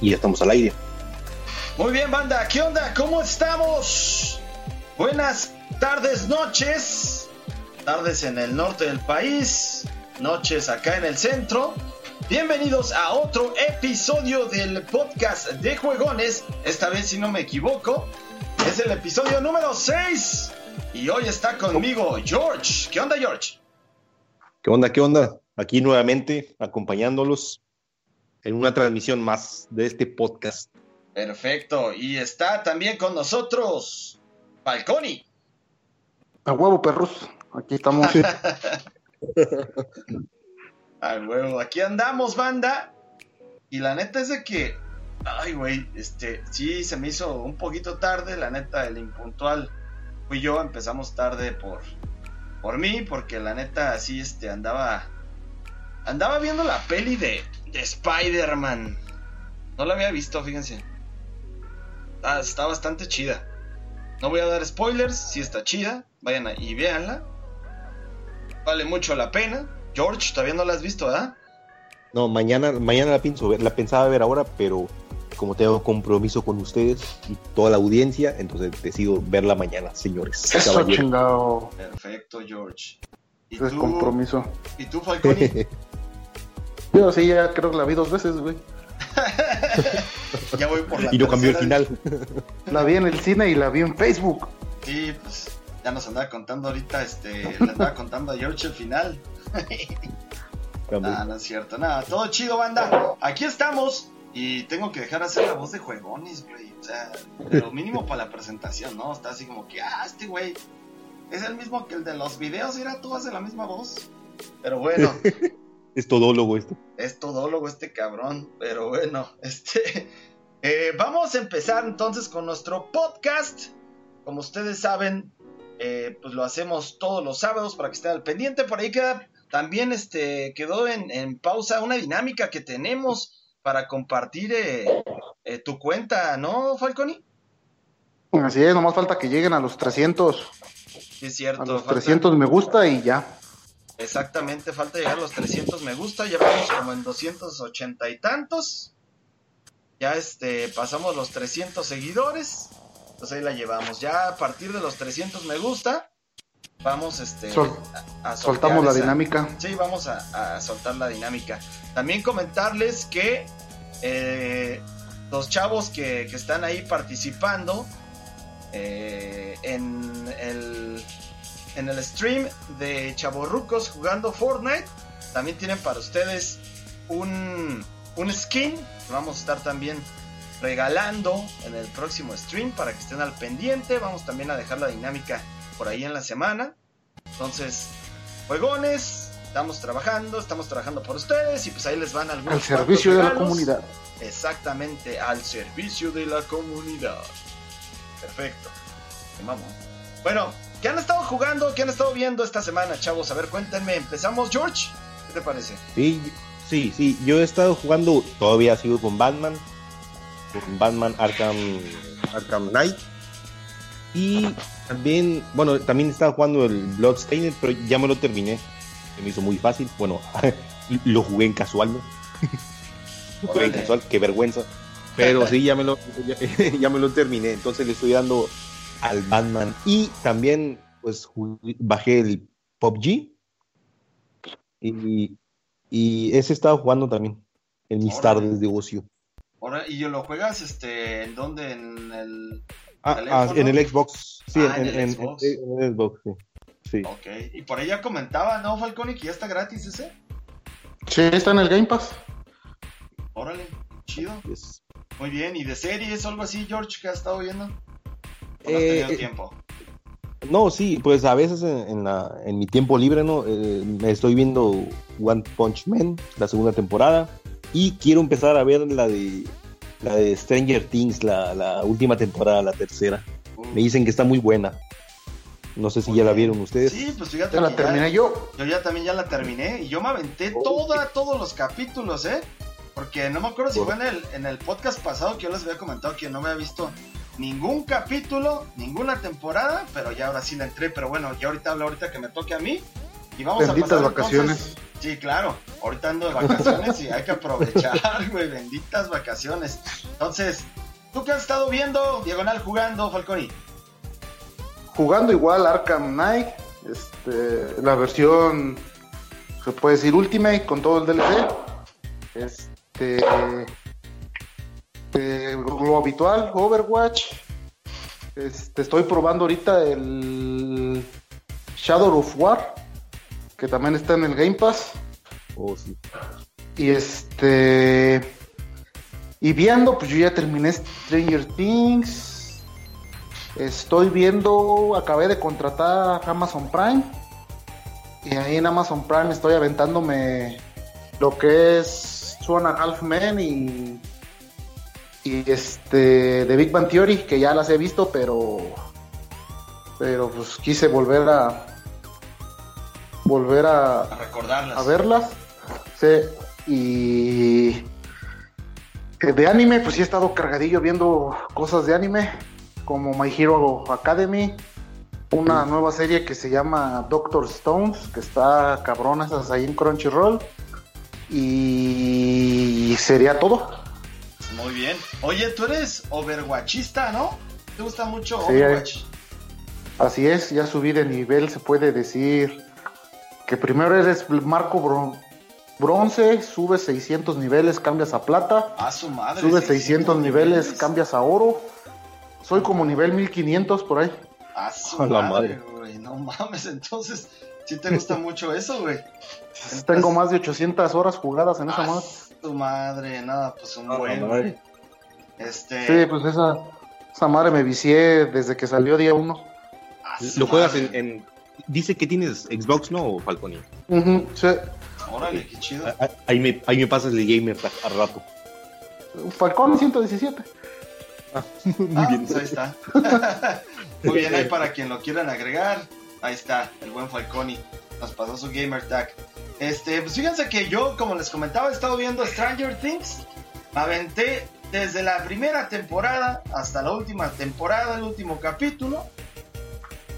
y ya estamos al aire. Muy bien, banda, ¿qué onda? ¿Cómo estamos? Buenas tardes, noches. Tardes en el norte del país, noches acá en el centro. Bienvenidos a otro episodio del podcast de Juegones. Esta vez, si no me equivoco, es el episodio número 6. Y hoy está conmigo George. ¿Qué onda, George? ¿Qué onda? ¿Qué onda? Aquí nuevamente acompañándolos en una transmisión más de este podcast. Perfecto. Y está también con nosotros Falconi. A huevo, perros. Aquí estamos. A huevo. Aquí andamos, banda. Y la neta es de que. Ay, güey. Este. Sí, se me hizo un poquito tarde. La neta, el impuntual fui yo. Empezamos tarde por. Por mí. Porque la neta, sí, este. Andaba. Andaba viendo la peli de. De Spider-Man. No la había visto, fíjense. Ah, está bastante chida. No voy a dar spoilers, si está chida, vayan y véanla. Vale mucho la pena. George, todavía no la has visto, ¿verdad? No, mañana, mañana la pienso ver, la pensaba ver ahora, pero como tengo compromiso con ustedes y toda la audiencia, entonces decido verla mañana, señores. Eso chingado. Perfecto, George. ¿Y es compromiso. ¿Y tú, Falconi? Yo sí, ya creo que la vi dos veces, güey. ya voy por la Y no cambió el final. La vi en el cine y la vi en Facebook. Sí, pues ya nos andaba contando ahorita, este, le andaba contando a George el final. no, no es cierto, nada, todo chido, banda. Aquí estamos y tengo que dejar hacer la voz de juegones, güey. O sea, lo mínimo para la presentación, ¿no? Está así como que, ah, este güey es el mismo que el de los videos, mira, tú haces la misma voz. Pero bueno. es todólogo esto. Es todólogo este cabrón, pero bueno, este... Eh, vamos a empezar entonces con nuestro podcast. Como ustedes saben, eh, pues lo hacemos todos los sábados para que estén al pendiente. Por ahí queda también este, quedó en, pausa una dinámica que tenemos para compartir eh, tu cuenta, ¿no, Falconi? Así es, nomás falta que lleguen a los 300. Sí, es cierto. A los 300 me gusta y ya. Exactamente, falta llegar a los 300 me gusta. Ya vamos como en 280 y tantos. Ya este, pasamos los 300 seguidores. Pues ahí la llevamos. Ya a partir de los 300 me gusta, vamos este, a, Soltamos la dinámica. Sí, vamos a, soltar la dinámica. También comentarles que eh, los chavos que, están ahí participando eh, en, el, en el stream de Chaborrucos jugando Fortnite, también tienen para ustedes un, un skin vamos a estar también regalando en el próximo stream para que estén al pendiente. Vamos también a dejar la dinámica por ahí en la semana. Entonces, juegones, estamos trabajando, estamos trabajando por ustedes y pues ahí les van algunos. Al servicio de la comunidad. Exactamente, al servicio de la comunidad. Perfecto. Vamos. Bueno, ¿qué han estado jugando? ¿Qué han estado viendo esta semana, chavos? A ver, cuéntenme. ¿Empezamos, George? ¿Qué te parece? Sí, Sí, sí, yo he estado jugando, todavía sigo con Batman, con Batman Arkham, Arkham Knight. Y también, bueno, también estaba jugando el Bloodstained, pero ya me lo terminé. Se me hizo muy fácil. Bueno, lo jugué en casual, ¿no? jugué en casual, qué vergüenza. Pero sí, ya me lo, ya, me lo terminé. Entonces le estoy dando al Batman. Y también, pues, bajé el PUBG. Y y ese estaba jugando también en mis tardes de ocio. ¿Y lo juegas este, en dónde? ¿En el ah, ah en el Xbox. Sí, ah, en, el Xbox. sí. Ok, y por ahí ya comentaba, ¿no, Falconi, que ya está gratis ese? Sí, está en el Game Pass. Órale, chido. Muy bien, ¿y de series o algo así, George, que has estado viendo? ¿O no has eh, tenido eh, tiempo? No, sí, pues a veces en, la, en mi tiempo libre, ¿no? Eh, me estoy viendo One Punch Man, la segunda temporada, y quiero empezar a ver la de la de Stranger Things, la, última temporada, la tercera. Me dicen que está muy buena. No sé si ya la vieron ustedes. Sí, pues fíjate. Ya la terminé yo. Yo ya también ya la terminé y yo me aventé toda, todos los capítulos, ¿eh? Porque no me acuerdo si fue en el, en el podcast pasado que yo les había comentado que no me había visto ningún capítulo, ninguna temporada, pero ya ahora sí la entré. Pero bueno, ya ahorita hablo ahorita que me toque a mí. Y vamos a pasar, vacaciones. Sí, claro. Ahorita ando de vacaciones y hay que aprovechar, güey. Benditas vacaciones. Entonces, ¿tú qué has estado viendo? Diagonal jugando, Falconi. Jugando igual Arkham Knight, este, la versión, se puede decir Ultimate con todo el DLC. Este, eh, lo habitual, Overwatch. Este, estoy probando ahorita el Shadow of War, que también está en el Game Pass. Oh, sí. Y este. Y viendo, pues yo ya terminé Stranger Things. Estoy viendo, acabé de contratar Amazon Prime. Y ahí en Amazon Prime estoy aventándome lo que es Two and a Half Men y. Y este. de Big Bang Theory, que ya las he visto, pero. Pero pues quise volver a. Volver a. A recordarlas. a verlas. Sí, y de anime, pues sí he estado cargadillo viendo cosas de anime, como My Hero Academy, una nueva serie que se llama Doctor Stones, que está cabrona, esas ahí en Crunchyroll. Y sería todo. Muy bien. Oye, tú eres overwatchista, ¿no? ¿Te gusta mucho Sí, Overwatch? Así es, ya subí de nivel, se puede decir que primero eres marco bron- bronce, subes 600 niveles, cambias a plata. A su madre. Subes 600 niveles, cambias a oro. Soy como nivel 1500 por ahí. A su A la madre, güey. No mames, entonces, sí te gusta mucho eso, güey. Tengo más de 800 horas jugadas en esa madre. Tu madre, nada, pues un A la buen. madre. Este. Sí, pues esa, esa madre me vicié desde que salió día 1. a su Lo juegas en, en- Dice que tienes Xbox, ¿no, Falconi? sí. Órale, qué chido. Ah, ah, Ahí me, ahí me pasas el gamer a, a rato. Falcón 117. Muy Ah, bien. pues ahí está. Muy bien, ahí para quien lo quieran agregar. Ahí está, el buen Falconi. Nos pasó su gamer tag. Este, pues fíjense que yo, como les comentaba, he estado viendo Stranger Things. Aventé desde la primera temporada hasta la última temporada, el último capítulo.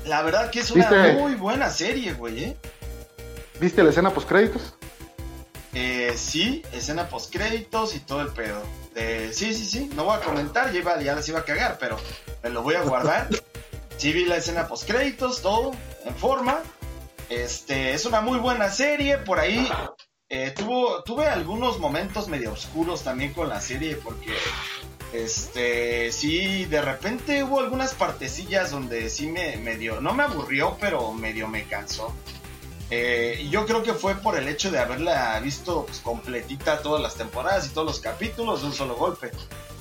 La verdad que es una ¿Viste? muy buena serie, güey, ¿eh? ¿Viste la escena post créditos? Eh, sí, escena post créditos y todo el pedo. Eh, sí, sí, sí, no voy a comentar, ya, iba- ya les iba a cagar, pero me lo voy a guardar. Sí vi la escena post créditos, todo en forma. Este, es una muy buena serie, por ahí eh, tuvo, tuve algunos momentos medio oscuros también con la serie porque este, sí, de repente hubo algunas partecillas donde sí me medio, no me aburrió, pero medio me cansó. Eh, y yo creo que fue por el hecho de haberla visto pues, completita todas las temporadas y todos los capítulos de un solo golpe.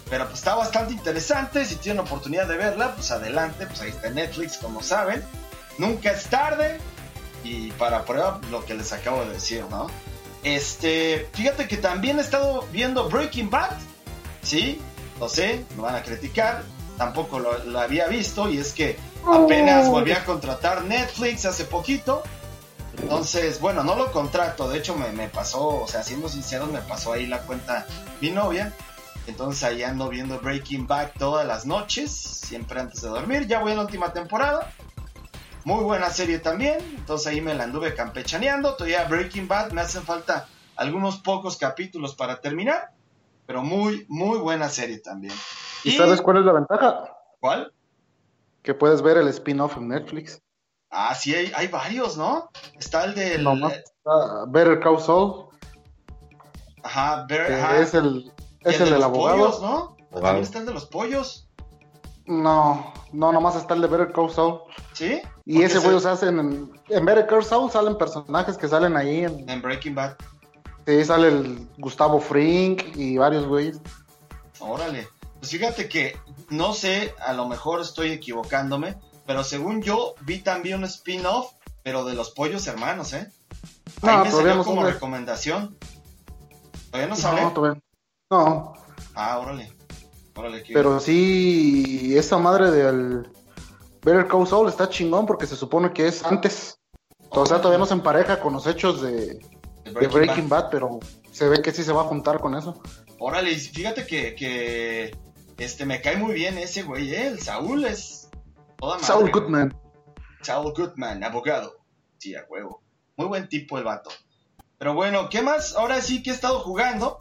Pero pues está bastante interesante, si tienen oportunidad de verla, pues adelante, pues ahí está Netflix, como saben. Nunca es tarde. Y para prueba lo que les acabo de decir, ¿no? Este, fíjate que también he estado viendo Breaking Bad. Sí, lo sé, me van a criticar. Tampoco lo, había visto y es que apenas volví a contratar Netflix hace poquito. Entonces, bueno, no lo contrato, de hecho me, me pasó, o sea, siendo sincero, me pasó ahí la cuenta mi novia. Entonces ahí ando viendo Breaking Bad todas las noches, siempre antes de dormir. Ya voy en la última temporada. Muy buena serie también. Entonces ahí me la anduve campechaneando. Todavía Breaking Bad me hacen falta algunos pocos capítulos para terminar. Pero muy, muy buena serie también. ¿Y sabes cuál es la ventaja? ¿Cuál? Que puedes ver el spin-off en Netflix. Ah, sí, hay, hay varios, ¿no? Está el del... No más. Está Better Call Saul, Ajá, ajá. es el, es de el del los abogado. pollos, ¿no? Abogado. También está el de los pollos, No, no, nomás está el de Better Call Saul. ¿sí? Y ese se- güey, o sea, en, en Better Call Saul salen personajes que salen ahí. En, En Breaking Bad. sí, sale el Gustavo Frink y varios güeyes. Órale. Pues fíjate que, no sé, a lo mejor estoy equivocándome, pero según yo vi también un spin-off, pero de los pollos hermanos, ¿eh? Ahí No, me todavía salió como recomendación. ¿Todavía no sale? No, todavía- no, Ah, órale. Órale, pero sí, esa madre del Better Call Saul está chingón porque se supone que es antes. O sea, todavía no se empareja con los hechos de, de de Breaking Bad, pero se ve que sí se va a juntar con eso. Órale, fíjate que, que este me cae muy bien ese güey, ¿eh? el Saúl es toda madre. Güey. Goodman. Saul Goodman, abogado. Sí, a huevo. Muy buen tipo el vato. Pero bueno, ¿qué más? Ahora sí que he estado jugando.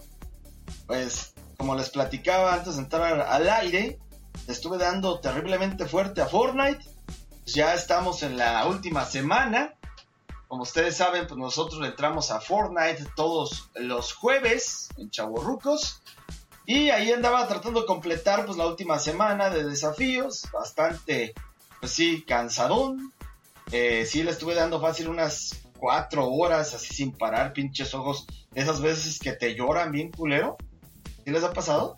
Pues, como les platicaba antes de entrar al aire, estuve dando terriblemente fuerte a Fortnite. Ya estamos en la última semana. Como ustedes saben, pues nosotros entramos a Fortnite todos los jueves en Chaborrucos. Y ahí andaba tratando de completar pues la última semana de desafíos. Bastante, pues sí, cansadón. Eh, sí, le estuve dando fácil unas cuatro horas así sin parar, pinches ojos. Esas veces que te lloran bien culero. ¿Sí les ha pasado?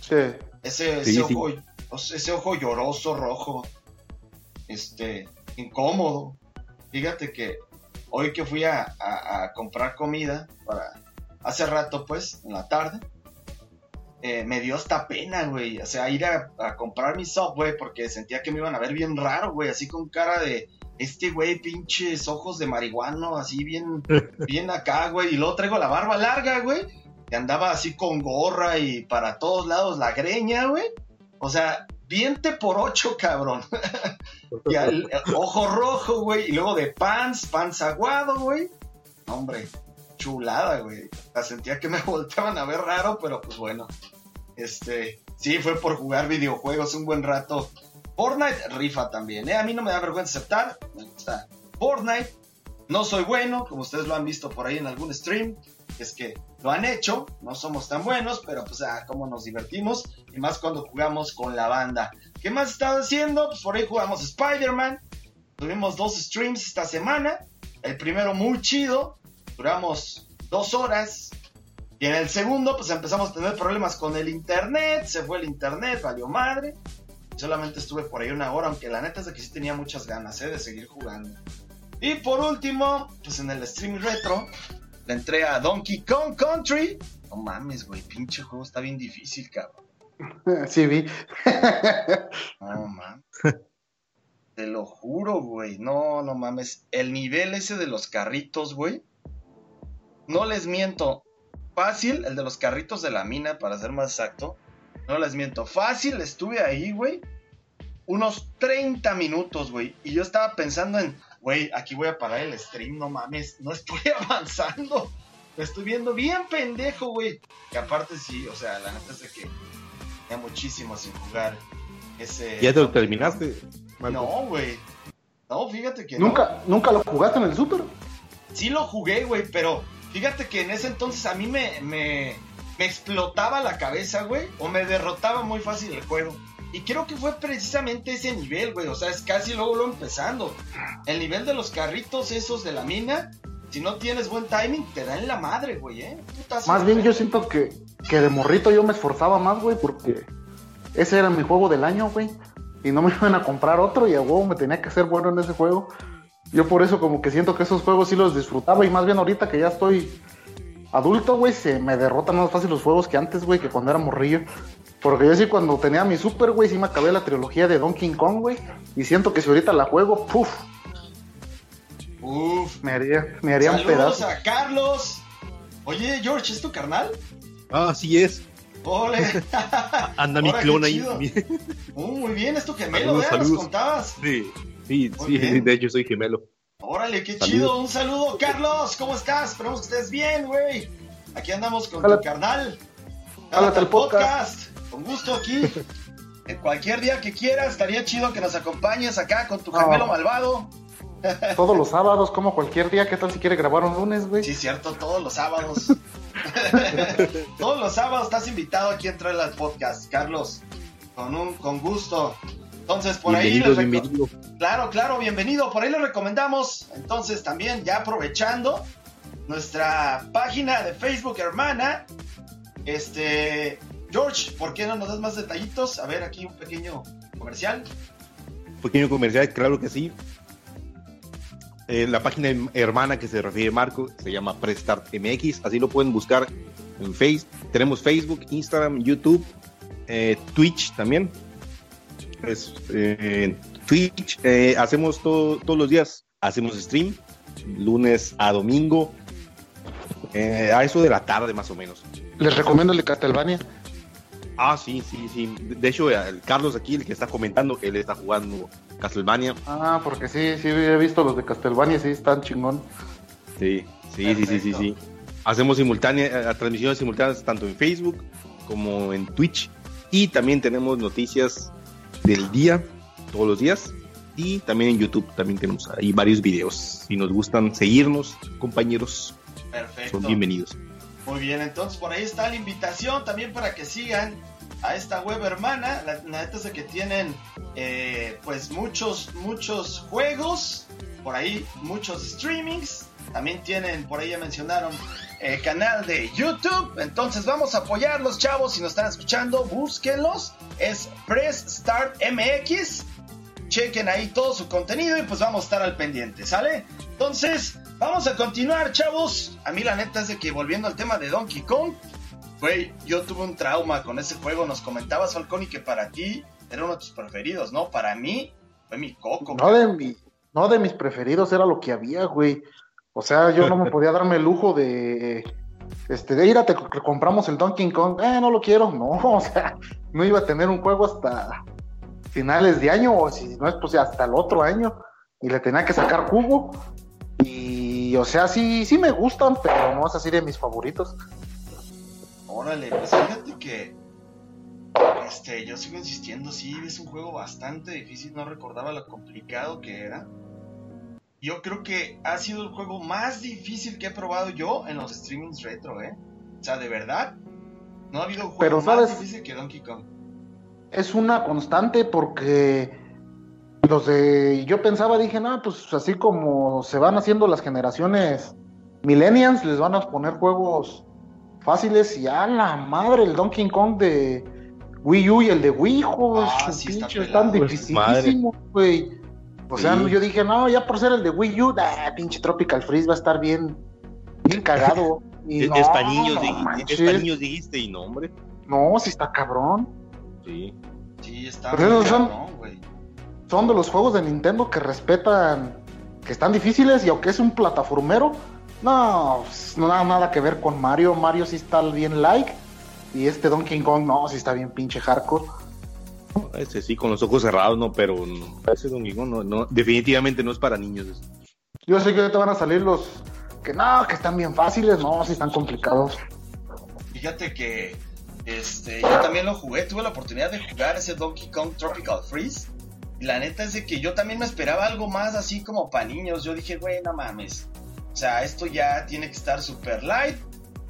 Sí. Ese, Sí, ese, sí. ojo, ese ojo lloroso, rojo, este, incómodo. Fíjate que hoy que fui a, a- a comprar comida para hace rato, pues, en la tarde, eh, me dio hasta pena, güey. O sea, ir a, a comprar mi Subway porque sentía que me iban a ver bien raro, güey, así con cara de este güey, pinches ojos de marihuano, así bien, bien acá, güey. Y luego traigo la barba larga, güey. Que andaba así con gorra y para todos lados la greña, güey. O sea, viente por ocho, cabrón. y al- ojo rojo, güey. Y luego de pants, pants aguado, güey. Hombre, chulada, güey. La sentía que me volteaban a ver raro, pero pues bueno. Este, sí, fue por jugar videojuegos un buen rato. Fortnite rifa también, ¿eh? A mí no me da vergüenza aceptar. Me gusta Fortnite. No soy bueno, como ustedes lo han visto por ahí en algún stream. Es que lo han hecho, no somos tan buenos, pero pues ah, cómo nos divertimos. Y más cuando jugamos con la banda. ¿Qué más estado haciendo? Pues por ahí jugamos Spider-Man. Tuvimos dos streams esta semana. El primero muy chido. Duramos dos horas. Y en el segundo, pues empezamos a tener problemas con el internet. Se fue el internet, valió madre. Solamente estuve por ahí una hora, aunque la neta es de que sí tenía muchas ganas ¿eh? de seguir jugando. Y por último, pues en el stream retro, le entré a Donkey Kong Country. No mames, güey, pinche juego está bien difícil, cabrón. Sí, vi. No mames. Te lo juro, güey. No, no mames. El nivel ese de los carritos, güey. No les miento. Fácil, el de los carritos de la mina, para ser más exacto. No les miento. Fácil, estuve ahí, güey. Unos 30 minutos, güey. Y yo estaba pensando en, güey, aquí voy a parar el stream, no mames. No estoy avanzando. Lo estoy viendo bien pendejo, güey. Que aparte sí, o sea, la neta es de que tenía muchísimo sin jugar ese... ¿Ya te lo terminaste? Marco? No, güey. No, fíjate que no. ¿Nunca, ¿Nunca lo jugaste en el Super? Sí lo jugué, güey, pero fíjate que en ese entonces a mí me, me, me explotaba la cabeza, güey, o me derrotaba muy fácil el juego. Y creo que fue precisamente ese nivel, güey, o sea, es casi luego lo empezando. El nivel de los carritos esos de la mina, si no tienes buen timing, te da en la madre, güey, ¿eh? Putazo. Más bien yo siento que, que de morrito yo me esforzaba más, güey, porque ese era mi juego del año, güey. Y no me iban a comprar otro y a huevo me tenía que ser bueno en ese juego. Yo por eso como que siento que esos juegos sí los disfrutaba y más bien ahorita que ya estoy adulto, güey, se me derrotan más fácil los juegos que antes, güey, que cuando era morrillo. Porque yo sí cuando tenía mi Super, güey, sí me acabé la trilogía de Donkey Kong, güey. Y siento que si ahorita la juego, puf, Uf. me haría, me haría un Saludos pedazo. a Carlos. Oye, George, ¿es tu carnal? Ah, sí es. Ole. Anda mi clon ahí. Uh, muy bien, es tu gemelo, Saludos, ¿eh? Nos contabas. Sí, sí, Muy sí, bien. de hecho soy gemelo. Órale, qué Saludos. chido. Un saludo, Carlos. ¿Cómo estás? Esperamos que estés bien, güey. Aquí andamos con Jálate. tu carnal. Jálate el podcast. Con gusto aquí. En cualquier día que quieras, estaría chido que nos acompañes acá con tu gemelo malvado. Todos los sábados, como cualquier día, ¿qué tal si quiere grabar un lunes, güey? Sí, cierto, todos los sábados. todos los sábados estás invitado aquí a entrar al podcast, Carlos. Con un con gusto. Entonces, por ahí Bienvenido, les bienvenido. Claro, claro, bienvenido. Por ahí le recomendamos. Entonces, también ya aprovechando nuestra página de Facebook hermana. Este, George, ¿por qué no nos das más detallitos? A ver, aquí un pequeño comercial. Pequeño comercial, claro que sí. Eh, la página hermana que se refiere Marco se llama Prestart MX, así lo pueden buscar en Face. Tenemos Facebook, Instagram, YouTube, eh, Twitch también. Es, eh, Twitch, eh, hacemos todo- todos los días, hacemos stream, lunes a domingo, eh, a eso de la tarde más o menos. Les recomiendo el de Castlevania. Ah, sí, sí, sí. De hecho, el Carlos aquí, el que está comentando, él está jugando Castlevania. Ah, porque sí, sí he visto los de Castlevania, sí están chingón. Sí, sí, sí, sí, sí, sí. Hacemos simultánea, transmisiones simultáneas tanto en Facebook como en Twitch. Y también tenemos noticias del día, todos los días. Y también en YouTube también tenemos ahí varios videos. Si nos gustan seguirnos, compañeros, Perfecto. son bienvenidos. Muy bien, entonces por ahí está la invitación también para que sigan a esta web hermana. La, neta es de que tienen eh, pues muchos, muchos juegos, por ahí muchos streamings. También tienen, por ahí ya mencionaron, el canal de YouTube. Entonces vamos a apoyarlos, chavos. Si nos están escuchando, búsquenlos. Es Press Start MX. Chequen ahí todo su contenido y pues vamos a estar al pendiente, ¿sale? Entonces, vamos a continuar, chavos. A mí la neta es de que volviendo al tema de Donkey Kong, güey, yo tuve un trauma con ese juego. Nos comentabas, Falcón, y que para ti era uno de tus preferidos, ¿no? Para mí fue mi coco. No de, mi, no de mis preferidos, era lo que había, güey. O sea, yo no me podía darme el lujo de. Este, de ir a te compramos el Donkey Kong. Eh, no lo quiero. No, o sea, no iba a tener un juego hasta finales de año, o si no es, pues hasta el otro año. Y le tenía que sacar jugo. Y, o sea, sí, sí me gustan, pero no es así de mis favoritos. Órale, pues fíjate que. Este, yo sigo insistiendo, sí, es un juego bastante difícil, no recordaba lo complicado que era. Yo creo que ha sido el juego más difícil que he probado yo en los streamings retro, ¿eh? O sea, de verdad, no ha habido juego Pero, más ¿sabes? difícil que Donkey Kong. es una constante porque los de yo pensaba dije no pues así como se van haciendo las generaciones millennials les van a poner juegos fáciles y a la madre el Donkey Kong de Wii U y el de Wii hijos Ah, sí está pinche, pelado. están Pues, dificilísimos güey o sea Sí. yo dije no ya por ser el de Wii U pinche Tropical Freeze va a estar bien bien cagado y Es, no, es para niños, no di- manches. es pa' niños dijiste, y no, hombre. no si está cabrón Sí. Sí, está Pero muy cabrón, güey. Son de los juegos de Nintendo que respetan, que están difíciles y aunque es un plataformero, no, pues, no nada, nada que ver con Mario. Mario sí está bien like y este Donkey Kong no, sí está bien pinche hardcore. Ese sí, con los ojos cerrados, no, pero no, ese Donkey Kong no, no, definitivamente no es para niños. Yo sé que ahorita van a salir los que no, que están bien fáciles, no, sí están complicados. Fíjate que este, yo también lo jugué, tuve la oportunidad de jugar ese Donkey Kong Tropical Freeze. La neta es de que yo también me esperaba algo más así como para niños. Yo dije, güey, no mames. O sea, esto ya tiene que estar super light.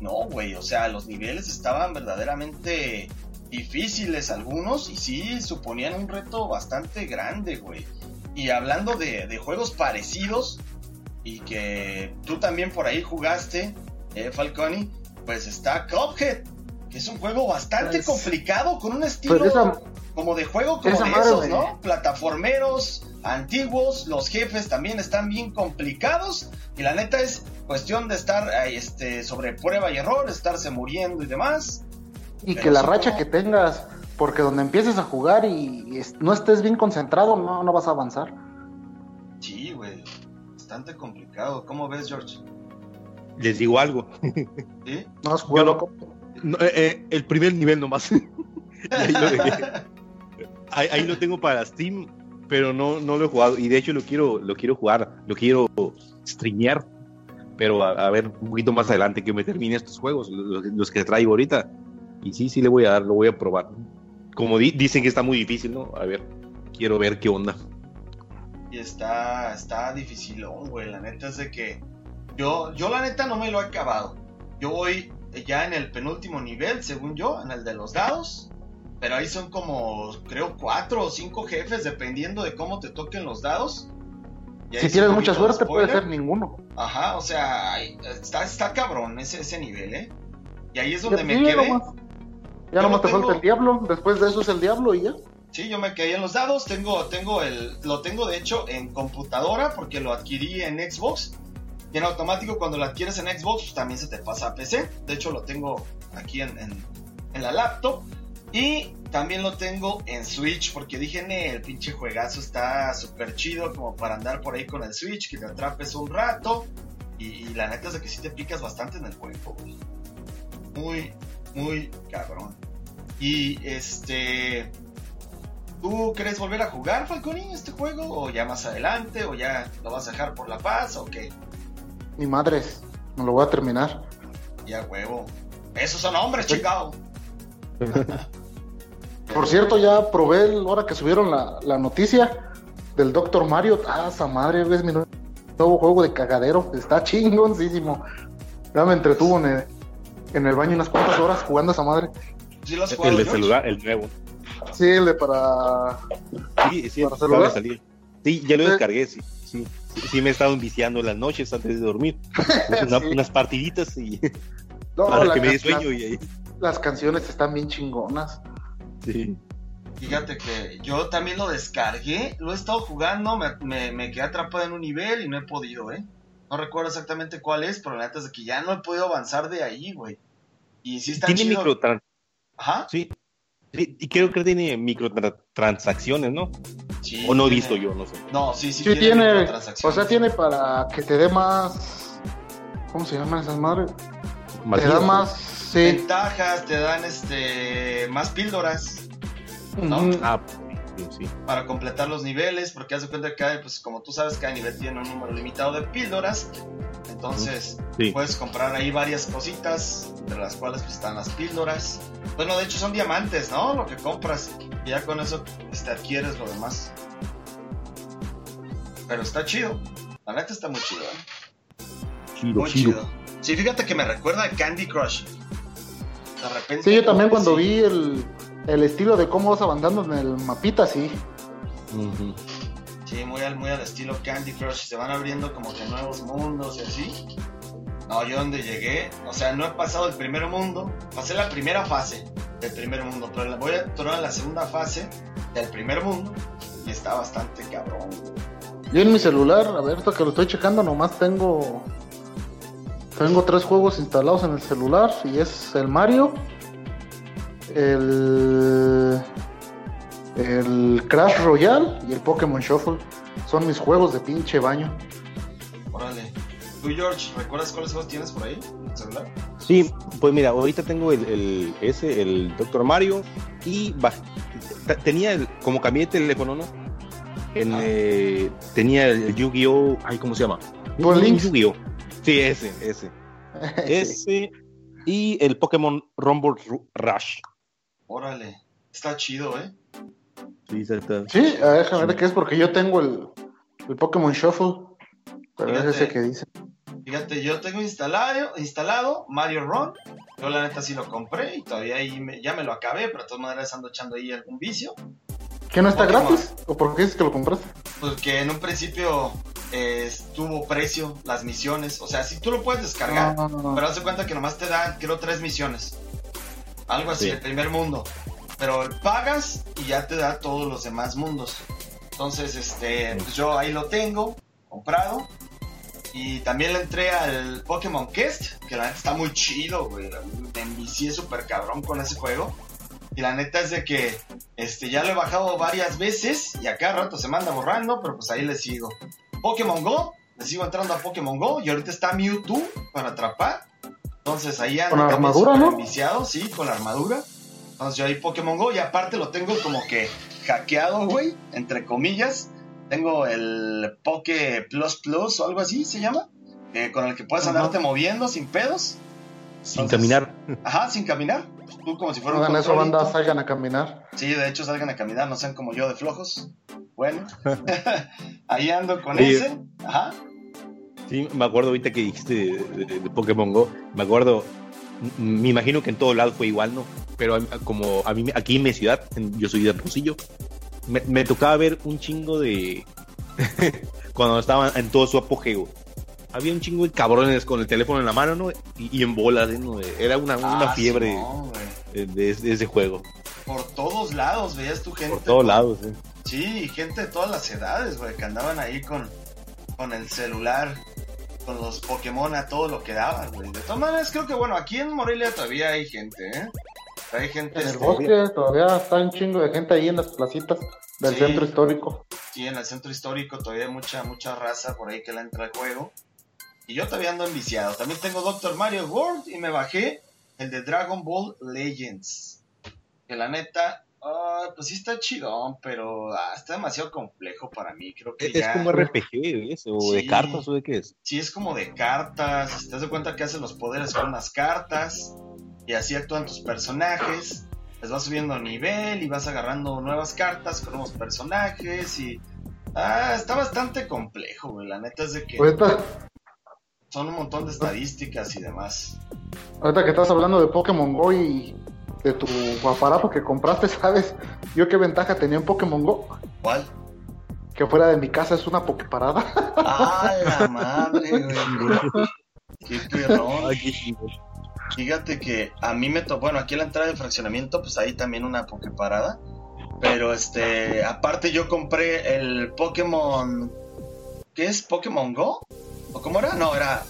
No, güey, o sea, los niveles estaban verdaderamente difíciles algunos y sí suponían un reto bastante grande, güey. Y hablando de, de juegos parecidos y que tú también por ahí jugaste, eh, Falconi, pues está Cuphead, que es un juego bastante Pues- complicado con un estilo Pues esa, como de juego como esa de madre esos, ¿no? Plataformeros antiguos, los jefes también están bien complicados y la neta es cuestión de estar este sobre prueba y error, estarse muriendo y demás. y pero que la racha como- que tengas, porque donde empieces a jugar y no estés bien concentrado, no, no vas a avanzar. Sí, güey, bastante complicado. ¿Cómo ves, George? Les digo algo. ¿Sí? No has jugado. Yo No, eh, eh, el primer nivel nomás. Ahí, lo tengo para Steam, pero no, no lo he jugado. Y de hecho lo quiero, lo quiero jugar, lo quiero streamear. Pero a, ver un poquito más adelante que me termine estos juegos, los, que traigo ahorita. Y sí, sí le voy a dar, lo voy a probar. Como di- dicen que está muy difícil, ¿no? A ver, quiero ver qué onda. Y está, está dificilón, güey. La neta es de que yo, yo la neta no me lo he acabado. Yo voy ya en el penúltimo nivel, según yo, en el de los dados. Pero ahí son como, creo, cuatro o cinco jefes, dependiendo de cómo te toquen los dados. Si es tienes mucha suerte, puede ser ninguno. Ajá, o sea, está, está cabrón ese, ese nivel, ¿eh? Y ahí es donde Ya- me sí, quedé. nomás. Yo Ya nomás no te falta tengo- el diablo. Después de eso es el diablo y ya. Sí, yo me quedé en los dados. Tengo, tengo el, lo tengo de hecho en computadora porque lo adquirí en Xbox. Y en automático cuando lo adquieres en Xbox pues, también se te pasa a PC. De hecho lo tengo aquí en, en- la laptop. Y también lo tengo en Switch porque dije, "Ne, el pinche juegazo está súper chido como para andar por ahí con el Switch, que te atrapes un rato. Y, la neta es de que sí te picas bastante en el juego. Muy, muy cabrón. Y este... ¿Tú crees volver a jugar, Falconi, este juego? ¿O ya más adelante? ¿O ya lo vas a dejar por la paz? ¿O qué? Ni madres. Me lo voy a terminar. Ya huevo. Esos son hombres, chingado. Por cierto, ya probé el- ahora que subieron la, la noticia del Dr. Mario. Ah, esa madre, es mi nuevo juego de cagadero. Está chingoncísimo. Ya me entretuvo en el, en el baño unas cuantas horas jugando a esa madre. ¿Sí lo has jugado, El de George? celular, el nuevo. Sí, el de para. Sí, sí, ¿Para celular? de salir. Sí, ya lo descargué, sí. Sí, sí, me he estado enviciando en las noches antes de dormir. Una- Sí. Unas partiditas y No, para la que me dé sueño y ahí. Las canciones están bien chingonas. Sí. Fíjate que yo también lo descargué, lo he estado jugando, me, me, me quedé atrapado en un nivel y no he podido, ¿eh? No recuerdo exactamente cuál es, pero la neta es de que ya no he podido avanzar de ahí, güey. Y sí está Tiene chido. microtran- Ajá. sí. Sí, Y creo que tiene microtransacciones, ¿no? Sí, O no he visto yo, no sé. No, sí, sí, Sí, tiene. O sea, tiene para que te dé más. ¿Cómo se llaman esas madres? Te da más. Sí. ventajas, te dan este más píldoras ¿no? Ah, sí. para completar los niveles, porque haz de cuenta que cada, pues como tú sabes, cada nivel tiene un número limitado de píldoras. Entonces, Sí. puedes comprar ahí varias cositas, entre las cuales pues, están las píldoras. Bueno, de hecho son diamantes, ¿no? Lo que compras. Y ya con eso este, adquieres lo demás. Pero está chido. La neta está muy chido, ¿eh? Chido, Muy chido. chido. Sí, fíjate que me recuerda a Candy Crush. De repente. Sí, yo también cuando sí. vi el, el estilo de cómo vas avanzando en el mapita, sí. Sí, muy al, muy al estilo Candy Crush. Se van abriendo como que nuevos mundos y así. No, yo donde llegué, o sea, no he pasado el primer mundo. Pasé la primera fase del primer mundo, pero la- voy a entrar a la segunda fase del primer mundo. Y está bastante cabrón. Yo en mi celular, a ver, que lo estoy checando, nomás tengo. Tengo tres juegos instalados en el celular y es el Mario, el. El Crash Royale y el Pokémon Shuffle. Son mis juegos de pinche baño. Órale. Tú, George, ¿recuerdas cuáles juegos tienes por ahí en el celular? Sí, pues mira, ahorita tengo el, el- ese, el Dr. Mario, y tenía el, como cambié de teléfono, ¿no? En, Ah. eh, tenía el Yu-Gi-Oh! Ay, ¿cómo se llama? Yu-Gi-Oh! Sí, ese, ese. Ese y el Pokémon Rumble Ru- Rush. Órale. Está chido, ¿eh? Sí, exacto. Sí, a ver, déjame ver qué es porque yo tengo el, el Pokémon Shuffle. Pero es Fíjate. ese que dice. Fíjate, yo tengo instalado, instalado Mario Run. Yo la neta sí lo compré y todavía ahí me- ya me lo acabé, pero de todas maneras ando echando ahí algún vicio. ¿Que no está Pokémon. gratis? ¿O por qué dices que lo compraste? Porque en un principio eh, estuvo precio las misiones. O sea, si tú lo puedes descargar, No, no, no. pero haz de cuenta que nomás te dan, creo, tres misiones. Algo así, Sí. el primer mundo. Pero pagas y ya te da todos los demás mundos. Entonces, este, pues yo ahí lo tengo, comprado. Y también le entré al Pokémon Quest, que la neta está muy chido, güey. Me envicié súper cabrón con ese juego. Y la neta es de que este, ya lo he bajado varias veces y a cada rato se manda borrando, pero pues ahí le sigo. Pokémon Go, le sigo entrando a Pokémon Go y ahorita está Mewtwo para atrapar. Entonces ahí ando Con la armadura, súper ¿no? enviciado, sí, con la armadura. Entonces yo ahí Pokémon Go y aparte lo tengo como que hackeado, güey, entre comillas. Tengo el Poké Plus Plus o algo así se llama, eh, con el que puedes andarte moviendo sin pedos. Sin Entonces- caminar. Ajá, sin caminar. Tú como si fuera un Hagan eso, banda, salgan a caminar. Sí, de hecho salgan a caminar, no sean como yo de flojos. Bueno, ahí ando con Sí. ese. Ajá. Sí, me acuerdo ahorita que dijiste de, de- de Pokémon Go. Me acuerdo, me imagino que en todo lado fue igual, ¿no? Pero a- como a mí, aquí en mi ciudad, yo soy de Hermosillo, me, me tocaba ver un chingo de. cuando estaban en todo su apogeo. Había un chingo de cabrones con el teléfono en la mano, ¿no? Y, y en bolas, ¿no? Era una, una Ah, fiebre de ese juego. Por todos lados veías tu gente. Por todos lados, ¿eh? Sí, gente de todas las edades, güey, que andaban ahí con, con el celular, con los Pokémon a todo lo que daban, güey. De todas maneras, creo que, bueno, aquí en Morelia todavía hay gente, ¿eh? Hay gente En el este, bosque todavía está un chingo de gente ahí en las placitas del Sí. centro histórico. Sí, en el centro histórico todavía hay mucha, mucha raza por ahí que le entra al juego. Y yo todavía ando enviciado. También tengo Doctor Mario World y me bajé el de Dragon Ball Legends. Que la neta Ah, pues sí está chidón, pero ah, está demasiado complejo para mí. Creo que Es, ya... como RPG, ¿ves? O de cartas o de qué es. Sí, es como de cartas. Te das cuenta que hacen los poderes con unas cartas. Y así actúan tus personajes. Les vas subiendo nivel y vas agarrando nuevas cartas con nuevos personajes. Y. Ah, está bastante complejo, güey. La neta es de que Ahorita, son un montón de estadísticas y demás. ahorita que estás hablando de Pokémon Go y de tu aparato que compraste, ¿sabes? Yo qué ventaja tenía en Pokémon Go. ¿Cuál? Que fuera de mi casa es una Poképarada. ¡Ah, la madre, güey! ¡Qué perrón! Fíjate que a mí me tocó, bueno, aquí en la entrada de fraccionamiento, pues ahí también una Poképarada. Pero este, aparte yo compré el Pokémon. ¿Qué es? ¿Pokémon Go? ¿O cómo era? No, era.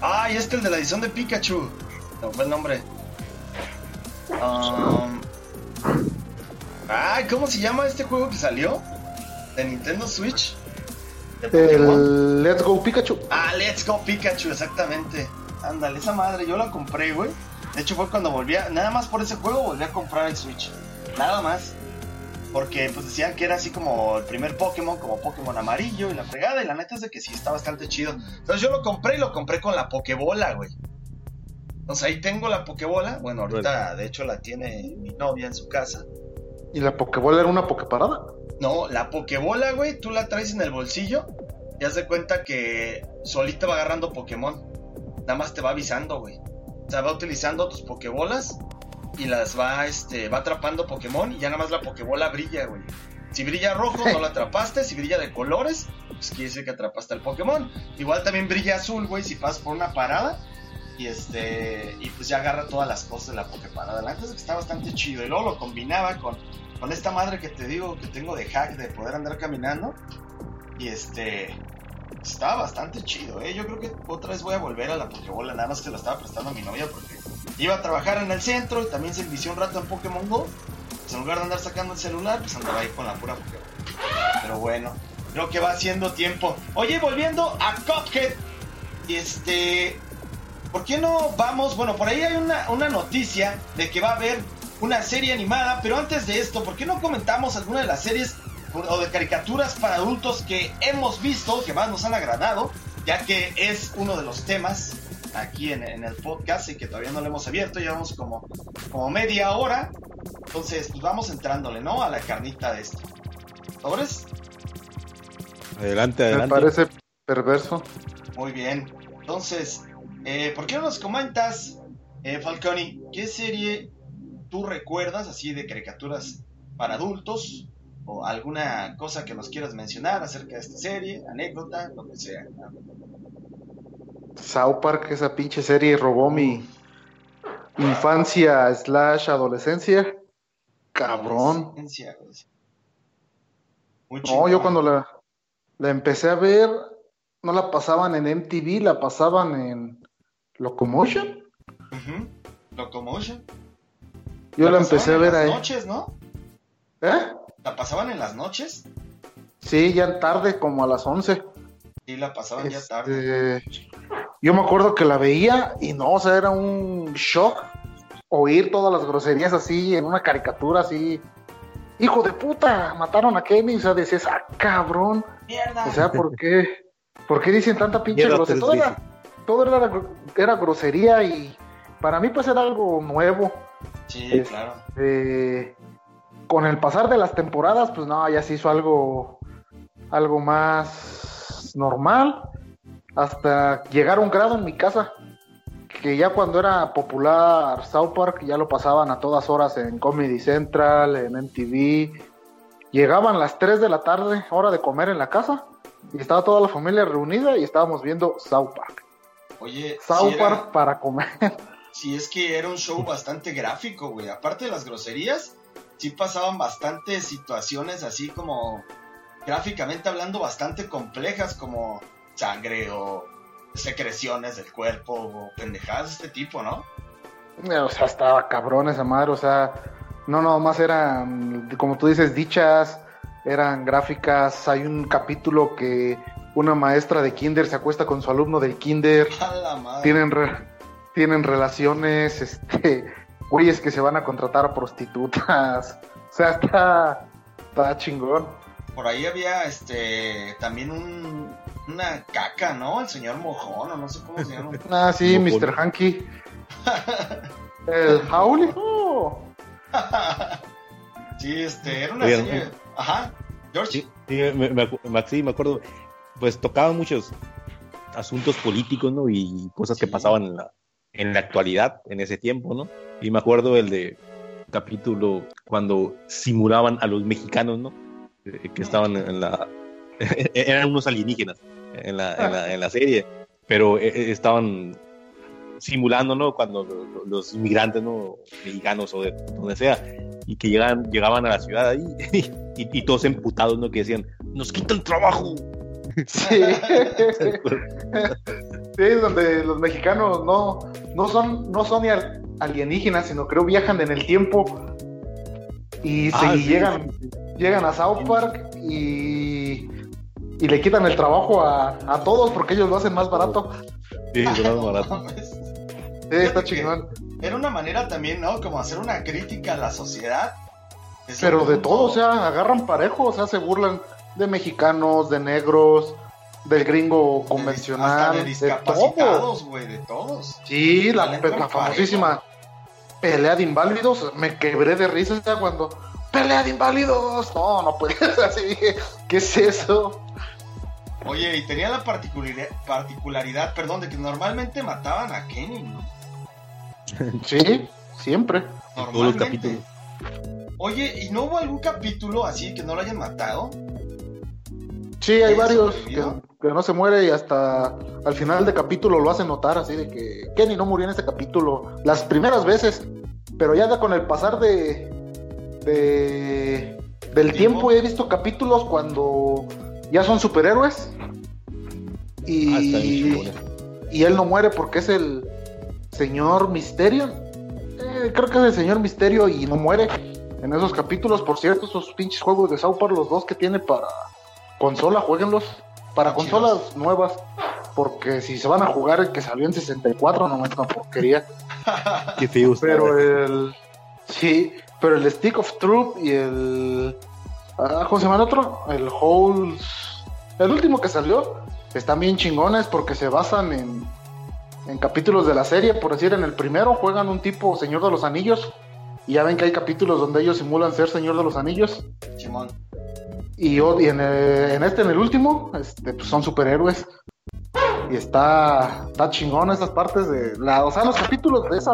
¡Ay, este el de la edición de Pikachu! No fue el nombre. Um, Ay, ¿cómo se llama este juego que salió? De Nintendo Switch. De. El Let's Go Pikachu. Ah, Let's Go Pikachu, exactamente. Ándale, esa madre, yo la compré, güey. De hecho fue cuando volví a, nada más por ese juego volví a comprar el Switch. Nada más. Porque pues decían que era así como el primer Pokémon, como Pokémon amarillo y la fregada. Y la neta es de que sí, está bastante chido. Entonces yo lo compré y lo compré con la Pokébola, güey. Entonces ahí tengo la Pokebola. Bueno, ahorita de hecho la tiene mi novia en su casa. ¿Y la Pokébola era una Poképarada? No, la Pokebola, güey, tú la traes en el bolsillo y haz de cuenta que solita va agarrando Pokémon. Nada más te va avisando, güey. O sea, va utilizando tus Pokébolas y las va, este, va atrapando Pokémon y ya nada más la Pokebola brilla, güey. Si brilla rojo, no la atrapaste. Si brilla de colores, pues quiere decir que atrapaste al Pokémon. Igual también brilla azul, güey, si pasas por una parada. Y este, y pues ya agarra todas las cosas de la Poképarada. La es que está bastante chido. Y luego lo combinaba con, con esta madre que te digo que tengo de hack de poder andar caminando. Y este, estaba bastante chido, ¿eh? Yo creo que otra vez voy a volver a la Pokébola. Nada más que la estaba prestando a mi novia porque iba a trabajar en el centro y también se envició un rato en Pokémon Go. Pues en lugar de andar sacando el celular, pues andaba ahí con la pura Pokébola. Pero bueno, creo que va haciendo tiempo. Oye, volviendo a Cuphead. Este. ¿Por qué no vamos? Bueno, por ahí hay una, una noticia de que va a haber una serie animada, pero antes de esto, ¿por qué no comentamos alguna de las series o de caricaturas para adultos que hemos visto, que más nos han agradado, ya que es uno de los temas aquí en, en el podcast y que todavía no lo hemos abierto, llevamos como, como media hora, entonces pues vamos entrándole, ¿no? A la carnita de esto. ¿Sobres? Adelante, Me adelante. parece perverso. Muy bien. Entonces, eh, ¿por qué no nos comentas, eh, Falconi, qué serie tú recuerdas así de caricaturas para adultos? O alguna cosa que nos quieras mencionar acerca de esta serie, anécdota, lo que sea. South Park, esa pinche serie robó mi infancia slash adolescencia. Cabrón. Adolescencia, No, yo cuando la, la empecé a ver, no la pasaban en MTV, la pasaban en Locomotion. Locomotion. Yo la, empecé a en ver las ahí. noches, ¿no? ¿Eh? ¿La pasaban en las noches? Sí, ya tarde, como a las 11. Sí, la pasaban ya tarde. Este, yo me acuerdo que la veía y no, o sea, era un shock oír todas las groserías así en una caricatura así. Hijo de puta, mataron a Kenny, o sea, decías, ah, cabrón. ¡Mierda! O sea, ¿por qué? ¿Por qué dicen tanta pinche grosería? Todo, era, era, gro- era grosería y para mí pues era algo nuevo. sí, es- claro. Eh, con el pasar de las temporadas, pues no, ya se hizo algo, algo más normal. Hasta llegar a un grado en mi casa que ya cuando era popular South Park ya lo pasaban a todas horas en Comedy Central, en MTV. Llegaban las 3 de la tarde, hora de comer en la casa, y estaba toda la familia reunida y estábamos viendo South Park. Oye, South era- Park para comer. Sí, es que era un show bastante gráfico, güey. Aparte de las groserías, sí pasaban bastantes situaciones así como gráficamente hablando bastante complejas, como sangre o secreciones del cuerpo o pendejadas de este tipo, ¿no? O sea, estaba cabrón esa madre, o sea, no nomás eran, como tú dices, dichas, eran gráficas, hay un capítulo que una maestra de kinder se acuesta con su alumno del kinder, A la madre. tienen, re- tienen relaciones, este, güeyes que se van a contratar a prostitutas. O sea, está, está chingón. Por ahí había este también un, una caca, ¿no? El señor Mojón, o no sé cómo se llama. Ah, sí, Mojón. Mr. Hanky. El Howley. Sí, este, era una Oigan, serie. Ajá, George. Sí, sí, me, me sí, me acuerdo, pues tocaban muchos asuntos políticos, ¿no? Y cosas que pasaban en la, en la actualidad, en ese tiempo, ¿no? Y me acuerdo el de capítulo cuando simulaban a los mexicanos, ¿no? Eh, que estaban en la... eran unos alienígenas en la, en la, en la serie, pero eh, eh, estaban simulando, ¿no? Cuando lo- lo- los inmigrantes, ¿no? Mexicanos o de donde sea, y que llegaban, llegaban a la ciudad ahí y, y todos emputados, ¿no? Que decían, nos quita el trabajo. Sí. sí, donde los mexicanos no, no son, no son alienígenas, sino creo viajan en el tiempo y se Ah, sí. llegan, llegan a South Park y, y le quitan el trabajo a, a todos porque ellos lo hacen más barato. Sí, es No barato. mames. Sí, está chingón. Era una manera también, ¿no? Como hacer una crítica a la sociedad. Pero de todo, o sea, agarran parejo, o sea, se burlan de mexicanos, de negros, del gringo convencional, hasta de de todo. discapacitados, güey, de todos. Sí, la, famosísima pelea de inválidos. Me quebré de risa cuando. ¡Pelea de inválidos! No, no puede ser así. Dije, ¿qué es eso? Oye, y tenía la particularidad, particularidad, perdón, de que normalmente mataban a Kenny, ¿no? Sí, siempre. todos Normalmente. Oye, ¿y no hubo algún capítulo así que no lo hayan matado? Sí, hay ¿Ella varios que, no se muere y hasta al final de capítulo lo hacen notar, así de que Kenny no murió en ese capítulo las primeras veces, pero ya con el pasar de, de del ¿Tiempo? tiempo he visto capítulos cuando ya son superhéroes Ah, y, chingona. y él no muere porque es el señor Misterio. Eh, creo que es el señor Misterio y no muere en esos capítulos. Por cierto, esos pinches juegos de South Park, los dos que tiene para consola, jueguenlos. Para Chidos. consolas nuevas. Porque si se van a jugar el que salió en 64, no es una porquería. Qué feo está. Pero el. Sí, pero el Stick of Truth y el. ah, ¿Cómo se llama el otro? El Holes. El último que salió. Están bien chingones porque se basan en, en capítulos de la serie. Por decir, en el primero juegan un tipo Señor de los Anillos. Y ya ven que hay capítulos donde ellos simulan ser Señor de los Anillos. Simón. Y, o- y en, este, en el último, este, pues son superhéroes. Y está, está chingón esas partes de la, o sea, los capítulos de esa,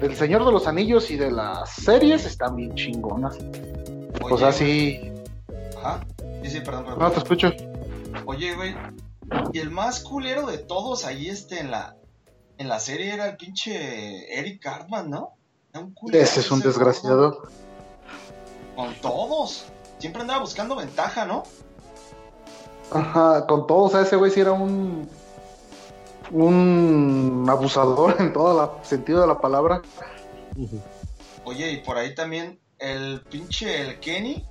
del Señor de los Anillos y de las series están bien chingonas. Oye, O sea, sí. Ajá. Sí, sí, perdón, perdón. No te escucho. Oye, güey. Y el más culero de todos ahí este en la en la serie era el pinche Eric Cartman, ¿no? Era un culero Ese es un desgraciado. Con todos. Siempre andaba buscando ventaja, ¿no? Ajá, con todo, o sea, ese güey sí era un. Un abusador en todo el sentido de la palabra. Oye, y por ahí también el pinche el Kenny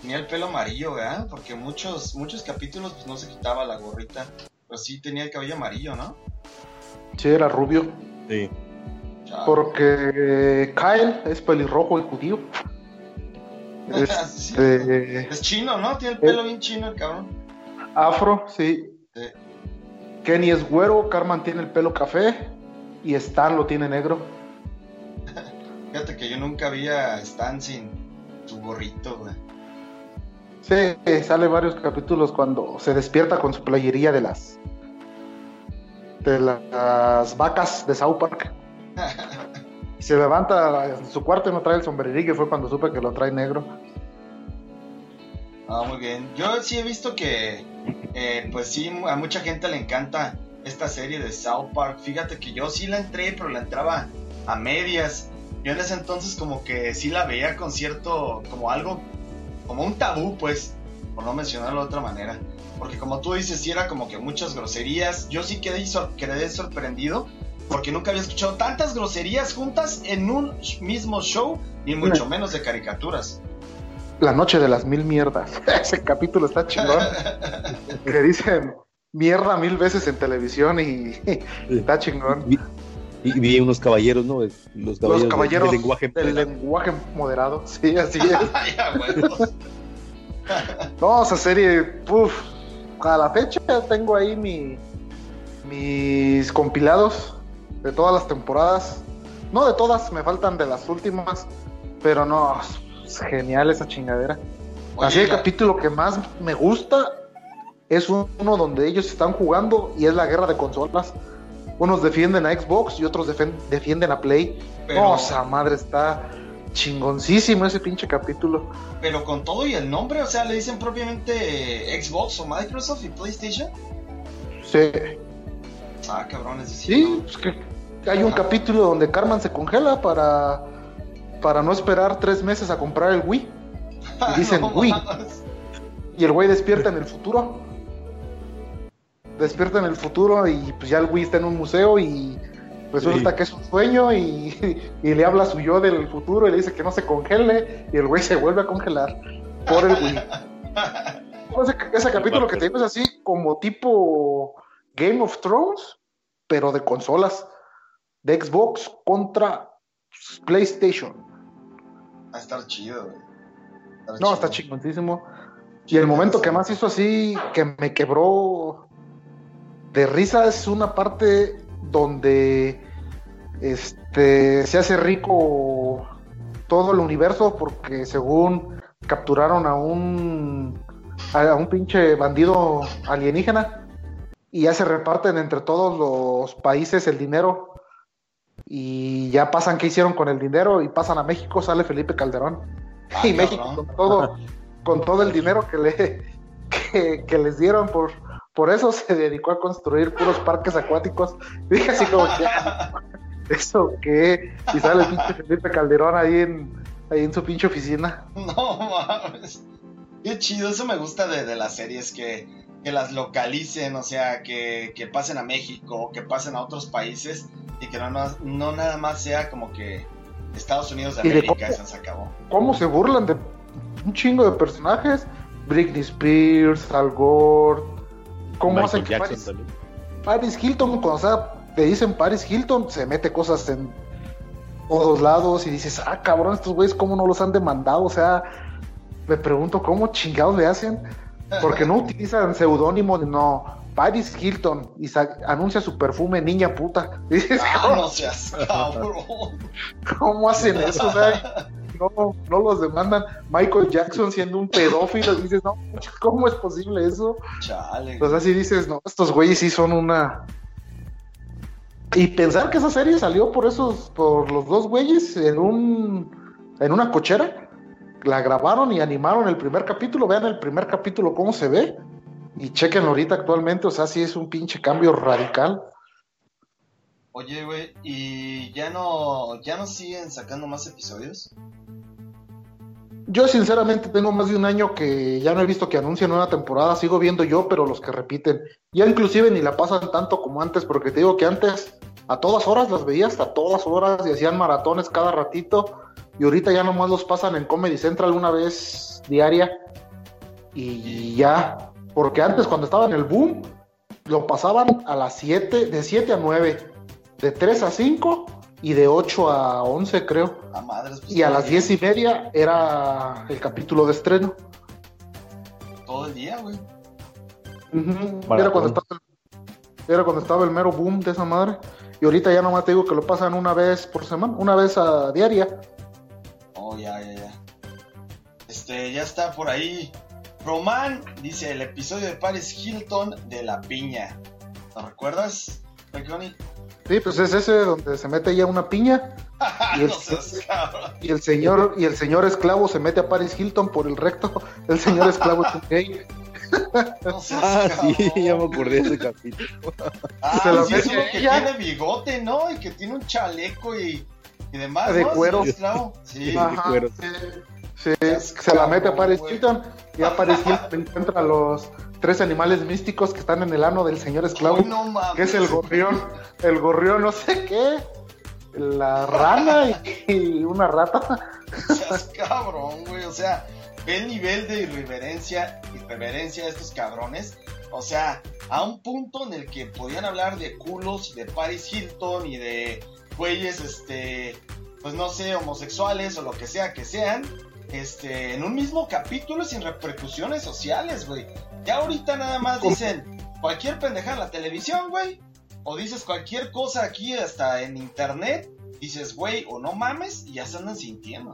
tenía el pelo amarillo, ¿verdad? Porque muchos muchos capítulos pues no se quitaba la gorrita, pero sí tenía el cabello amarillo, ¿no? Sí, era rubio. Sí. Porque Kyle es pelirrojo y judío. Este, Es chino, ¿no? Tiene el pelo bien chino el cabrón. Afro, sí. Sí. Kenny es güero, Carmen tiene el pelo café y Stan lo tiene negro. Fíjate que yo nunca vi a Stan sin su gorrito, güey. Sí, sale varios capítulos cuando se despierta con su playería de las de las vacas de South Park. Se levanta en su cuarto y no trae el sombrerillo, que fue cuando supe que lo trae negro. Ah, muy bien. Yo sí he visto que, eh, pues sí, a mucha gente le encanta esta serie de South Park. Fíjate que yo sí la entré, pero la entraba a medias. Yo en ese entonces como que sí la veía con cierto, como algo, como un tabú, pues, por no mencionarlo de otra manera. Porque como tú dices, sí era como que muchas groserías. Yo sí quedé, sor- quedé sorprendido porque nunca había escuchado tantas groserías juntas en un mismo show, y mucho menos de caricaturas. La noche de las mil mierdas. Ese capítulo está chingón. que dicen mierda mil veces en televisión y está chingón. Vi- Y vi unos caballeros, ¿no? Los caballeros, del, lenguaje, del lenguaje moderado. Sí, así es. no, esa serie, uff, a la fecha tengo ahí mi, mis compilados de todas las temporadas. No de todas, me faltan de las últimas, pero no, es genial esa chingadera. Así el capítulo que más me gusta es uno donde ellos están jugando y es la guerra de consolas unos defienden a Xbox y otros defienden a Play. Pero... madre está chingoncísimo ese pinche capítulo. Pero con todo y el nombre, o sea, le dicen propiamente Xbox o Microsoft y PlayStation. Sí. Ah, cabrones. Sí, es que hay un capítulo donde Carmen se congela para, para no esperar tres meses a comprar el Wii. Y dicen Wii. Y el güey despierta en el futuro despierta en el futuro y pues ya el Wii está en un museo y resulta que es un sueño y, le habla a su yo del futuro y le dice que no se congele y el güey se vuelve a congelar por el Wii. ese, capítulo que te digo es así como tipo Game of Thrones, pero de consolas, de Xbox contra PlayStation. Va a estar chido, No, está chingoncísimo. Y el momento que más hizo así, que me quebró de risa es una parte donde este se hace rico todo el universo porque según capturaron a un a un pinche bandido alienígena y ya se reparten entre todos los países el dinero y ya pasan qué hicieron con el dinero y pasan a México sale Felipe Calderón y México con todo con todo el dinero que le que les dieron por por eso se dedicó a construir puros parques acuáticos. Dije así como que, ¿eso qué? Y sale el pinche Felipe Calderón ahí en, ahí en su pinche oficina. No mames. Qué chido, eso me gusta de, de las series, que, que, las localicen, o sea, que, que, pasen a México, que pasen a otros países y que no, no, nada más sea como que Estados Unidos de América, eso se acabó. ¿Cómo se burlan de un chingo de personajes? Britney Spears, Al Gore, ¿Cómo hacen que Paris, Hilton, cuando sea, te dicen Paris Hilton, se mete cosas en todos lados y dices, ah, cabrón, estos güeyes, ¿cómo no los han demandado? O sea, me pregunto, ¿cómo chingados le hacen? Porque no utilizan seudónimo, no, Paris Hilton, y anuncia su perfume niña puta. dices, ah, no seas cabrón. ¿Cómo hacen eso? No, no los demandan. Michael Jackson siendo un pedófilo, dices, no, ¿cómo es posible eso? Chale. Pues así dices, no, estos güeyes sí son una. Y pensar que esa serie salió por esos, por los dos güeyes en un, en una cochera, la grabaron y animaron el primer capítulo, vean el primer capítulo cómo se ve. Y chequen ahorita actualmente, o sea, sí es un pinche cambio radical. Oye, güey, ¿y ya no, ya no siguen sacando más episodios? Yo sinceramente tengo más de un año que ya no he visto que anuncien una temporada, sigo viendo yo, pero los que repiten, ya inclusive ni la pasan tanto como antes, porque te digo que antes a todas horas las veía hasta todas horas y hacían maratones cada ratito, y ahorita ya nomás los pasan en Comedy Central una vez diaria y ya, porque antes cuando estaba en el boom lo pasaban a las 7, de 7 a 9 de 3 a 5 y de 8 a 11 creo. Pues, y a las 10 y media era el capítulo de estreno. Todo el día, güey. era, cuando estaba el, era cuando estaba el mero boom de esa madre. Y ahorita ya nomás te digo que lo pasan una vez por semana, una vez a diaria. Oh, ya, ya, ya. Este, ya está por ahí. Román dice el episodio de Paris Hilton de la piña. ¿Lo recuerdas, Peconi? Sí, pues es ese donde se mete ya una piña. Y el, y el, señor y el señor esclavo se mete a Paris Hilton por el recto. El señor esclavo es un gay. ah, sí, ya me acordé de ese capítulo. Ah, se lo sí, es uno que tiene bigote, ¿no? Y que tiene un chaleco y, y demás. De cuero. Sí, de cuero. Sí, se la mete a Paris Hilton y a Paris Hilton encuentra los tres animales místicos que están en el ano del señor esclavo, que es el gorrión, el gorrión no sé qué, la rana y, una rata. Seas cabrón, güey, o sea, ve el nivel de irreverencia, irreverencia de estos cabrones, o sea, a un punto en el que podían hablar de culos de Paris Hilton y de güeyes, este, pues no sé, homosexuales o lo que sea que sean, este, en un mismo capítulo sin repercusiones sociales, güey. Ya ahorita nada más dicen cualquier pendeja en la televisión, güey, o dices cualquier cosa aquí hasta en internet, dices, güey, o no mames, y ya se andan sintiendo.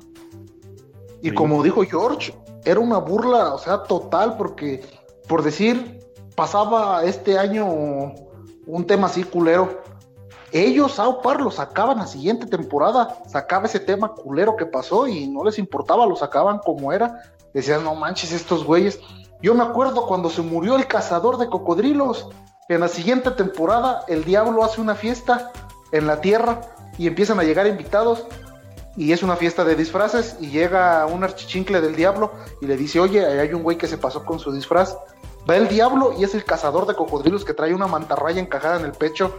Y como dijo George, era una burla, o sea, total, porque por decir, pasaba este año un tema así culero. Ellos, South lo sacaban la siguiente temporada, sacaba ese tema culero que pasó y no les importaba, lo sacaban como era. Decían, no manches, estos güeyes. Yo me acuerdo cuando se murió el cazador de cocodrilos. En la siguiente temporada, el diablo hace una fiesta en la tierra y empiezan a llegar invitados y es una fiesta de disfraces y llega un archichincle del diablo y le dice, oye, hay un güey que se pasó con su disfraz. Va el diablo y es el cazador de cocodrilos que trae una mantarraya encajada en el pecho.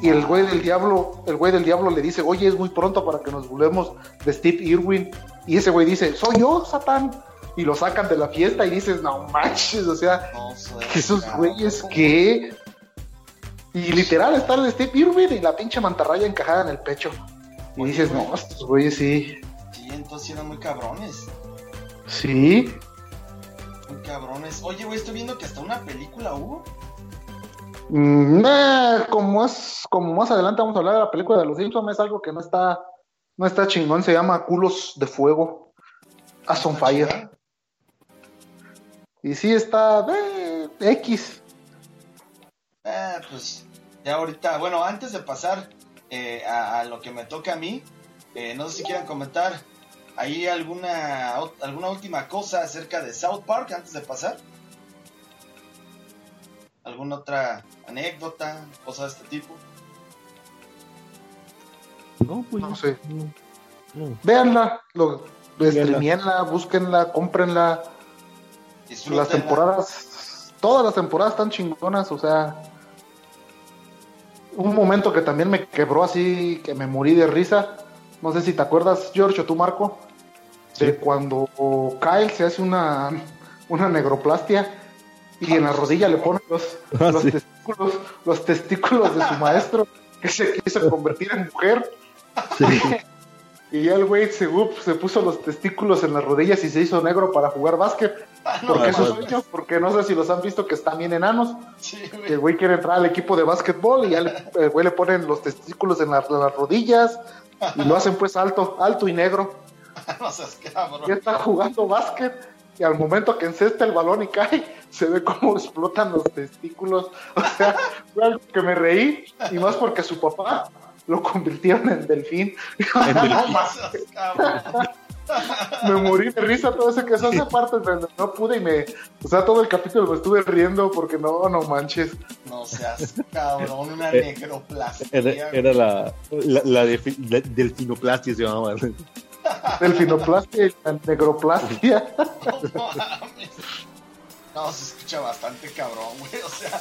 Y el güey del diablo, el güey del diablo le dice, oye, es muy pronto para que nos volvemos de Steve Irwin. Y ese güey dice, soy yo, Satán. Y lo sacan de la fiesta y dices, no manches, o sea, esos güeyes que... Y literal está el Steve Irwin y la pinche mantarraya encajada en el pecho. Y dices, no, estos güeyes sí. Sí, entonces eran muy cabrones. Sí. Muy cabrones. Oye, güey, estoy viendo que hasta una película hubo. Mm, como es, como más adelante vamos a hablar de la película de los Simpsons, es algo que no está, no está chingón, se llama Culos de Fuego. As on Fire. Y sí está eh, X. Ah, pues ya ahorita, bueno, antes de pasar eh, a, lo que me toca a mí, eh, no sé si quieran comentar ¿Hay alguna, alguna última cosa acerca de South Park antes de pasar? ¿Alguna otra anécdota, cosa de este tipo? No, pues no sé. No, Véanla, lo, búsquenla, cómprenla. Las temporadas, todas las temporadas están chingonas, o sea. Un momento que también me quebró así, que me morí de risa. No sé si te acuerdas, George, o tú, Marco de cuando Kyle se hace una, una negroplastia y en la rodilla le pone los, ah, testículos, los testículos de su maestro que se quiso convertir en mujer. y ya el güey se, se puso los testículos en las rodillas y se hizo negro para jugar básquet. Ah, porque esos sueños, porque no sé si los han visto que están bien enanos. el güey quiere entrar al equipo de básquetbol y ya el güey le ponen los testículos en, en las rodillas y lo hacen pues alto, alto y negro. no seas cabrón. Ya está jugando básquet y al momento que encesta el balón y cae, se ve cómo explotan los testículos. O sea, fue algo que me reí y más porque su papá lo convirtieron en delfín. En delfín. me morí de risa todo ese que eso hace parte, pero no pude y me, o sea, todo el capítulo me estuve riendo porque no, no manches. No seas cabrón, una eh, negroplastia. Era, era la, la, la, delfinoplastia se llamaba. Delfinoplastia y negroplastia. No, se escucha bastante cabrón, güey. O sea,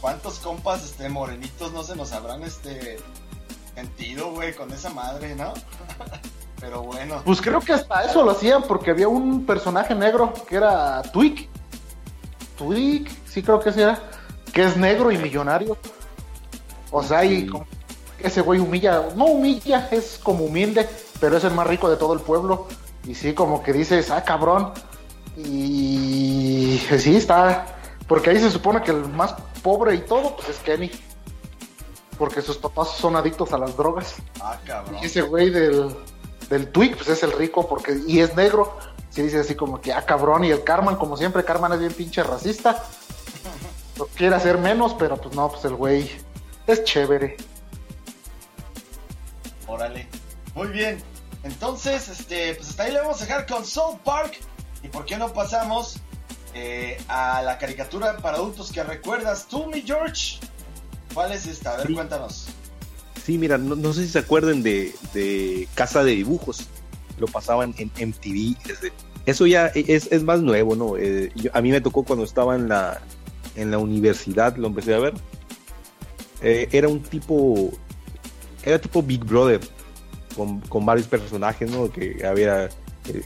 ¿cuántos compas este, morenitos no se nos habrán este sentido, güey, con esa madre, no? Pero bueno. Pues creo que hasta eso lo hacían porque había un personaje negro que era Twig. Twig, sí creo que sí era. Que es negro y millonario. O sea, y ese güey humilla, no humilla, es como humilde pero es el más rico de todo el pueblo. Y sí, como que dices, ah, cabrón. Y sí, está. Porque ahí se supone que el más pobre y todo, pues es Kenny. Porque sus papás son adictos a las drogas. Ah, cabrón. Y ese güey del, del Twig, pues es el rico, porque y es negro. Se dice así como que, ah, cabrón. Y el Carman, como siempre, Carman es bien pinche racista. Lo quiere hacer menos, pero pues no, pues el güey es chévere. Órale. Muy bien. Entonces, este, pues hasta ahí le vamos a dejar con South Park. ¿Y por qué no pasamos eh, a la caricatura para adultos que recuerdas tú, mi George? ¿Cuál es esta? A ver, cuéntanos. Sí, mira, no, sé si se acuerdan de, Casa de Dibujos. Lo pasaban en MTV. eso ya es, es, más nuevo, ¿no? Eh, a mí me tocó cuando estaba en la, en la universidad, lo empecé a ver. Eh, era un tipo. Era tipo Big Brother con, varios personajes, ¿no? Que había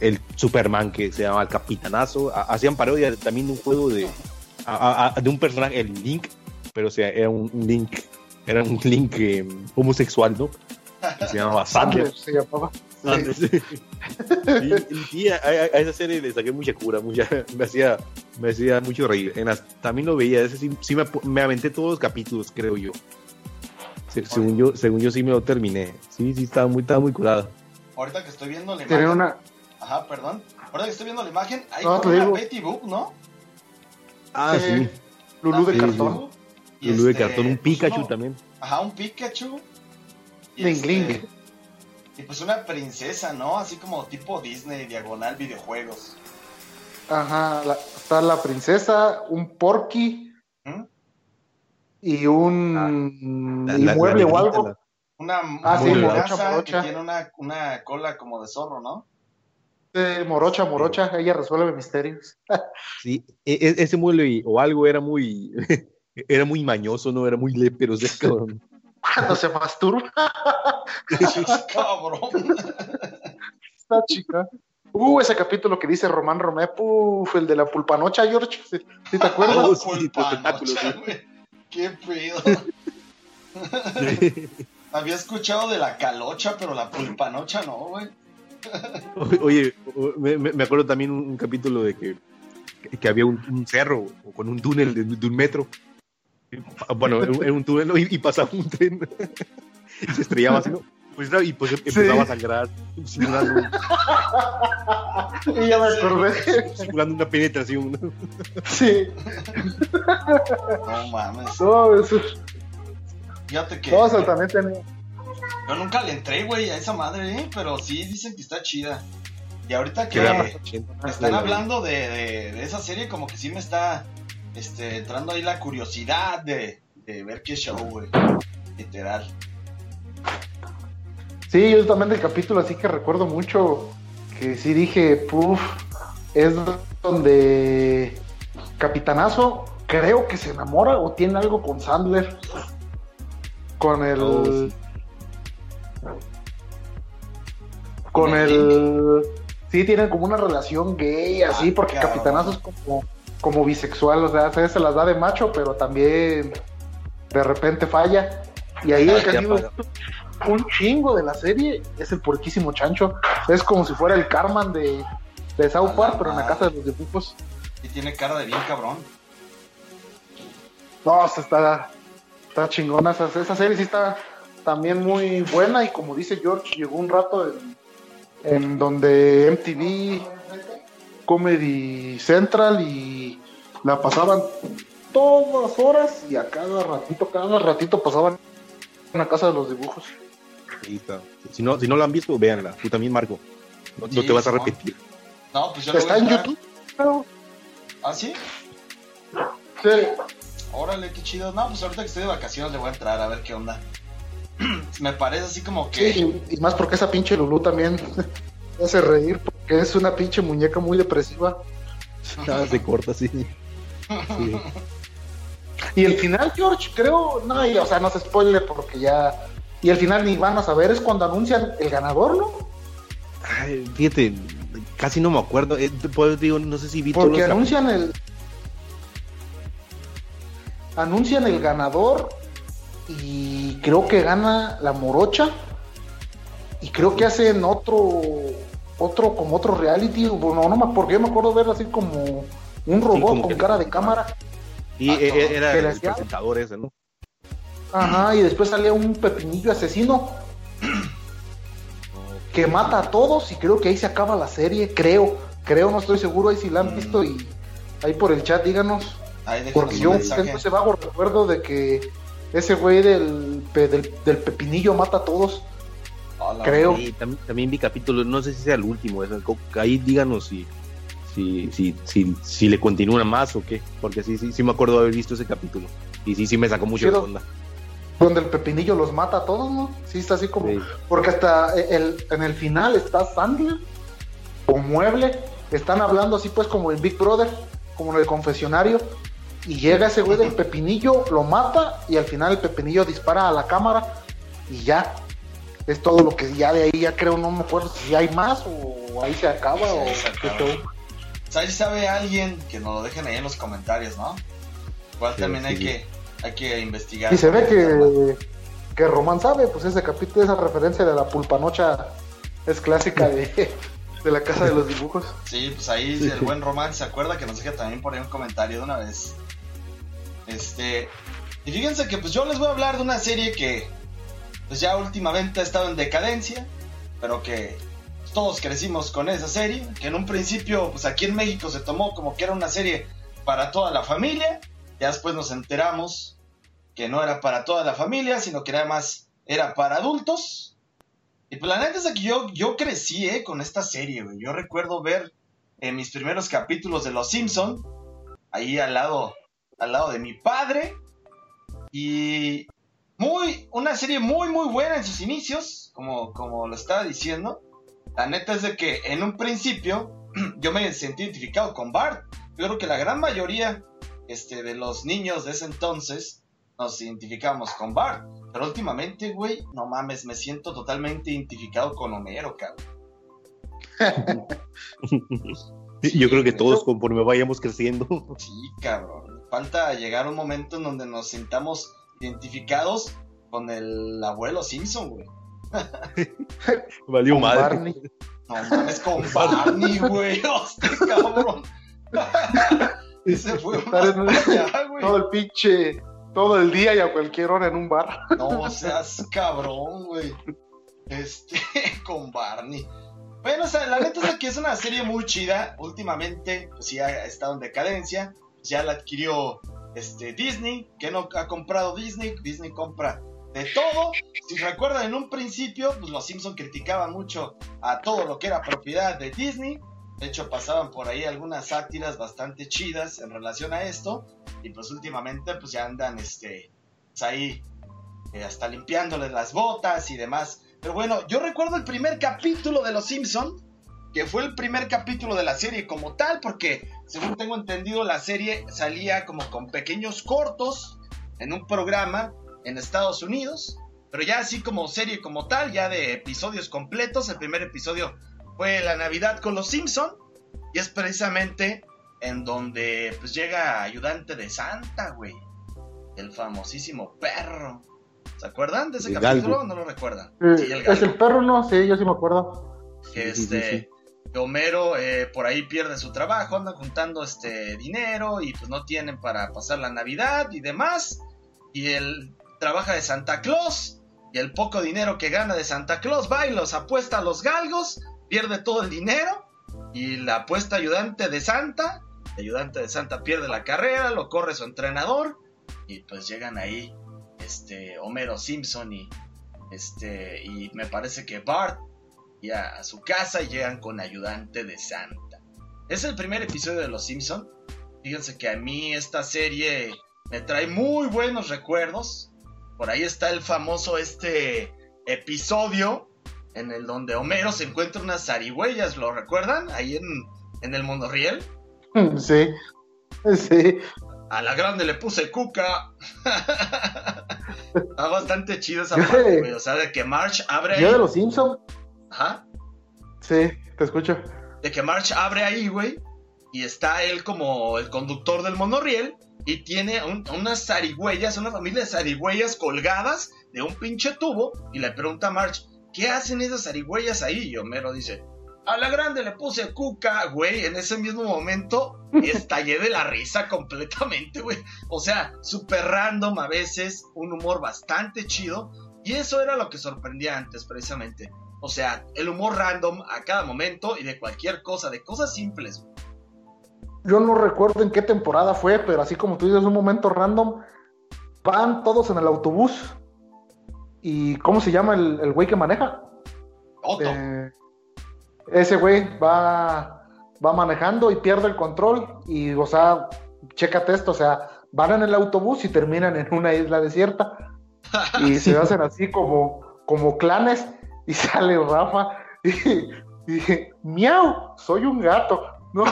el, Superman que se llamaba el Capitanazo, hacían parodia también de un juego de, de un personaje, el Link, pero o sea, era un Link, era un Link eh, homosexual, ¿no? se llamaba Sandler. se llamaba. Sí. Y, y a, a- a esa serie le saqué mucha cura, mucha, me hacía, me hacía mucho reír. En las- también lo veía, ese sí, sí me, me aventé todos los capítulos, creo yo. Se- según yo, según yo sí me lo terminé. Sí, sí, estaba muy, estaba muy curada. Ahorita que estoy viendo la imagen. una. Ajá, perdón. Ahorita que estoy viendo la imagen, hay No, una digo. Betty Boop, ¿no? Ah, eh, sí. Lulú de Sí, cartón. Y Lulú de este, cartón, un pues, Pikachu también. Ajá, un Pikachu. Y, Ling este, y pues una princesa, ¿no? Así como tipo Disney, diagonal videojuegos. Ajá. la- está la princesa, un porky ¿Mm? Y un La- y la- mueble la o algo. Una, Ah, sí, morocha, casa morocha. que tiene una, una cola como de zorro, ¿no? Eh, morocha, morocha, ella resuelve misterios. Sí, e- e- ese mueble o algo era muy, era muy mañoso, no era muy lépero, ese cabrón. Cuando se masturba, Cabrón. esta chica. Uh, ese capítulo que dice Román Romé, uf, el de la pulpanocha, George. ¿Sí, sí te acuerdas? Oh, sí, pulpa Qué pedo. Había escuchado de la calocha, pero la pulpanocha no, güey. Oye, me, acuerdo también un, capítulo de que, que había un, un cerro o con un túnel de, de un metro. Bueno, era un, túnel y, y pasaba un tren y se estrellaba así, ¿no? Pues, y pues empezaba a sangrar, simulando, Y ya me acordé. simulando una penetración. ¿no? Sí. No mames. No, eso, Fíjate que no, o sea, también tenía. yo nunca le entré, güey, a esa madre, ¿eh? Pero sí dicen que está chida. Y ahorita Que 80. están hablando de, de- de esa serie, como que sí me está este, entrando ahí la curiosidad de, de ver qué show, güey. Literal. Sí, yo también del capítulo así que recuerdo mucho que sí dije, puf, es donde Capitanazo creo que se enamora o tiene algo con Sandler. Con el... Oh, sí. Con el... Sí, tienen como una relación gay, así, Ah, porque cabrón. Capitanazo es como, como bisexual, o sea, se las da de macho, pero también de repente falla. Y ahí el Ya un chingo de la serie es el porquísimo chancho. Es como si fuera el Carman de, de South Park, pero en la casa de los dibujos. Y tiene cara de bien cabrón. No, está, está chingona. Esa, esa serie sí está también muy buena. Y como dice George, llegó un rato en, en donde MTV, Comedy Central y la pasaban todas horas y a cada ratito, cada ratito pasaban en la casa de los dibujos. Ahí está. Si no, si no lo han visto, véanla. Tú también, Marco. No, te vas a repetir. No, pues lo Está voy a en YouTube. creo. ¿Ah, sí? Sí. Órale, qué chido. No, pues ahorita que estoy de vacaciones le voy a entrar a ver qué onda. Me parece así como que. Sí, y más porque esa pinche Lulu también me hace reír porque es una pinche muñeca muy depresiva. Nada se corta, sí. Sí. Y el final, George, creo, no, y, o sea, no se spoiler porque ya. Y el final ni van a saber, es cuando anuncian el ganador, ¿no? Ay, fíjate, casi no me acuerdo. Eh, pues, digo, no sé si vi Porque anuncian el. Anuncian el ganador y creo que gana la morocha. Y creo que hacen otro. Otro, como otro reality. Bueno, no me porque yo me acuerdo verlo así como un robot con cara de cámara. Sí, Ah, todo. eh, era el presentador ese, ¿no? Ajá, y después salía un pepinillo asesino que mata a todos y creo que ahí se acaba la serie, creo, creo, no estoy seguro, ahí si la han Mm. visto y ahí por el chat díganos, Ahí porque un yo tengo ese vago recuerdo de que ese güey del, pe- del, del pepinillo mata a todos, Hola, creo. También, también vi capítulos, no sé si sea el último, ahí díganos si, si, si, si, si le continúan más o qué, porque sí, sí, sí me acuerdo de haber visto ese capítulo. Y sí, sí me sacó mucho de onda. Donde el pepinillo los mata a todos, ¿no? Sí, está así como... Sí. Porque hasta el, en el final está Sandler o Mueble, están hablando así pues como en Big Brother, como en el confesionario, y llega ese güey del pepinillo, lo mata y al final el pepinillo dispara a la cámara y ya. Es todo lo que ya de ahí ya creo, no me acuerdo si hay más o ahí se acaba Sí, o ahí se qué acaba. ¿Sabes si sabe alguien que nos lo dejen ahí en los comentarios, no? Igual Sí, también sí, hay que hay que investigar. Y se ve que, que Román sabe, pues ese capítulo, esa referencia de la pulpanocha es clásica de, de la casa de los dibujos. Sí, pues ahí el buen Román se acuerda que nos deja también por ahí un comentario de una vez. Este, y fíjense que pues yo les voy a hablar de una serie que pues ya últimamente ha estado en decadencia, pero que todos crecimos con esa serie, que en un principio pues aquí en México se tomó como que era una serie para toda la familia, ya después nos enteramos que no era para toda la familia, sino que además era para adultos. Y pues la neta es que yo, yo crecí eh, con esta serie. Yo recuerdo ver en mis primeros capítulos de Los Simpson, ahí al lado, al lado de mi padre. Y muy, una serie muy, muy buena en sus inicios, como, como lo estaba diciendo. La neta es de que en un principio yo me sentí identificado con Bart. Yo creo que la gran mayoría este, de los niños de ese entonces nos identificamos con Bart. Pero últimamente, güey, no mames, me siento totalmente identificado con Homero, cabrón. Yo creo que todos conforme vayamos creciendo. Sí, cabrón. Falta llegar a un momento en donde nos sintamos identificados con el abuelo Simpson, güey. Valió Con madre. Barney. No mames, con Barney, güey. Hostia, cabrón. Ese fue Estar en- güey. todo el pinche, todo el día y a cualquier hora en un bar. No seas cabrón, güey. Este, con Barney. Bueno, o sea, la neta es que es una serie muy chida. Últimamente, pues sí ha estado en decadencia. Ya la adquirió este, Disney, que no ha comprado Disney. Disney compra de todo. Si recuerdan, en un principio, pues los Simpson criticaban mucho a todo lo que era propiedad de Disney. De hecho, pasaban por ahí algunas sátiras bastante chidas en relación a esto. Y pues últimamente, pues ya andan, este, pues ahí eh, hasta limpiándole las botas y demás. Pero bueno, yo recuerdo el primer capítulo de Los Simpson, que fue el primer capítulo de la serie como tal, porque según tengo entendido la serie salía como con pequeños cortos en un programa en Estados Unidos, pero ya así como serie como tal, ya de episodios completos, el primer episodio fue la Navidad con Los Simpson y es precisamente en donde pues llega ayudante de Santa, güey, el famosísimo perro. ¿Se acuerdan de ese El capítulo? galgo. ¿No lo recuerdan? Eh, Sí, el ¿Es el perro no? Sí, yo sí me acuerdo. que Sí, sí, este sí. que Homero eh, por ahí pierde su trabajo, anda juntando este dinero y pues no tienen para pasar la Navidad y demás. Y él trabaja de Santa Claus y el poco dinero que gana de Santa Claus va y los apuesta a los galgos, pierde todo el dinero y la apuesta ayudante de Santa, ayudante de Santa pierde la carrera, lo corre su entrenador y pues llegan ahí este Homero Simpson y este y me parece que Bart y a, a su casa y llegan con ayudante de Santa. Es el primer episodio de Los Simpson. Fíjense que a mí esta serie me trae muy buenos recuerdos. Por ahí está el famoso este episodio en el donde Homero se encuentra unas zarigüeyas, ¿lo recuerdan? Ahí en, en el monorriel. Sí. Sí. A la grande le puse cuca. Está bastante chido esa parte, güey. O sea, de que March abre ahí. Yo de los Simpsons. Ajá. Sí, te escucho. de que March abre ahí, güey, y está él como el conductor del monorriel y tiene un- unas zarigüeyas, una familia de zarigüeyas colgadas de un pinche tubo y le pregunta a March, ¿qué hacen esas zarigüeyas ahí? Y Homero dice, a la grande le puse cuca, güey, en ese mismo momento estallé de la risa completamente, güey. O sea, súper random a veces, un humor bastante chido y eso era lo que sorprendía antes precisamente. O sea, el humor random a cada momento y de cualquier cosa, de cosas simples. Yo no recuerdo en qué temporada fue, pero así como tú dices, un momento random, van todos en el autobús. ¿Y cómo se llama el, el güey que maneja? Otto. Eh, ese güey va, va manejando y pierde el control. Y, o sea, chécate esto, o sea, van en el autobús y terminan en una isla desierta. Y se hacen así como, como clanes. Y sale Rafa y, y dije, miau, soy un gato. No,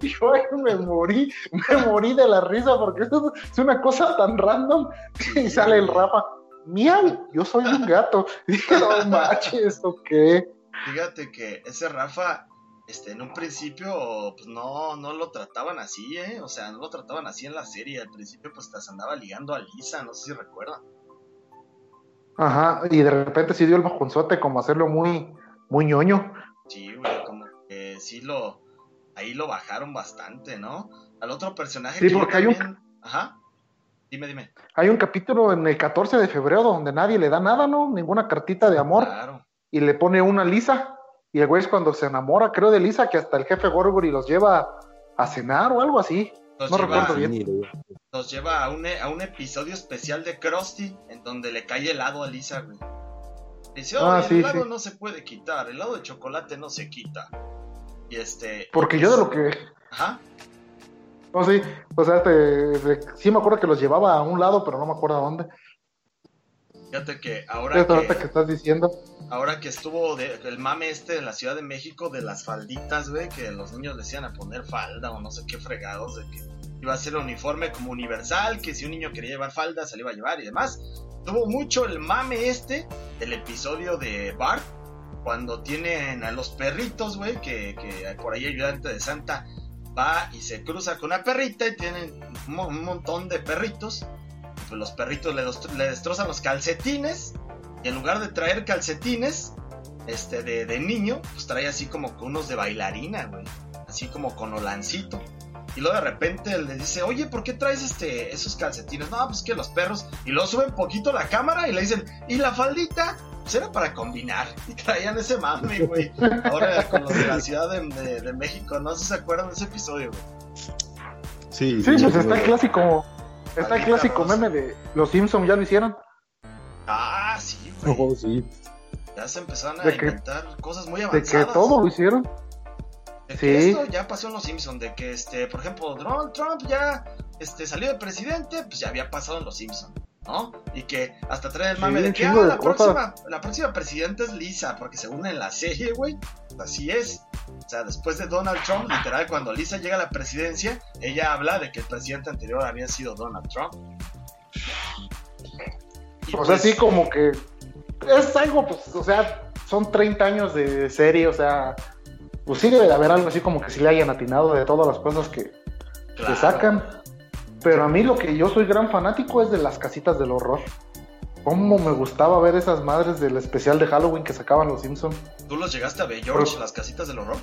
yo me morí, me morí de la risa porque esto es una cosa tan random. Y sale el Rafa, miau, yo soy un gato. Y dije, no manches, ¿esto qué? Fíjate que ese Rafa, este, en un principio, pues no, no lo trataban así, ¿eh? O sea, no lo trataban así en la serie. Al principio, pues hasta se andaba ligando a Lisa, no sé si recuerdan. Ajá, y de repente sí dio el bajonzote como hacerlo muy, muy ñoño. Sí, güey, como que sí lo. Ahí lo bajaron bastante, ¿no? Al otro personaje. Sí, que porque hay un- Ajá. Dime, dime. Hay un capítulo en el 14 de febrero donde nadie le da nada, ¿no? Ninguna cartita de amor. Claro. Y le pone una Lisa. Y el güey es cuando se enamora, creo, de Lisa, que hasta el jefe Gorgory los lleva a cenar o algo así. Nos No lleva, recuerdo bien. Nos lleva a, un, e- a un episodio especial de Krusty en donde le cae helado a Lisa, güey. Dice, Ah, sí, el helado sí. no se puede quitar, el helado de chocolate no se quita. Y este. Porque yo de lo que. Ajá. No sé, o sea, de- sí me acuerdo que los llevaba a un lado, pero no me acuerdo a dónde. Fíjate que ahora que, que estás diciendo. ahora que estuvo de- el mame este en la Ciudad de México de las falditas, güey, que los niños le decían a poner falda o no sé qué fregados, de que iba a ser uniforme como universal, que si un niño quería llevar falda se le iba a llevar y demás. Tuvo mucho el mame este del episodio de Bart, cuando tienen a los perritos, güey, que, que por ahí ayudante de Santa va y se cruza con una perrita y tienen un, mo- un montón de perritos. Pues los perritos le, destro- le destrozan los calcetines y en lugar de traer calcetines este de, de niño, pues trae así como unos de bailarina, güey. Así como con olancito. Y luego de repente le dice, oye, ¿por qué traes este, esos calcetines? No, pues que los perros. Y luego suben poquito la cámara y le dicen, ¿y la faldita? Pues era para combinar. Y traían ese mame, güey. Ahora con los de la Ciudad de, de- de México, no sé si se acuerdan de ese episodio, güey. Sí, Sí, sí, pues está el clásico. Está el clásico rosa. meme de Los Simpsons, ya lo hicieron. Ah, sí, güey. Oh, sí. Ya se empezaron a De que- inventar cosas muy De avanzadas. que todo lo hicieron. De que Sí. esto ya pasó en los Simpsons, de que este, por ejemplo, Donald Trump ya este, salió de presidente, pues ya había pasado en los Simpsons, ¿no? Y que hasta trae el Sí, mame de que ah, de la próxima, la próxima presidenta es Lisa, porque según en la serie, güey, así es. O sea, después de Donald Trump, literal, cuando Lisa llega a la presidencia, ella habla de que el presidente anterior había sido Donald Trump. Y O sea, pues, sí, como que es algo, pues, o sea, son 30 años de serie, o sea, pues sí debe de haber algo así como que sí le hayan atinado de todas las cosas que, que claro. sacan. Pero a mí lo que yo soy gran fanático es de las casitas del horror. Cómo me gustaba ver esas madres del especial de Halloween que sacaban los Simpsons. ¿Tú los llegaste a ver, George, Pero- las casitas del horror?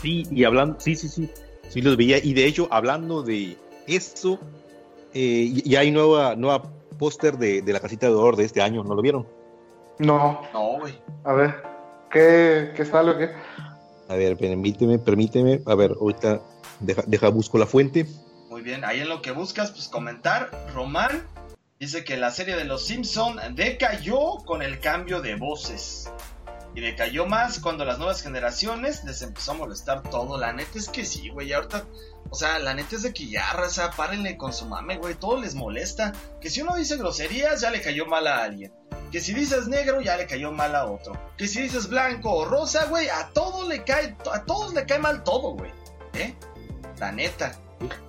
Sí, y hablando, sí, sí, sí, sí los veía. Y de hecho, hablando de eso, eh, ya hay nueva, nueva póster de, de la casita de horror de este año, ¿no lo vieron? No, No, güey. a ver, ¿qué, qué sale o qué? A ver, permíteme, permíteme. A ver, ahorita deja, busco la fuente. Muy bien, ahí en lo que buscas, pues comentar. Román dice que la serie de Los Simpson decayó con el cambio de voces. Y decayó más cuando las nuevas generaciones les empezó a molestar todo. La neta es que sí, güey. Ahorita, o sea, la neta es de que ya, raza, párenle con su mame, güey. Todo les molesta. Que si uno dice groserías, ya le cayó mal a alguien. Que si dices negro, ya le cayó mal a otro. Que si dices blanco o rosa, güey, a todo le cae, a todos le cae mal todo, güey. ¿Eh? La neta.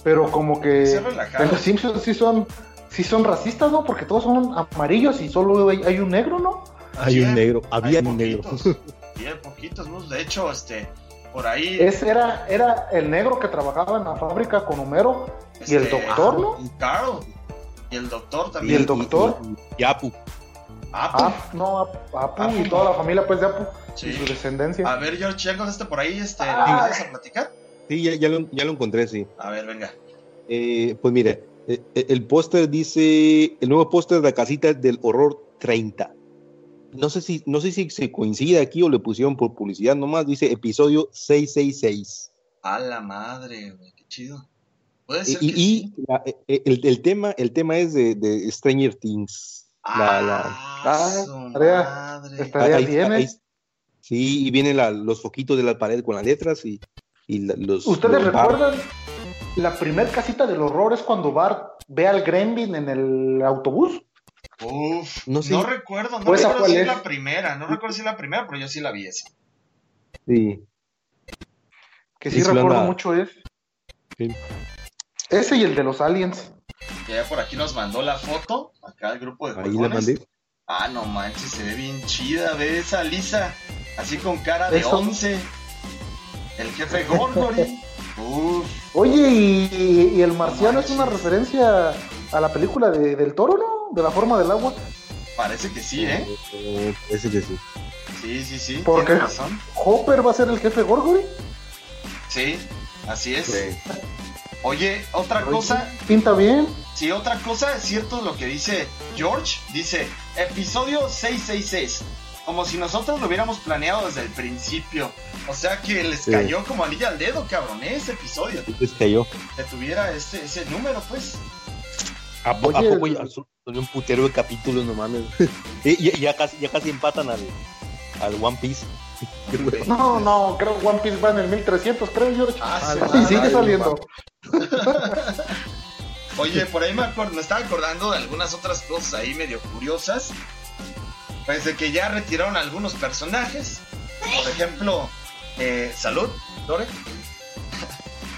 Pero como que Se relajaron. en los Simpsons sí son, sí son racistas, ¿no? Porque todos son amarillos y solo hay, hay un negro, ¿no? Hay Sí, un negro, había un negro. poquitos, hay poquitos, ¿no? De hecho, este, por ahí. Ese era, era el negro que trabajaba en la fábrica con Homero y el este, doctor, ¿no? Carl. Y el doctor ¿Y también. el doctor? Y, y Apu. Apu. No, Apu, Apu Apu, y toda la familia pues de Apu Sí. y su descendencia. A ver, George, ¿ya encontraste por ahí? Este, ¿Lo Ah. vas a platicar? Sí, ya, ya lo, ya lo encontré, sí. A ver, venga. Eh, pues mire, eh, eh, el póster dice, el nuevo póster de la casita del horror 30. No sé si, no sé si se coincide aquí o le pusieron por publicidad nomás, dice episodio 666. A la madre, güey, qué chido. Puede Y, ser y- que y sí. la- el, el tema, el tema es de, de Stranger Things. La- la- Ah, Ah, tarea. ahí- ahí- sí, y vienen la- los foquitos de la pared con las letras y, y la- los... ¿Ustedes los recuerdan la primer casita del horror es cuando Bart ve al Gremlin en el autobús? Uf, No recuerdo, no Pues, ¿esa recuerdo si es la primera, no recuerdo si es la primera, pero yo sí la vi esa. Sí. Que Sí, recuerdo mucho es. Sí. Ese y el de los aliens. Que ya por aquí nos mandó la foto, acá el grupo de Ahí la mandé. Ah, no manches, se ve bien chida, ve esa Lisa, así con cara de Eso. once. El jefe Gorgory. Uf, Oye, y, y el marciano es una referencia a la película de- del toro, ¿no? De la forma del agua. Parece que sí, ¿eh? Eh, Parece que sí. Sí, sí, sí. ¿Por tiene qué? razón. ¿Hopper va a ser el jefe Gorgory? Sí, así es. Sí. Oye, otra cosa, Pinta bien. sí, otra cosa, es cierto lo que dice George. Dice, episodio 666. Como si nosotros lo hubiéramos planeado desde el principio. O sea que les Sí. cayó como anilla al dedo, cabrón, ¿eh? ese episodio. Es que yo. Que tuviera ese, ese número, pues. ¿A, po- Oye, a poco el- ya son son un putero de capítulos, no mames? y, y- ya, casi, ya casi empatan al, al One Piece. No, no, creo que One Piece va en el 1300, creo yo. Ah, sí, y sigue saliendo. Oye, por ahí me, acuerdo, me estaba acordando de algunas otras cosas ahí medio curiosas. Pues de que ya retiraron algunos personajes. Por ejemplo, eh, Salud, Lore.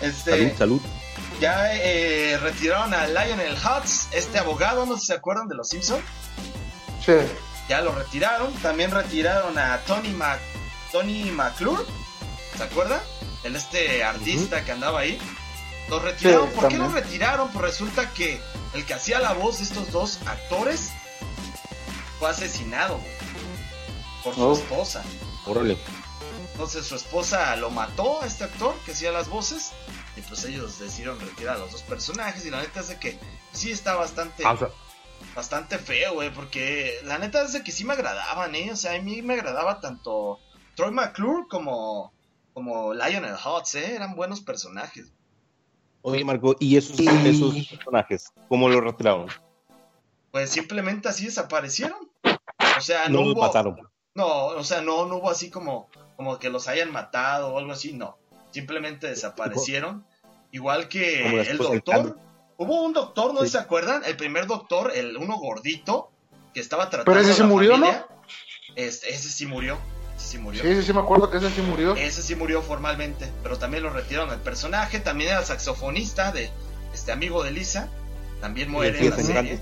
Este, Salud, salud. ya eh, retiraron a Lionel Hutz, este abogado, no sé si se acuerdan de los Simpsons. Sí. Ya lo retiraron. También retiraron a Tony Mac Tony McClure. ¿Se acuerdan? El este artista que andaba ahí. Lo retiraron. Sí, ¿Por qué lo retiraron? Pues resulta que el que hacía la voz de estos dos actores fue asesinado güey, por su Oh. esposa. Órale. Entonces su esposa lo mató a este actor que hacía las voces. Y pues ellos decidieron retirar a los dos personajes. Y la neta es de que sí está bastante Ah, o sea, bastante feo, güey, porque la neta es de que sí me agradaban, ¿eh? O sea, a mí me agradaba tanto Troy McClure como, como Lionel Hutz, ¿eh? Eran buenos personajes. oye, Marco, ¿y esos, esos personajes? ¿Cómo los retiraron? Pues simplemente así desaparecieron. O sea, No no, los hubo... mataron. No, o sea, no, no hubo así como, como que los hayan matado o algo así, no. Simplemente desaparecieron. Igual que el doctor. Hubo un doctor, ¿no Sí. se acuerdan? El primer doctor, el uno gordito, que estaba tratando Pero ese a se murió, ¿no? Este, ese sí murió. Ese sí murió. Sí, sí, sí, me acuerdo que ese sí murió. Ese sí murió formalmente, pero también lo retiraron el personaje. También era saxofonista de este amigo de Lisa. También muere en la serie.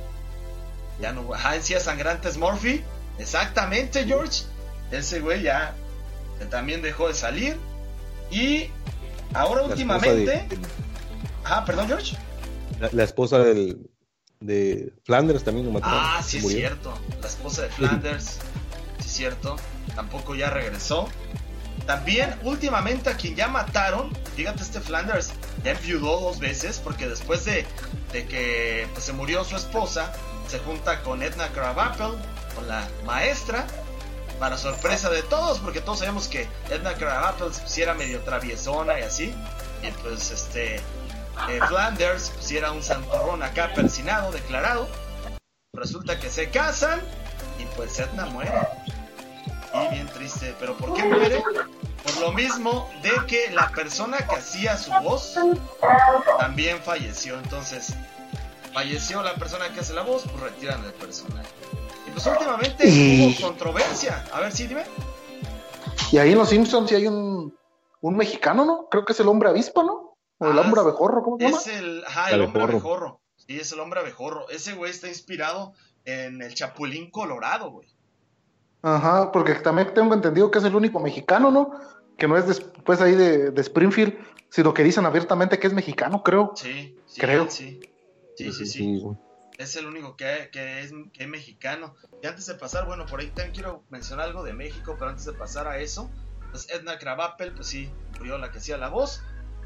Ya no, ajá, encías sangrantes Murphy. Exactamente, George. Ese güey ya también dejó de salir. Y ahora La últimamente. de- Ah, perdón, George. la, la esposa del, de Flanders también lo mataron. Ah, sí es cierto. La esposa de Flanders. Cierto. Tampoco ya regresó. También últimamente a quien ya mataron, fíjate este Flanders, ya enviudó dos veces porque después de, de que pues, se murió su esposa, se junta con Edna Krabappel, con la maestra, para sorpresa de todos, porque todos sabemos que Edna Krabappel si era medio traviesona y así, y pues este eh, Flanders pues, era un santurrón acá persinado, declarado, resulta que se casan y pues Edna muere. Y bien triste, pero ¿por qué muere? Por lo mismo de que la persona que hacía su voz también falleció. Entonces, falleció la persona que hace la voz, pues retiran el personaje. Y pues últimamente Y- hubo controversia. A ver, sí, dime. Y ahí en Los Simpsons sí hay un, un mexicano, ¿no? Creo que es el hombre avispa, ¿no? O el Ah, hombre abejorro, ¿cómo se llama? Es el, ajá, el hombre Abejorro. abejorro. Sí, es el hombre abejorro. Ese güey está inspirado en el Chapulín Colorado, güey. Ajá, porque también tengo entendido que es el único mexicano, ¿no? Que no es después ahí de, de Springfield, sino que dicen abiertamente que es mexicano, creo. Sí, sí, Creo. sí. Sí, sí, sí. Es el único que, que es, que es mexicano. Y antes de pasar, bueno, por ahí también quiero mencionar algo de México, pero antes de pasar a eso, pues Edna Krabappel, pues sí, murió la que hacía la voz.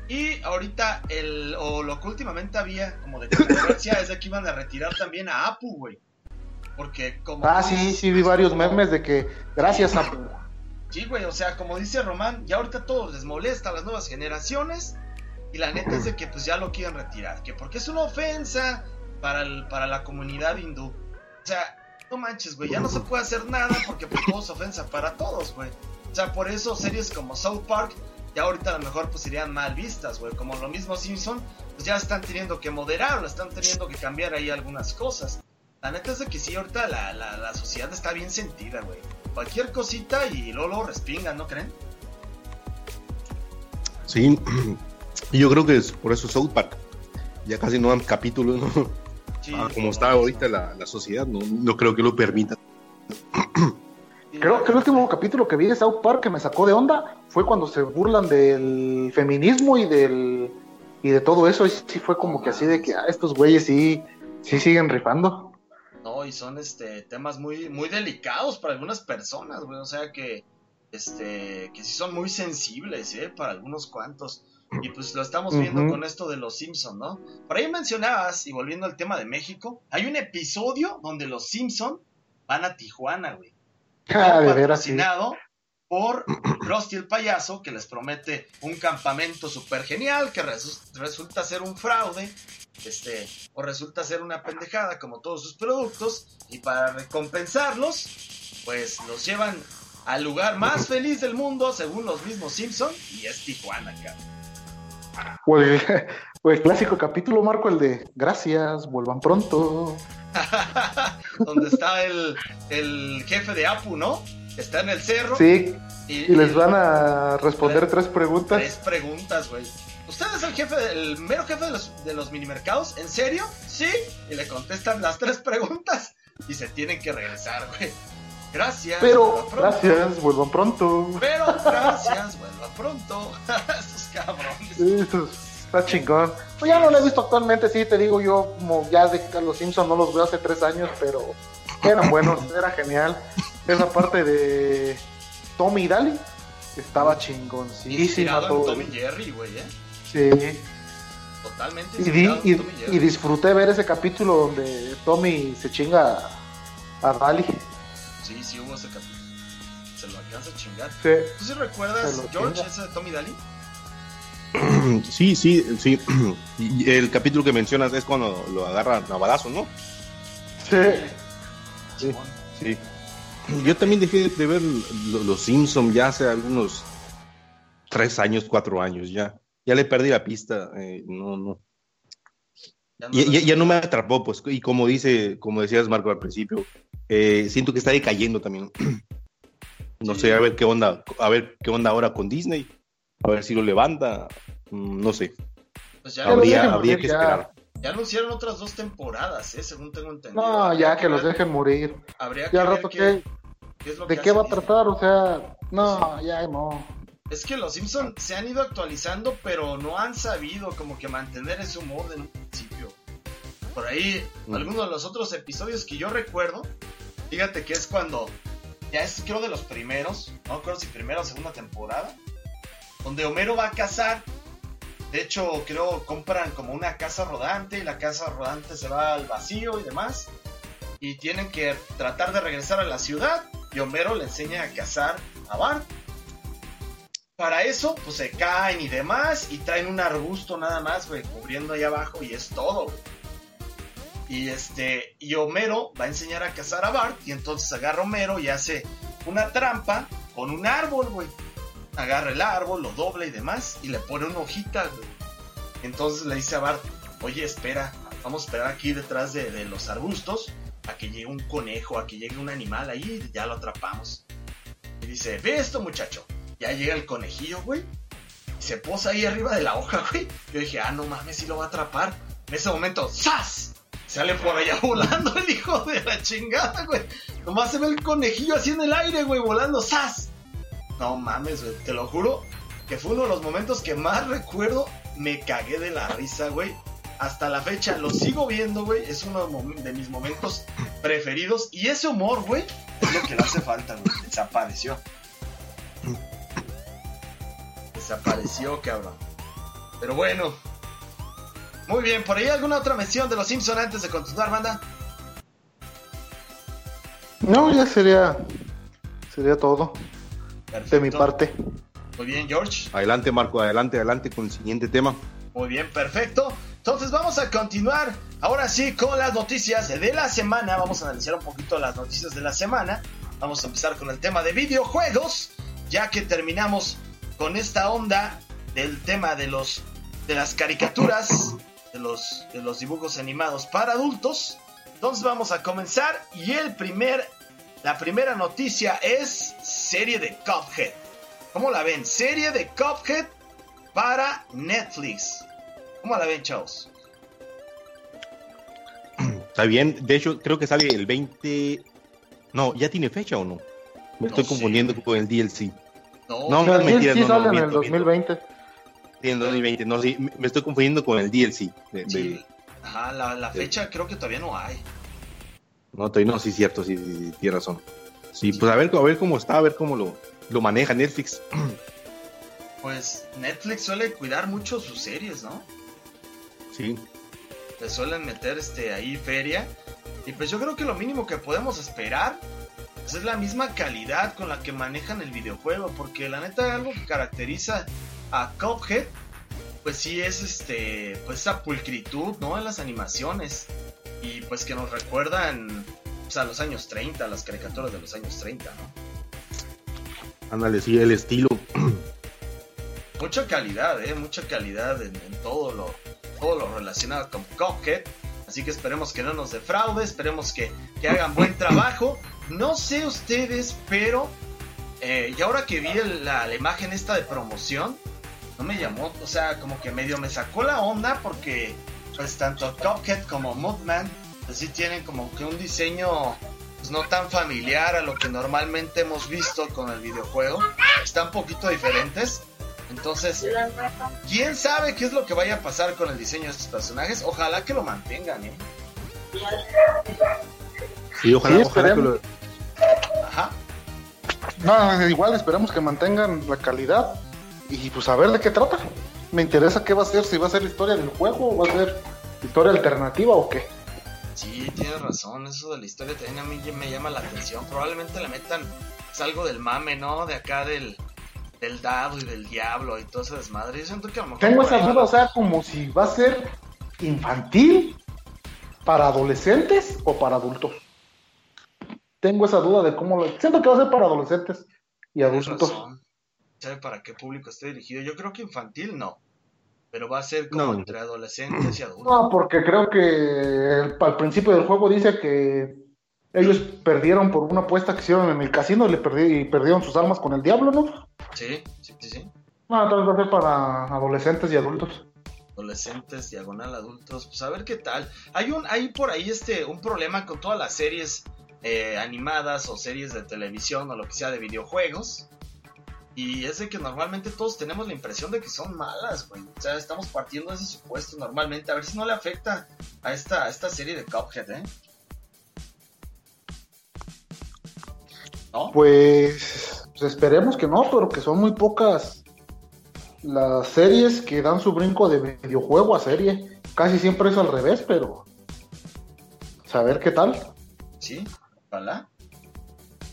Y ahorita, el, o lo que últimamente había como de controversia es de que iban a retirar también a Apu, güey. Porque como... Ah, sí, sí, vi varios memes de que gracias a... Sí, güey, o sea, como dice Román, ya ahorita todos les molesta a las nuevas generaciones. Y la neta es de que pues ya lo quieren retirar. Que porque es una ofensa para, el- para la comunidad hindú. O sea, no manches, güey, ya no se puede hacer nada porque pues todo es ofensa para todos, güey. O sea, por eso series como South Park ya ahorita a lo mejor pues serían mal vistas, güey. Como lo mismo Simpson, pues ya están teniendo que moderarlo, están teniendo que cambiar ahí algunas cosas. La neta es de que sí, ahorita la, la, la sociedad está bien sentida, güey. Cualquier cosita y luego, luego respingan, ¿no creen? Sí, y yo creo que es por eso South Park. Ya casi no dan capítulos, ¿no? Sí, Ah, como está ahorita la, la sociedad, no, no creo que lo permita. Creo que el último capítulo que vi de South Park que me sacó de onda fue cuando se burlan del feminismo y del y de todo eso. Y sí fue como que así de que ah, estos güeyes sí, sí siguen rifando. No, y son este temas muy, muy delicados para algunas personas, güey. O sea que, este, que sí son muy sensibles, ¿eh? Para algunos cuantos. Y pues lo estamos viendo con esto de los Simpson, ¿no? Por ahí mencionabas, y volviendo al tema de México, hay un episodio donde los Simpson van a Tijuana, güey. Ah, de veras, sí. Por Krusty el payaso, que les promete un campamento súper genial, que resu- resulta ser un fraude, este, o resulta ser una pendejada como todos sus productos, y para recompensarlos, pues los llevan al lugar más feliz del mundo, según los mismos Simpson, y es Tijuana, cabrón. O el clásico capítulo, Marco, el de gracias, vuelvan pronto. Donde está el, el jefe de Apu, ¿no? Está en el cerro. Sí, y, y les van a responder tres preguntas. Tres preguntas, güey. ¿Usted es el jefe, el mero jefe de los, de los minimercados? ¿En serio? Sí. Y le contestan las tres preguntas y se tienen que regresar, güey. Gracias. Pero, gracias, vuelvan pronto. Pero gracias, vuelva pronto. Estos cabrones. Está chingón. Pues ya no lo he visto actualmente, sí, te digo yo, como ya de los Simpsons no los veo hace tres años, pero eran buenos, era genial. Esa parte de Tommy y Daly estaba chingoncísima en todo. Tom y Jerry, güey, ¿eh? Sí. Totalmente Y, di- y- Jerry. disfruté ver ese capítulo donde Tommy se chinga a Daly. Sí, sí hubo ese capítulo. Se lo alcanza a chingar. Sí. ¿Tú sí recuerdas, George, chinga. ese de Tommy Daly? Sí, sí, sí. Y el capítulo que mencionas es cuando lo agarran a balazos, ¿no? Sí. Sí. Sí. Yo también dejé de ver lo- los Simpsons ya hace algunos tres años, cuatro años ya. Ya le perdí la pista. eh, no, no. Ya Ya, lo- ya- ya no me atrapó, pues. Y como dice, como decías Marco al principio, eh, siento que está decayendo también. No Sí. sé, a ver qué onda, a ver qué onda ahora con Disney. A ver si lo levanta. Mm, No sé. Pues ya, Habría, habría morir que esperar. ya anunciaron otras dos temporadas, ¿eh? Según tengo entendido. No, ya que los dejen morir. Habría que Ya ver rato qué, qué es lo ¿De que qué va a tratar? O sea, no, ya no. Es que los Simpsons se han ido actualizando, pero no han sabido como que mantener ese humor de un principio. Por ahí, Mm. algunos de los otros episodios que yo recuerdo, fíjate que es cuando, ya es creo de los primeros, no creo si primera o segunda temporada, donde Homero va a cazar. De hecho, creo compran como una casa rodante y la casa rodante se va al vacío y demás. Y tienen que tratar de regresar a la ciudad. Y Homero le enseña a cazar a Bart. Para eso, pues se caen y demás. Y traen un arbusto nada más, güey, cubriendo ahí abajo. Y es todo, güey. Y este. Y Homero va a enseñar a cazar a Bart. Y entonces agarra Homero y hace una trampa con un árbol, güey. Agarra el árbol, lo dobla y demás. Y le pone una hojita, güey. Entonces le dice a Bart: Oye, espera. Vamos a esperar aquí detrás de, de los arbustos. A que llegue un conejo, a que llegue un animal ahí. Y ya lo atrapamos. Y dice: Ve esto, muchacho. Ya llega el conejillo, güey. Y se posa ahí arriba de la hoja, güey. Yo dije, ah, no mames, si lo va a atrapar. En ese momento, ¡zas! Sale por allá volando el hijo de la chingada, güey. Nomás se ve el conejillo así en el aire, güey, volando, ¡zas! No mames, güey. Te lo juro que fue uno de los momentos que más recuerdo. Me cagué de la risa, güey. Hasta la fecha lo sigo viendo, güey. Es uno de mis momentos preferidos. Y ese humor, güey, es lo que le hace falta, güey. Desapareció. Desapareció, cabrón. Pero bueno. Muy bien, ¿por ahí alguna otra mención de los Simpson antes de continuar, banda? No, ya sería sería todo Perfecto. de mi parte. Muy bien, George. Adelante, Marco, adelante, adelante con el siguiente tema. Muy bien, perfecto. Entonces vamos a continuar ahora sí con las noticias de la semana. Vamos a analizar un poquito las noticias de la semana. Vamos a empezar con el tema de videojuegos, ya que terminamos con esta onda del tema de los de las caricaturas, de los de los dibujos animados para adultos. Entonces vamos a comenzar y el primer la primera noticia es serie de Cuphead. ¿Cómo la ven? Serie de Cuphead para Netflix. ¿Cómo la ven, chavos? Está bien, de hecho, creo que sale el 20. No, ¿ya tiene fecha o no? Me No estoy sé, confundiendo con el DLC. No, No, no, mentira, no, no, sale en el miento, miento. 2020. Sí, en 2020. No, sí, me estoy confundiendo con el DLC. de- de- sí. Ajá, la, la fecha creo que todavía no hay. No, no, sí, cierto, sí, sí, tiene razón. Sí, pues a ver, a ver cómo está, a ver cómo lo, lo maneja Netflix. Pues Netflix suele cuidar mucho sus series, ¿no? Sí. Le suelen meter este ahí feria. Y pues yo creo que lo mínimo que podemos esperar pues, es la misma calidad con la que manejan el videojuego. Porque la neta algo que caracteriza a Cuphead, pues sí es este, pues esa pulcritud, ¿no? En las animaciones. Y pues que nos recuerdan pues, a los años 30, las caricaturas de los años 30, ¿no? Ándale, sí, el estilo. mucha calidad, ¿eh? mucha calidad en, todo, lo, todo lo relacionado con Cuphead. Así que esperemos que no nos defraude, esperemos que, hagan buen trabajo. No sé ustedes, pero eh, y ahora que vi la, imagen esta de promoción, no me llamó, o sea, como que medio me sacó la onda porque pues tanto Cuphead como Moodman pues sí tienen como que un diseño pues, no tan familiar a lo que normalmente hemos visto con el videojuego. Están un poquito diferentes. Entonces, ¿quién sabe qué es lo que vaya a pasar con el diseño de estos personajes? Ojalá que lo mantengan, ¿eh? Sí, ojalá, que lo... Ajá. No, igual esperamos que mantengan la calidad y pues a ver de qué trata. Me interesa qué va a ser, si va a ser la historia del juego o va a ser historia alternativa o qué. Sí, tienes razón, eso de la historia también a mí me llama la atención. Probablemente le metan es algo del mame, ¿no? De acá del, del dado y del diablo y todo ese desmadre. Yo siento que a lo mejor Tengo esa duda, o sea, como si va a ser infantil para adolescentes o para adultos. Tengo esa duda de cómo lo... Siento que va a ser para adolescentes y adultos. ¿Sabe para qué público está dirigido? Yo creo que infantil no. Pero va a ser como entre adolescentes y adultos. No, porque creo que al principio del juego dice que ellos perdieron por una apuesta que hicieron en el casino y, perdieron sus almas con el diablo, ¿no? Sí, sí, sí. No, entonces va a ser para adolescentes y adultos. Adolescentes, diagonal, adultos. Pues a ver qué tal. Hay un, hay por ahí este, un problema con todas las series eh, animadas o series de televisión o lo que sea de videojuegos. Y es de que normalmente todos tenemos la impresión de que son malas, güey. O sea, estamos partiendo de ese supuesto normalmente. A ver si no le afecta a esta, a esta serie de Cuphead, ¿eh? Pues, pues, esperemos que no, pero que son muy pocas las series que dan su brinco de videojuego a serie. Casi siempre es al revés, pero saber qué tal. Sí, ojalá.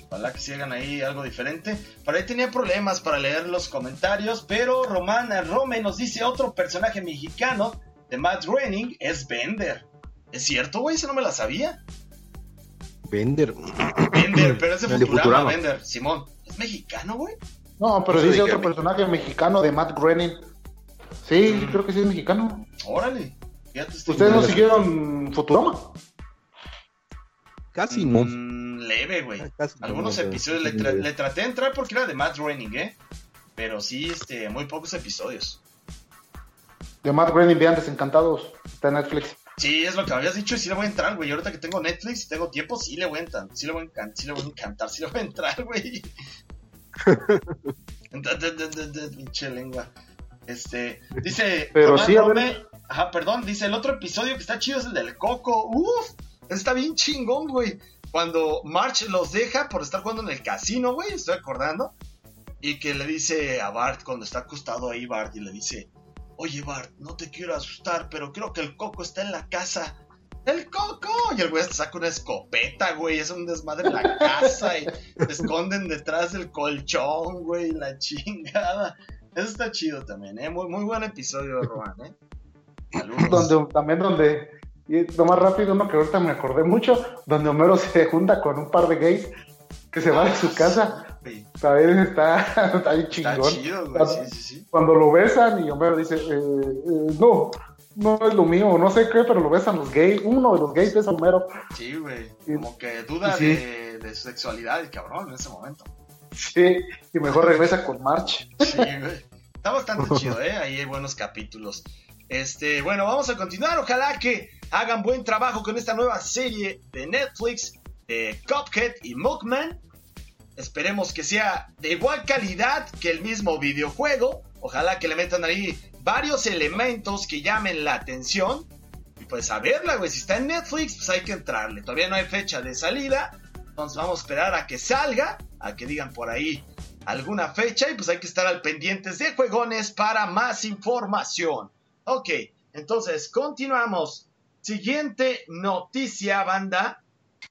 Ojalá que sigan ahí algo diferente. Por ahí tenía problemas para leer los comentarios, pero Romana Rome nos dice otro personaje mexicano de Matt Groening es Bender. ¿Es cierto, güey? Eso no me la sabía. Bender. Bender, pero ese Futurama, Futurama, Bender. Simón, ¿es mexicano, güey? No, pero dice otro personaje mexicano de Matt Groening. Sí, mm. creo que sí es mexicano. Órale. ¿Ustedes no siguieron Futurama? Casi no. Mm, leve, güey. Algunos episodios le, le, traté de entrar porque era de Matt Groening, ¿eh? Pero sí, este, muy pocos episodios. De Matt Groening, vean Desencantados. Está en Netflix. Sí, es lo que habías dicho y sí le voy a entrar, güey. Ahorita que tengo Netflix y tengo tiempo, sí le voy a entrar. Sí le voy a, encantar, sí le voy a encantar, sí le voy a entrar, güey. Pinche lengua. Este, dice. Pero sí, a ver. Ajá, perdón, dice el otro episodio que está chido es el del Coco. Uf, está bien chingón, güey. Cuando March los deja por estar jugando en el casino, güey, estoy acordando. Y que le dice a Bart, cuando está acostado ahí, Bart, y le dice: Oye, Bart, no te quiero asustar, pero creo que el coco está en la casa. ¡El coco! Y el güey hasta saca una escopeta, güey. Es un desmadre en la casa y se esconden detrás del colchón, güey. La chingada. Eso está chido también, ¿eh? Muy, muy buen episodio, Roman, ¿eh? Donde, también donde, y lo más rápido, uno que ahorita me acordé mucho, donde Homero se junta con un par de gays que se van a su ah, También está, está ahí chingón. Está chido, güey. Sí, sí, sí. Cuando lo besan y Homero dice, eh, eh, no, no es lo mío, no sé qué, pero lo besan los gays. Uno de los gays es Homero. Sí, güey. Como que duda de, de, su sexualidad, el cabrón, en ese momento. Sí, y mejor regresa con March. Sí, güey. Está bastante chido, ¿eh? Ahí hay buenos capítulos. Este, bueno, vamos a continuar. Ojalá que hagan buen trabajo con esta nueva serie de Netflix de Cuphead y Milkman. Esperemos que sea de igual calidad que el mismo videojuego. Ojalá que le metan ahí varios elementos que llamen la atención. Y pues a verla, güey. Si está en Netflix, pues hay que entrarle. Todavía no hay fecha de salida. Entonces vamos a esperar a que salga, a que digan por ahí alguna fecha y pues hay que estar al pendientes de juegones para más información. Ok, entonces continuamos. Siguiente noticia, banda.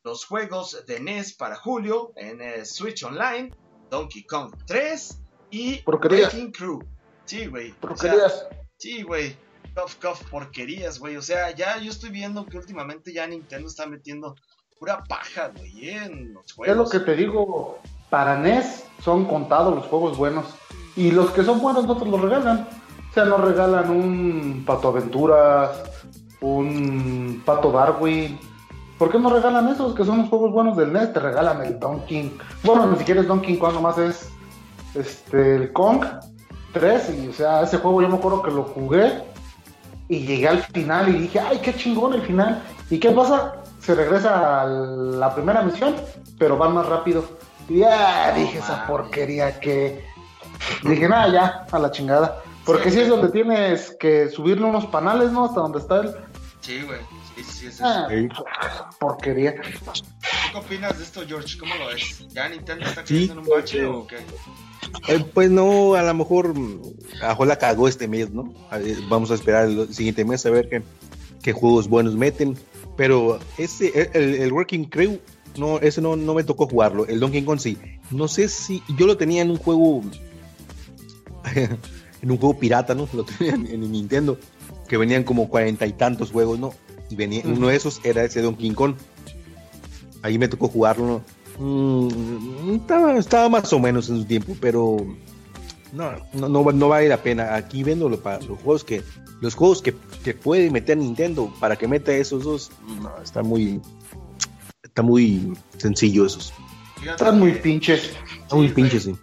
Los juegos de NES para julio en el Switch Online, Donkey Kong 3 y Porquerías. Breaking Crew. Sí, güey. o sea, Porquerías. Sí, güey. Cof, cof, porquerías, güey. O sea, ya yo estoy viendo que últimamente ya Nintendo está metiendo pura paja, güey, en los Es lo juegos. que te digo, para NES son contados los juegos buenos. Y los que son buenos no te los regalan. O sea, nos regalan un Pato Aventuras, un Pato Darwin. ¿Por qué no regalan esos que son los juegos buenos del NES? Te regalan el Donkey. Bueno, ni siquiera es Donkey Kong, nomás es este, el Kong 3. Y o sea, ese juego yo me acuerdo que lo jugué y llegué al final y dije, ay, qué chingón el final. ¿Y qué pasa? Se regresa a la primera misión, pero van más rápido. Y ya dije esa porquería que. Dije, nada, ya, a la chingada. Porque Sí, si es donde tienes que subirle unos panales, ¿no? Hasta donde está el. Sí, güey. Sí, sí, es eso. Ah, Sí. porquería. ¿Tú qué opinas de esto, George? ¿Cómo lo ves? ¿Ya Nintendo está Sí, cayendo en un bache pero- o qué? Eh, pues no, a lo mejor mm, a lo la cagó este mes, ¿no? A ver, Vamos a esperar el siguiente mes a ver qué, qué juegos buenos meten. Pero ese, el, el Working Crew, no, ese no, no me tocó jugarlo. El Donkey Kong sí. No sé si yo lo tenía en un juego, en un juego pirata, ¿no? Lo tenía en, en el Nintendo, que venían como cuarenta y tantos juegos, ¿no? Y venía, Ujú. uno de esos era ese Donkey Kong. Ahí me tocó jugarlo, ¿no? Mm, estaba, estaba más o menos en su tiempo, pero no, no, no, no vale la pena. Aquí viéndolo para los juegos que los juegos que, que puede meter Nintendo para que meta esos dos, no, está muy está muy sencillo esos. Están muy pinches. Está muy pinches, sí.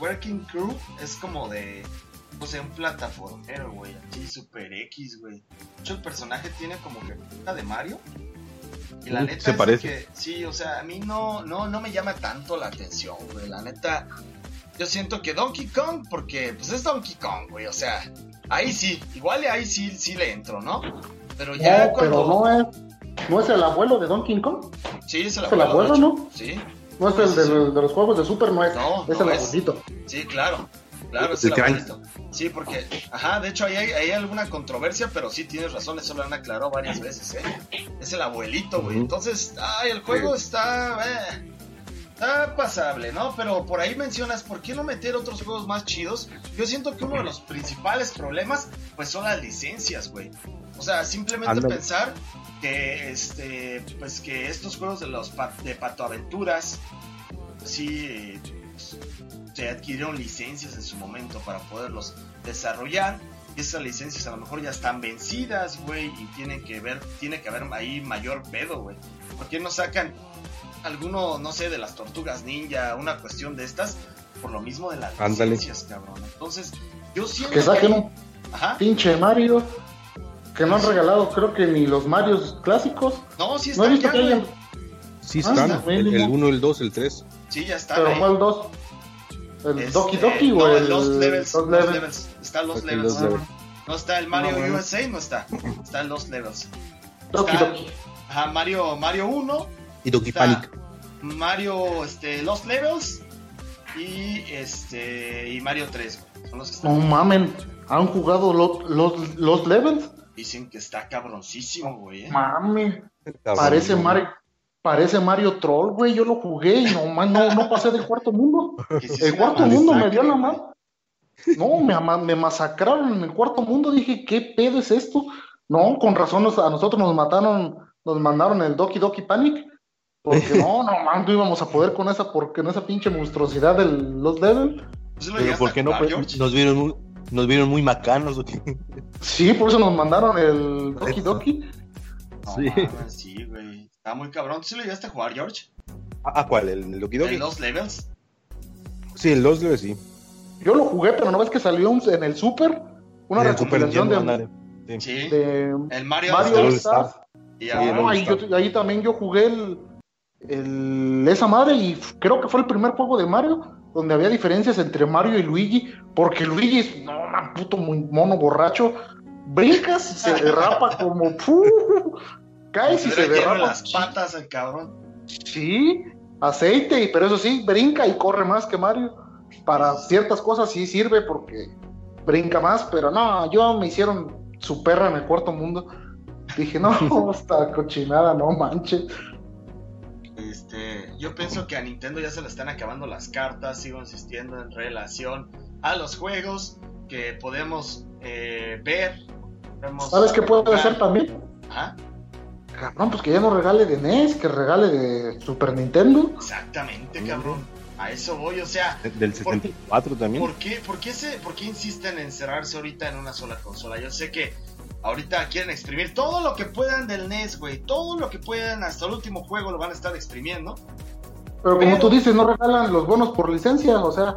Working Crew es como de. O sea, un plataformero, güey. Así, super X, güey. De hecho, el personaje tiene como que pinta de Mario. Y la neta se es parece. que. Sí, o sea, a mí no, no, no me llama tanto la atención, güey. La neta. Yo siento que Donkey Kong, porque pues es Donkey Kong, güey. O sea, ahí sí. Igual ahí sí, sí le entro, ¿no? Pero ya No, cuando. pero no es. ¿No es el abuelo de Donkey Kong? Sí, es el es el abuelo, abuelo. ¿no? Sí, No es el de, de los juegos de Super, no es. No, es no el es. abuelito. Sí, claro. Claro, es El abuelito. Sí, porque, ajá, de hecho ahí hay, hay alguna controversia, pero sí tienes razón, eso lo han aclarado varias veces, ¿eh? Es el abuelito, güey. Entonces, ay, el juego está, eh, está pasable, ¿no? Pero por ahí mencionas, ¿por qué no meter otros juegos más chidos? Yo siento que uno de los principales problemas, pues son las licencias, güey. O sea, simplemente pensar que, este, pues que estos juegos de los de patoaventuras, sí, eh, pues, se adquirieron licencias en su momento para poderlos desarrollar. Y esas licencias a lo mejor ya están vencidas, güey, y tienen que ver, tiene que haber ahí mayor pedo, güey. ¿Por qué no sacan alguno, no sé, de las tortugas ninja, una cuestión de estas? Por lo mismo de las Ándale. licencias, cabrón. Entonces, yo siento Que saquen un Ajá. pinche Mario. Que no han regalado, creo que ni los Marios clásicos. No, sí No he están visto ya, que hayan. Sí Ah, están, está el, bien, 1, el 2, el 3. Sí, ya están Pero ahí. ¿cuál dos? ¿El Este, Doki Doki no, o el Lost Levels? Lost Lost Levels? Levels. Está Lost Ok, Levels. Lost Levels. No está el Mario No. USA, no está. Está en Lost Levels. Doki Está- Doki. Ajá, Mario, Mario 1, Y Doki Panic. Mario este, Lost Levels y este y Mario 3. güey. Son los que No están. mamen. ¿Han jugado los, los, los levels? Dicen que está cabroncísimo, güey. ¿eh? Mame. Parece Mario. Parece Mario Troll, güey. Yo lo jugué y no, man, no, no pasé del cuarto mundo. El cuarto mundo me dio la mano. No, me, me masacraron en el cuarto mundo. Dije, ¿qué pedo es esto? No, con razón nos- a nosotros nos mataron, nos mandaron el Doki Doki Panic. Porque no, no, man, no íbamos a poder con esa, porque en esa pinche monstruosidad de los Level. ¿Tú sí lo Pero ¿por qué no? Pues, nos vieron muy, nos vieron muy macanos. Sí, por eso nos mandaron el Doki Doki. No, Sí. mames, sí, güey. Está muy cabrón. ¿Tú sí lo llegaste a jugar, George? ¿Ah, cuál? ¿El Doki? ¿En los levels? Sí, el 2 debe sí. Yo lo jugué, pero no ves que salió un- en el Super una En el Super recopilación de, ándale. Sí. De El Mario, Mario All. Stars. y ahora- No, ahí, Stars. yo- ahí también yo jugué el, el- esa madre y creo que fue el primer juego de Mario donde había diferencias entre Mario y Luigi, porque Luigi es, no, man, puto muy mono borracho, brincas y se derrapa como ¡puf! caes y se derrapa. las patas el cabrón. Sí, aceite, pero eso sí, brinca y corre más que Mario. Para ciertas cosas sí sirve porque brinca más, pero no, yo me hicieron su perra en el cuarto mundo. Dije, no, esta cochinada, no manches. Este, yo pienso que a Nintendo ya se le están acabando las cartas, sigo insistiendo en relación a los juegos que podemos eh, ver. ¿Sabes qué puede hacer también? ¿Ah? Cabrón, pues que ya no regale de NES, que regale de Super Nintendo. Exactamente, cabrón. A eso voy, o sea. Del 64 también. ¿por qué, por, qué se, ¿Por qué insisten en cerrarse ahorita en una sola consola? Yo sé que ahorita quieren exprimir todo lo que puedan del NES, güey. Todo lo que puedan, hasta el último juego lo van a estar exprimiendo. Pero como tú dices, no regalan los bonos por licencia, o sea,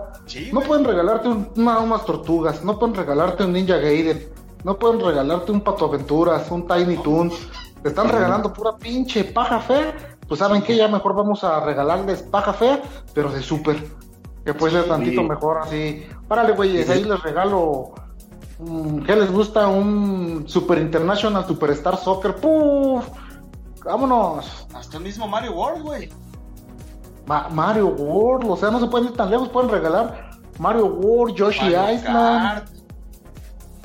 no pueden regalarte unas tortugas, no pueden regalarte un Ninja Gaiden, no pueden regalarte un Pato Aventuras, un Tiny Toons, te están regalando pura pinche paja fea, pues saben que ya mejor vamos a regalarles paja fea, pero de súper, que puede ser tantito mejor así. Párale, güeyes, ahí les regalo ¿Qué les gusta? Un Super International Superstar Soccer. ¡Puf! ¡Vámonos! Hasta el mismo Mario World, güey. Mario World, o sea, no se pueden ir tan lejos, pueden regalar Mario World, Yoshi Mario Island,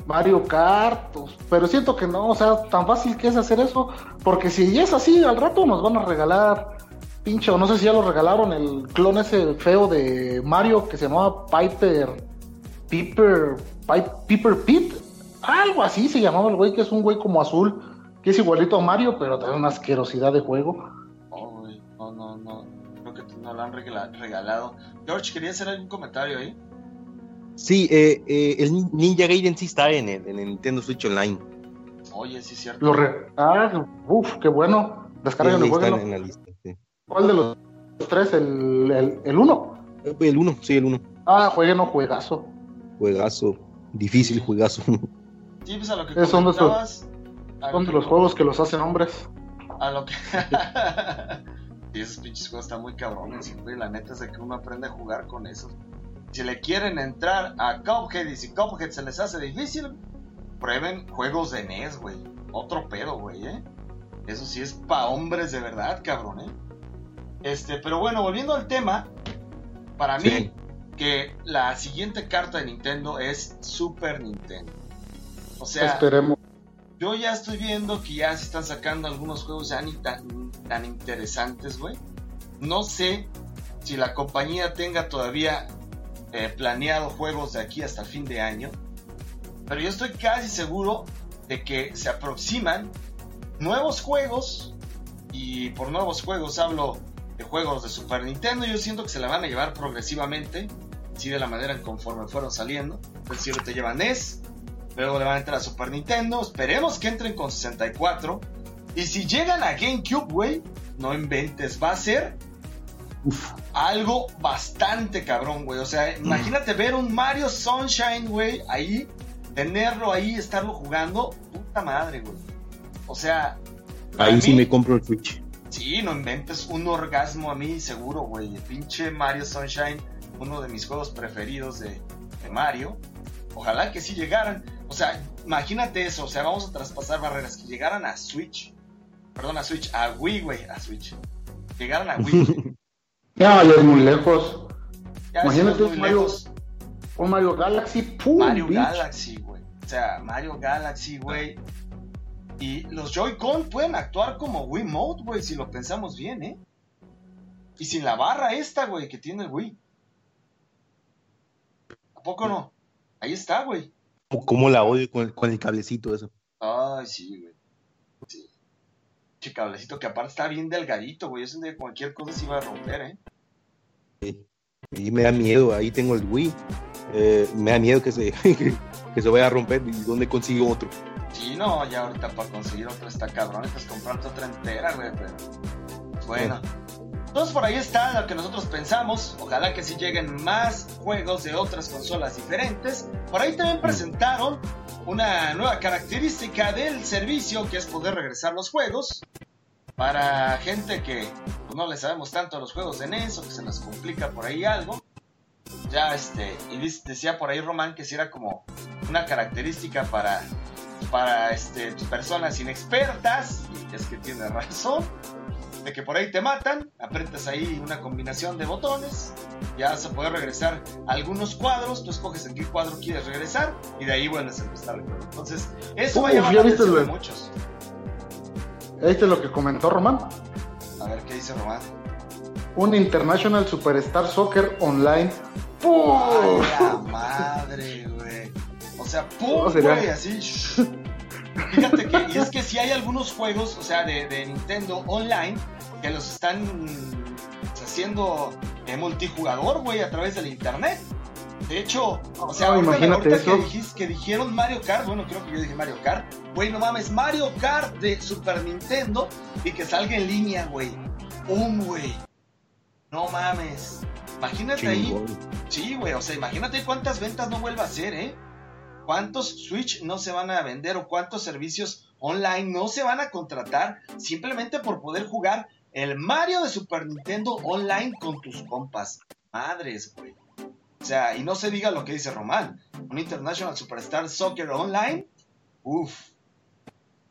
Mario Kart, pero siento que no, o sea, tan fácil que es hacer eso, porque si es así, al rato nos van a regalar, pinche, o no sé si ya lo regalaron, el clon ese feo de Mario que se llamaba Piper, Piper, Piper Pit, algo así se llamaba el güey, que es un güey como azul, que es igualito a Mario, pero tiene una asquerosidad de juego. Oh, no, no, no no lo han regalado. George, ¿quería hacer algún comentario ahí? Sí, eh, eh, el Ninja Gaiden sí está en el, Nintendo Switch Online. Oye, sí es cierto. Lo Ah, uff, qué bueno. Descarga el juego. En la lista, ¿Cuál de los tres? ¿El, el, el uno? El uno, sí, el uno. Ah, jueguen no, juegazo. Juegazo. Difícil juegazo. Sí, pues a lo que son de, son de los juegos que los hacen hombres. A lo que... Y esos pinches juegos están muy cabrones, güey. La neta es de que uno aprende a jugar con eso. Si le quieren entrar a Cuphead y si Cuphead se les hace difícil, prueben juegos de NES, güey. Otro pedo, güey, ¿eh? Eso sí es pa' hombres de verdad, cabrón, ¿eh? Este, pero bueno, volviendo al tema, para mí, que la siguiente carta de Nintendo es Super Nintendo. O sea, esperemos. Yo ya estoy viendo que ya se están sacando algunos juegos ya ni tan, tan interesantes, güey. No sé si la compañía tenga todavía eh, planeado juegos de aquí hasta el fin de año. Pero yo estoy casi seguro de que se aproximan nuevos juegos. Y por nuevos juegos hablo de juegos de Super Nintendo. Yo siento que se la van a llevar progresivamente. Así de la manera en conforme fueron saliendo. Es decir, te llevan NES, Luego le van a entrar a Super Nintendo. Esperemos que entren con 64. Y si llegan a GameCube, güey, no inventes. Va a ser algo bastante cabrón, güey. O sea, imagínate ver un Mario Sunshine, güey, ahí. Tenerlo ahí, estarlo jugando. Puta madre, güey. O sea. Ahí sí me compro el Switch. Sí, no inventes un orgasmo a mí, seguro, güey. El pinche Mario Sunshine, uno de mis juegos preferidos de, de Mario. Ojalá que sí llegaran. O sea, imagínate eso, o sea, vamos a traspasar barreras, que llegaran a Switch, perdón, a Switch, a Wii, güey, a Switch, llegaran a Wii. ya, ya es muy lejos. imagínate un Mario, un Mario Galaxy, pum, Mario Galaxy, güey. O sea, Mario Galaxy, güey. Y los Joy-Con pueden actuar como Wii Mode, güey, si lo pensamos bien, ¿eh? Y sin la barra esta, güey, que tiene el Wii. ¿A poco no? Ahí está, güey. ¿Cómo la odio con el, cablecito eso? Ay, sí, güey. Sí. Che cablecito que aparte está bien delgadito, güey. Eso de cualquier cosa se iba a romper, ¿eh? Sí. Y me da miedo, ahí tengo el Wii. Eh, me da miedo que se, que se vaya a romper y dónde consigo otro. Sí, no, ya ahorita para conseguir otro está cabrón, estás comprando otra entera, güey, pero... Bueno. Entonces por ahí está lo que nosotros pensamos. Ojalá que si lleguen más juegos de otras consolas diferentes. Por ahí también presentaron una nueva característica del servicio que es poder regresar los juegos. Para gente que pues, no le sabemos tanto a los juegos de NES o que se nos complica por ahí algo. Ya este, y decía por ahí Román que si era como una característica para para este, personas inexpertas, y es que tiene razón, de que por ahí te matan, apretas ahí una combinación de botones, ya vas a poder regresar a algunos cuadros, tú escoges en qué cuadro quieres regresar, y de ahí, bueno, se empezar el juego. Entonces, eso va a llamar la atención de muchos. ¿Viste lo que comentó Román? A ver, ¿qué dice Román? Un International Superstar Soccer Online. ¡Pum! la madre, güey! O sea, ¡pum! Güey, así. Fíjate que, y es que si hay algunos juegos, o sea, de, de Nintendo Online, que los están haciendo en multijugador, güey, a través del internet. De hecho, o sea, ahorita, que, dijeron Mario Kart, bueno, creo que yo dije Mario Kart, güey, no mames, Mario Kart de Super Nintendo y que salga en línea, güey. Un, güey. No mames. Imagínate ahí. Sí, güey, o sea, imagínate cuántas ventas no vuelva a hacer, ¿eh? ¿Cuántos Switch no se van a vender o cuántos servicios online no se van a contratar simplemente por poder jugar el Mario de Super Nintendo online con tus compas? Madres, güey. O sea, y no se diga lo que dice Román. Un International Superstar Soccer Online. Uf.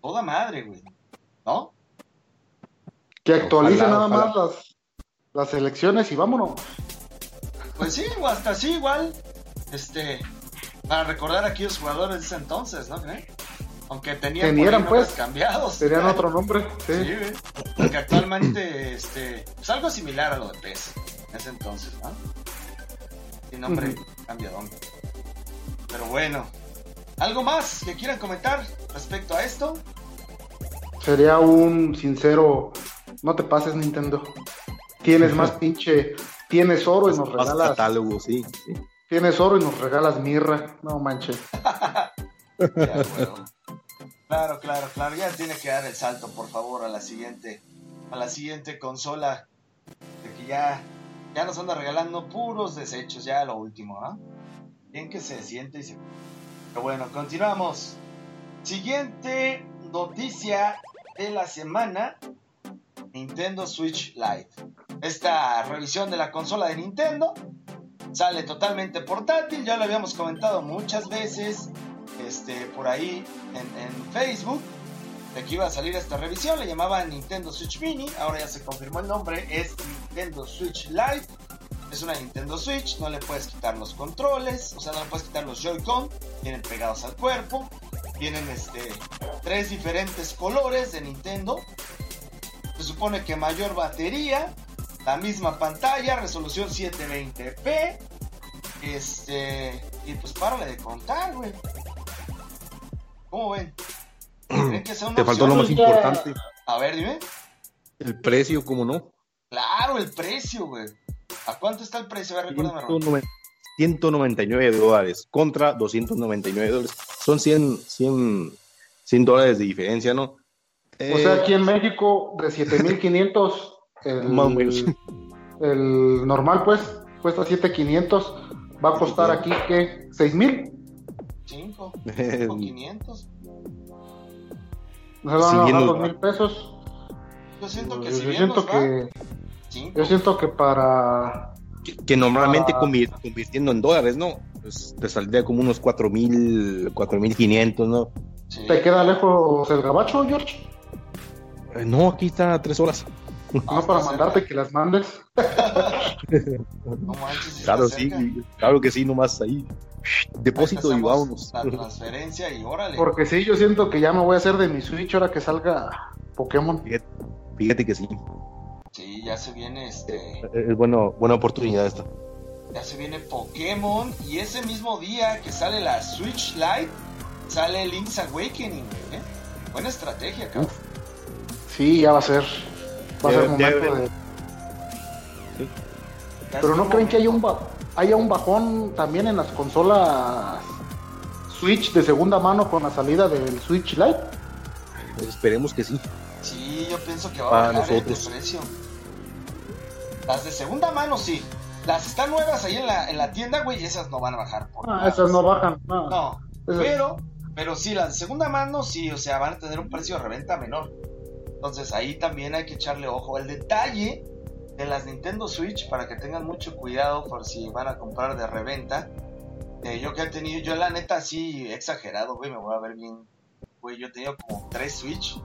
Toda madre, güey. ¿No? Que actualice nada más las, las elecciones y vámonos. Pues sí, o hasta sí, igual. Este, para recordar aquí los jugadores de ese entonces, ¿no? Aunque tenían Tenían, pues, cambiados. Tenían otro nombre, sí. sí Porque actualmente, este, pues algo similar a lo de PES en ese entonces, ¿no? Sin nombre cambiado. Pero bueno, ¿algo más que quieran comentar respecto a esto? Sería un sincero, no te pases Nintendo. Tienes más pinche, tienes oro y nos regalas. catálogo, sí. sí. Tienes oro y nos regalas mirra. No manches. Claro, claro, claro. Ya tiene que dar el salto, por favor, a la siguiente, a la siguiente consola. De que ya, ya nos anda regalando puros desechos, ya lo último, ¿ah? Bien que se siente y se. Pero bueno, continuamos. Siguiente noticia de la semana. Nintendo Switch Lite. Esta revisión de la consola de Nintendo Sale totalmente portátil, ya lo habíamos comentado muchas veces este, por ahí en, Facebook de que iba a salir esta revisión, le llamaban Nintendo Switch Mini, ahora ya se confirmó el nombre, es Nintendo Switch Lite. Es una Nintendo Switch, no le puedes quitar los controles, o sea, no le puedes quitar los Joy-Con, vienen pegados al cuerpo. Vienen este, tres diferentes colores de Nintendo. Se supone que mayor batería, la misma pantalla, resolución 720p. Este, y pues párale de contar, güey. ¿Cómo ven? que sea una Te faltó lo más importante. A ver, dime. El precio, ¿cómo no? Claro, el precio, güey. ¿A cuánto está el precio? A ver, recuérdame. 199 dólares contra 299 dólares. Son 100, 100, 100 dólares de diferencia, ¿no? O sea, aquí en México de 7500 el, el normal, pues, cuesta 7500. Va a costar aquí, ¿qué? ¿6000? 5 o 500. Nos van a bajar 2000 pesos. Yo siento que si yo siento que Yo siento que para que, normalmente convirtiendo en dólares, ¿no? Pues te saldría como unos 4000, 4500, ¿no? ¿Te queda lejos el gabacho, George? Eh, no, aquí está a 3 horas. No para mandarte que las mandes. claro, sí, claro que sí, nomás ahí. Depósito y vámonos. La transferencia y órale. Porque sí, yo siento que ya me voy a hacer de mi Switch ahora que salga Pokémon. Fíjate, que sí. Sí, ya se viene este. Es bueno, buena oportunidad esta. Ya se viene Pokémon y ese mismo día que sale la Switch Lite, sale Link's Awakening. ¿eh? Buena estrategia, cabrón. Sí, ya va a ser. Va a ser momento de... Pero no creen que haya un, haya un bajón también en las consolas Switch de segunda mano con la salida del Switch Lite. esperemos que sí. Sí, yo pienso que va a bajar el precio. Las de segunda mano sí. Las están nuevas ahí en la, en la tienda, güey, esas no van a bajar. ah, esas no bajan. No, no. pero, pero sí, las de segunda mano sí, o sea, van a tener un precio de reventa menor. Entonces ahí también hay que echarle ojo. El detalle de las Nintendo Switch, para que tengan mucho cuidado por si van a comprar de reventa. Eh, yo que he tenido, yo la neta sí exagerado, güey, me voy a ver bien, güey, yo he tenido como tres Switch.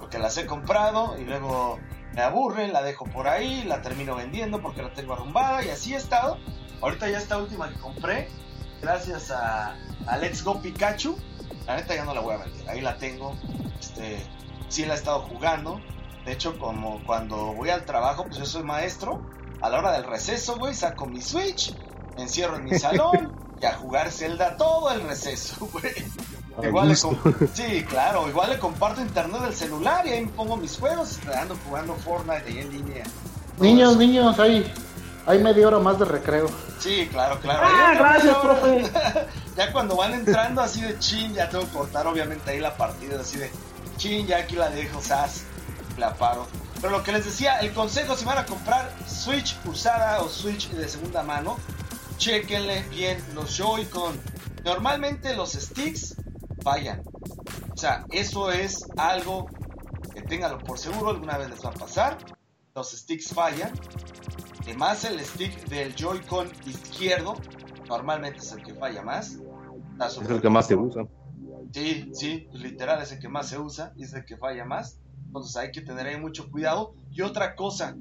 Porque las he comprado y luego me aburre, la dejo por ahí, la termino vendiendo porque la tengo arrumbada y así he estado. Ahorita ya esta última que compré, gracias a, a Let's Go Pikachu, la neta ya no la voy a vender, ahí la tengo. Este, sí la he estado jugando. De hecho, como cuando voy al trabajo, pues yo soy maestro. A la hora del receso, güey, saco mi Switch, me encierro en mi salón y a jugar Zelda todo el receso, güey. Igual le sí, claro, igual le comparto internet del celular y ahí me pongo mis juegos, ando jugando Fortnite ahí en línea. Niños, niños, hay, hay media hora más de recreo. Sí, claro, claro. Ah, gracias, profe. ya cuando van entrando así de chin, ya tengo que cortar obviamente ahí la partida, así de chin, ya aquí la dejo, sas, la apago. Pero lo que les decía, el consejo si van a comprar Switch usada o Switch de segunda mano, chequenle bien los Joy-Con. Normalmente los sticks fallan. O sea, eso es algo que ténganlo por seguro, alguna vez les va a pasar. Los sticks fallan. Además, el stick del Joy-Con izquierdo normalmente es el que falla más. Es el que más se usa. Sí, sí, literal es el que más se usa y es el que falla más. Entonces hay que tener ahí mucho cuidado. Y otra cosa,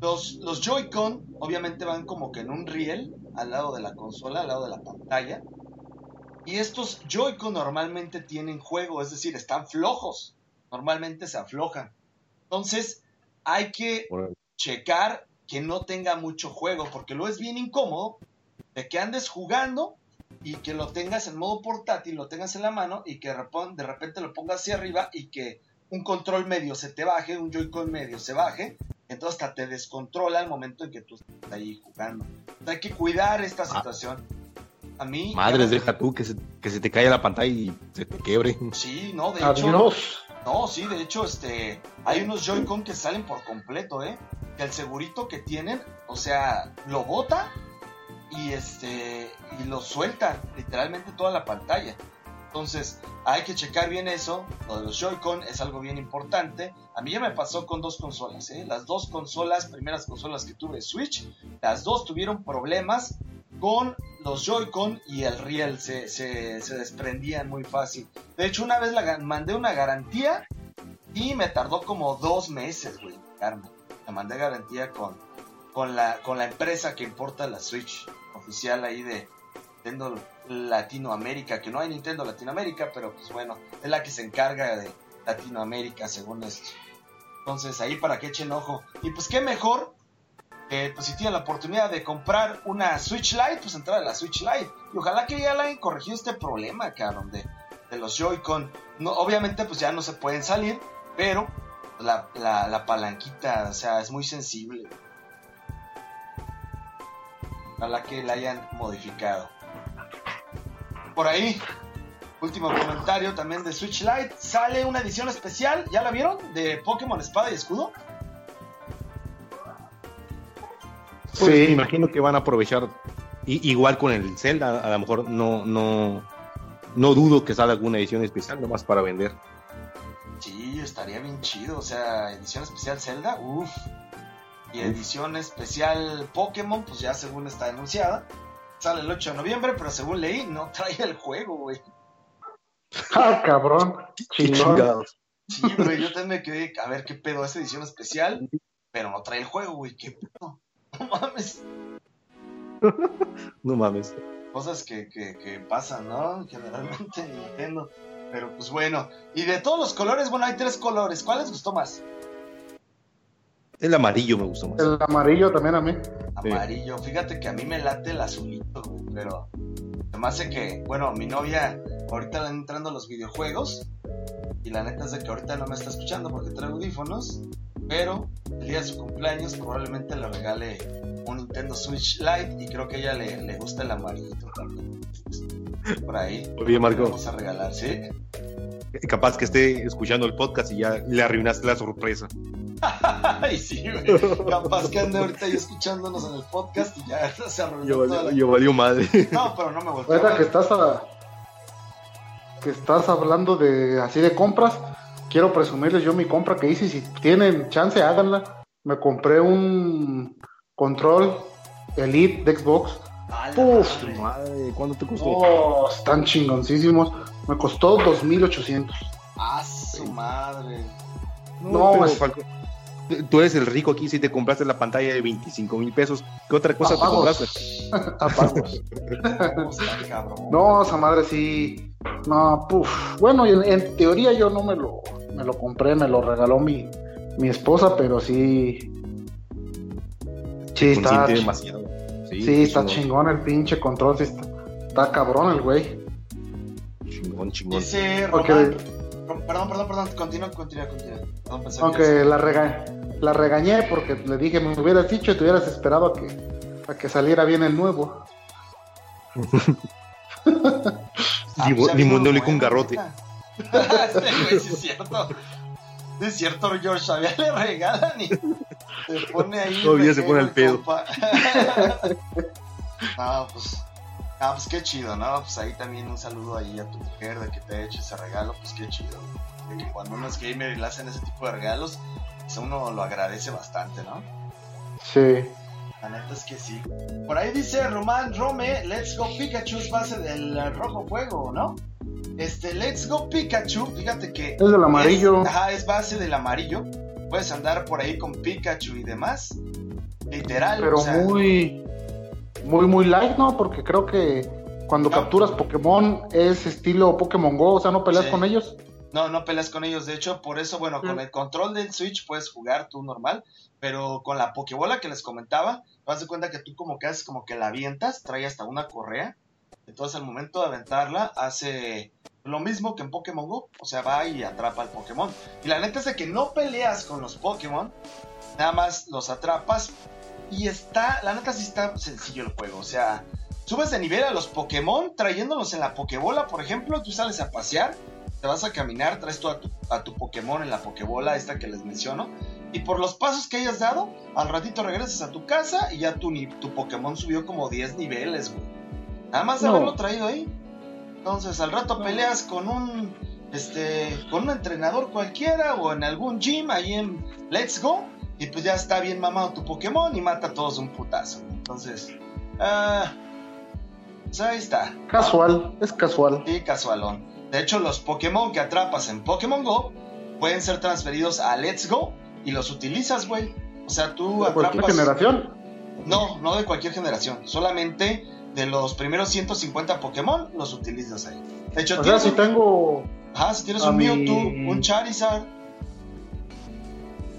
los, los Joy-Con obviamente van como que en un riel al lado de la consola, al lado de la pantalla. Y estos Joy-Con normalmente tienen juego, es decir, están flojos. Normalmente se aflojan. Entonces, hay que checar que no tenga mucho juego, porque lo es bien incómodo de que andes jugando y que lo tengas en modo portátil, lo tengas en la mano y que de repente lo pongas hacia arriba y que un control medio se te baje, un Joy-Con medio se baje, entonces hasta te descontrola el momento en que tú estás ahí jugando. hay que cuidar esta ah. situación. A mí. Madres, deja tú que se, que se te caiga la pantalla y se te quiebre. Sí, no, de hecho. No, sí, de hecho, este. Hay unos Joy-Con que salen por completo, ¿eh? Que el segurito que tienen, o sea, lo bota y este. Y lo suelta literalmente toda la pantalla. Entonces, hay que checar bien eso. Lo de los Joy-Con es algo bien importante. A mí ya me pasó con dos consolas. ¿eh? Las dos consolas, primeras consolas que tuve Switch, las dos tuvieron problemas con los Joy-Con y el riel se, se, desprendían muy fácil. De hecho, una vez la, mandé una garantía y me tardó como dos meses, güey. Me mandé garantía con, con, la, con la empresa que importa la Switch oficial ahí de, Nintendo Latinoamérica, que no hay Nintendo Latinoamérica, pero pues bueno, es la que se encarga de Latinoamérica según esto. Entonces ahí para que echen ojo. Y pues qué mejor que pues si tienen la oportunidad de comprar una Switch Lite, pues entrar a la Switch Lite. Y ojalá que ya la hayan corregido este problema, cabrón, de, de los Joy-Con. No, obviamente pues ya no se pueden salir, pero la, la, la palanquita, o sea, es muy sensible. Ojalá que la hayan modificado por ahí. Último comentario también de Switch Lite. Sale una edición especial, ¿ya la vieron? De Pokémon Espada y Escudo. Pues sí, imagino que van a aprovechar. igual con el Zelda, a lo mejor no, no, no dudo que salga alguna edición especial, nomás para vender. Sí, estaría bien chido. O sea, edición especial Zelda, uff. Y edición especial Pokémon, pues ya según está anunciada sale el 8 de noviembre, pero según leí, no trae el juego, güey. Ah, cabrón. Chingados. Sí, güey, yo también me quedé a ver qué pedo, es edición especial, pero no trae el juego, güey, qué pedo. No mames. no mames. Cosas que, que, que pasan, ¿no? Generalmente Nintendo. Pero pues bueno, y de todos los colores, bueno, hay tres colores. ¿Cuál les gustó más? El amarillo me gustó más. El amarillo también a mí. Amarillo. Fíjate que a mí me late el azulito, pero además de que, bueno, mi novia ahorita le entrando a los videojuegos y la neta es de que ahorita no me está escuchando porque trae audífonos, pero el día de su cumpleaños probablemente le regale un Nintendo Switch Lite y creo que a ella le, gusta el amarillito también. Por ahí. Oye, Marco. Vamos a regalar, ¿sí? Capaz que esté escuchando el podcast y ya le arruinaste la sorpresa. Ay, sí, güey. Capaz que ande ahorita ahí escuchándonos en el podcast y ya se arruinó yo, toda yo valió madre. No, pero no me que estás que estás hablando de así de compras, quiero presumirles yo mi compra que hice. Si tienen chance, háganla. Me compré un control Elite de Xbox. Uf, madre, ¿cuánto te costó? Oh, están chingoncísimos. Me costó 2800. ¡Ah, su madre! No, pero, es- Falco, Tú eres el rico aquí si te compraste la pantalla de 25 mil pesos. ¿Qué otra cosa te Apagos. compraste? Apagos. ¿Cómo está, cabrón? No, esa madre sí. No, puf. Bueno, en, en teoría yo no me lo, me lo compré, me lo regaló mi, mi esposa, pero sí. Sí, está, demasiado. Sí, sí, está chingón, chingón el pinche control. Sí está, está cabrón el güey. Chingón, chingón. Dice. Román. Perdón, perdón, perdón. Continúa, continúa, continúa. Perdón, pensé que Aunque la, rega la regañé porque le dije, me hubieras dicho y te hubieras esperado a que, a que saliera bien el nuevo. Ah, Limón- pues olivo con bueno, garrote. este güey, sí es cierto. Sí es cierto, George. Todavía le regalan y se pone ahí. Todavía se pone al el pedo. no, pues. Ah, pues qué chido, ¿no? Pues ahí también un saludo ahí a tu mujer de que te haya hecho ese regalo, pues qué chido. De que cuando uno es gamer y le hacen ese tipo de regalos, pues uno lo agradece bastante, ¿no? Sí. La neta es que sí. Por ahí dice Román Rome, Let's Go Pikachu es base del eh, rojo fuego, ¿no? Este, Let's Go Pikachu, fíjate que... Es del amarillo. Es, ajá, es base del amarillo. Puedes andar por ahí con Pikachu y demás. Literal. Pero o sea, muy, muy, muy light, ¿no? Porque creo que cuando No. capturas Pokémon es estilo Pokémon Go, o sea, no peleas Sí. con ellos. No, no peleas con ellos. De hecho, por eso, bueno, con Mm. el control del Switch puedes jugar tú normal. Pero con la Pokébola que les comentaba, te das de cuenta que tú como que haces como que la avientas, trae hasta una correa. Entonces al momento de aventarla hace lo mismo que en Pokémon Go. O sea, va y atrapa al Pokémon. Y la neta es de que no peleas con los Pokémon. Nada más los atrapas. Y está, la neta sí está sencillo el juego. O sea, subes de nivel a los Pokémon trayéndolos en la Pokébola, por ejemplo. Tú sales a pasear te vas a caminar, traes tú a tu, a tu Pokémon en la Pokébola, esta que les menciono, y por los pasos que hayas dado, al ratito regresas a tu casa y ya tu, ni- tu Pokémon subió como 10 niveles, güey. Nada más de No. haberlo traído ahí. Entonces, al rato peleas con un, este, con un entrenador cualquiera o en algún gym ahí en Let's Go, y pues ya está bien mamado tu Pokémon y mata a todos un putazo. Entonces, ah, pues ahí está. Casual, es casual. Sí, casualón. De hecho, los Pokémon que atrapas en Pokémon Go pueden ser transferidos a Let's Go y los utilizas, güey. O sea, tú De cualquier atrapas. generación. No, no de cualquier generación. Solamente de los primeros 150 Pokémon los utilizas ahí. De hecho, O sea, si un... tengo Ajá, si tienes a un mi- Mewtwo, un Charizard.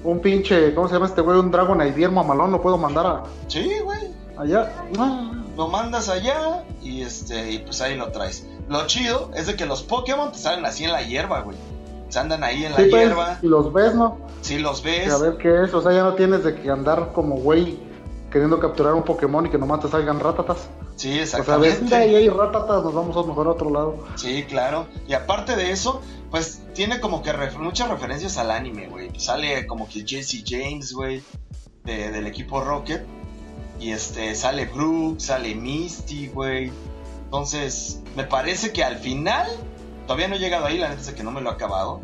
Un pinche, ¿cómo se llama este güey? Un Dragonite bien mamalón, lo puedo mandar a, Sí, güey. allá. Ah, Lo mandas allá y este y pues ahí lo traes. Lo chido es de que los Pokémon te salen así en la hierba, güey. Se andan ahí en la pues, hierba. y los ves, ¿no? Si los Y ves. a ver qué es. O sea, ya no tienes de que andar como güey queriendo capturar un Pokémon y que nomás te salgan ratatas. Sí, O sea, ves, exactamente. mira, ahí hay ratatas, nos vamos a mejor a otro lado. Sí, claro. Y aparte de eso, pues tiene como que ref- muchas referencias al anime, güey. Sale como que Jesse James, güey, de- del equipo Rocket. Y este, sale Brooke, sale Misty, güey. Entonces, me parece que al final, todavía no he llegado ahí, la neta es que no me lo he acabado.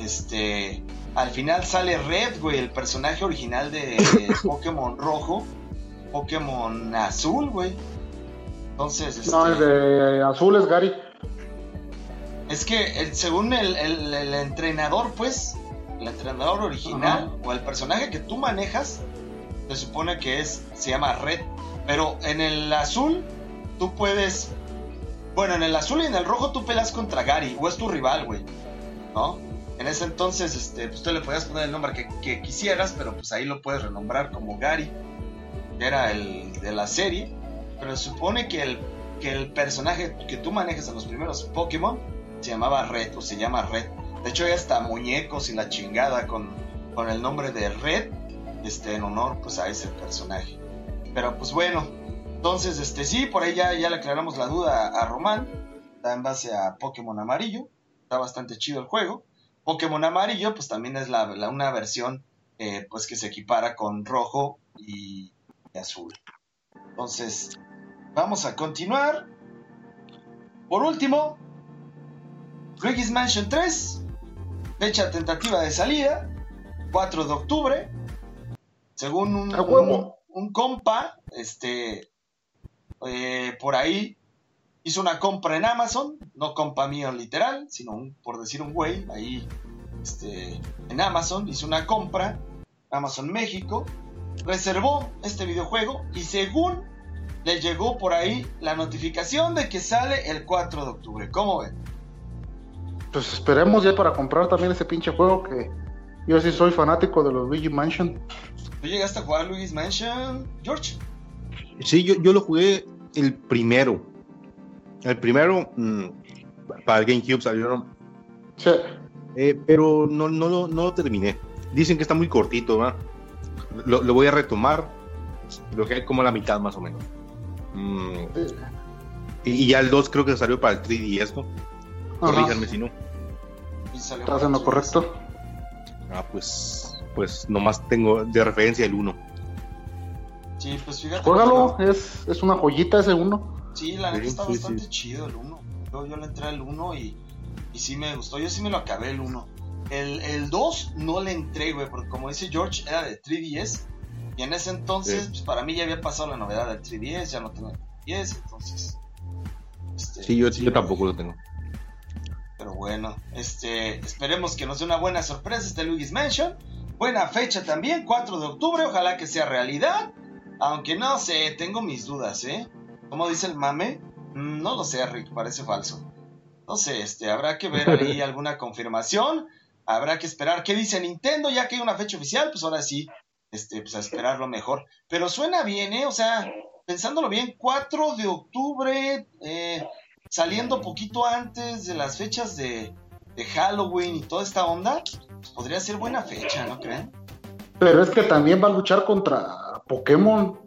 Este, al final sale Red, güey, el personaje original de Pokémon Rojo, Pokémon Azul, güey. Entonces, este, No, el de azul es Gary. Es que el- según el, el- el entrenador, pues, el entrenador original o el personaje que tú manejas, se supone que es, se llama Red. Pero en el azul, tú puedes. Bueno, en el azul y en el rojo tú peleas contra Gary, o es tu rival, güey. ¿No? En ese entonces, este, pues tú le podías poner el nombre que, que quisieras, pero pues ahí lo puedes renombrar como Gary, que era el de la serie. Pero se supone que el, que el personaje que tú manejas en los primeros Pokémon se llamaba Red o se llama Red. De hecho, hay hasta muñecos y la chingada con, con el nombre de Red, este, en honor pues a ese personaje. Pero pues bueno, entonces este sí, por ahí ya, le aclaramos la duda a Román, está en base a Pokémon Amarillo, está bastante chido el juego. Pokémon Amarillo pues también es la, la- una versión eh, pues que se equipara con rojo y, y azul. Entonces, vamos a continuar. Por último, Luigi's Mansion 3, fecha tentativa de salida, 4 de octubre. Según un, un, un compa, este, eh, por ahí, hizo una compra en Amazon, no compra mío literal, sino por decir un güey, ahí este, en Amazon, hizo una compra, Amazon México, reservó este videojuego y según le llegó por ahí la notificación de que sale el 4 de octubre. ¿Cómo ven? Pues esperemos ya para comprar también ese pinche juego que yo sí soy fanático de los Luigi Mansion. ¿Tú llegaste a jugar Luigi's Mansion, George? Sí, yo, yo lo jugué el primero. El primero, mm, para el GameCube salieron. Sí. Eh, pero no, no, lo- no lo terminé. Dicen que está muy cortito, ¿verdad? Lo, lo voy a retomar. Lo que hay como la mitad más o menos. Mm, y, y ya el 2 creo que salió para el 3DS, ¿no? Corríjanme si no. Estás en lo correcto. Ah, pues, pues nomás tengo de referencia el 1. Sí, pues fíjate. Juégalo, es, es una joyita ese uno. Sí, la neta Sí, está sí, bastante sí. chido el 1. Yo, yo le entré al 1 y, y sí me gustó. Yo sí me lo acabé el 1. El, el 2 no le entré, güey, porque como dice George, era de 3DS. Y en ese entonces, Sí. pues para mí ya había pasado la novedad del 3DS, ya no tengo el 3DS, entonces. este, Sí, yo, yo tampoco lo tengo. Pero bueno, este, esperemos que nos dé una buena sorpresa este Luigi's Mansion. Buena fecha también, 4 de octubre, ojalá que sea realidad. Aunque no sé, tengo mis dudas, ¿eh? Como dice el mame, Mm, no lo sé, Rick, parece falso. No sé, este, habrá que ver ahí alguna confirmación. Habrá que esperar qué dice Nintendo, ya que hay una fecha oficial, pues ahora sí, este, pues a esperarlo mejor. Pero suena bien, ¿eh? O sea, pensándolo bien, 4 de octubre, eh, saliendo poquito antes de las fechas de, de Halloween y toda esta onda, pues podría ser buena fecha, ¿no creen? Pero es que también va a luchar contra Pokémon.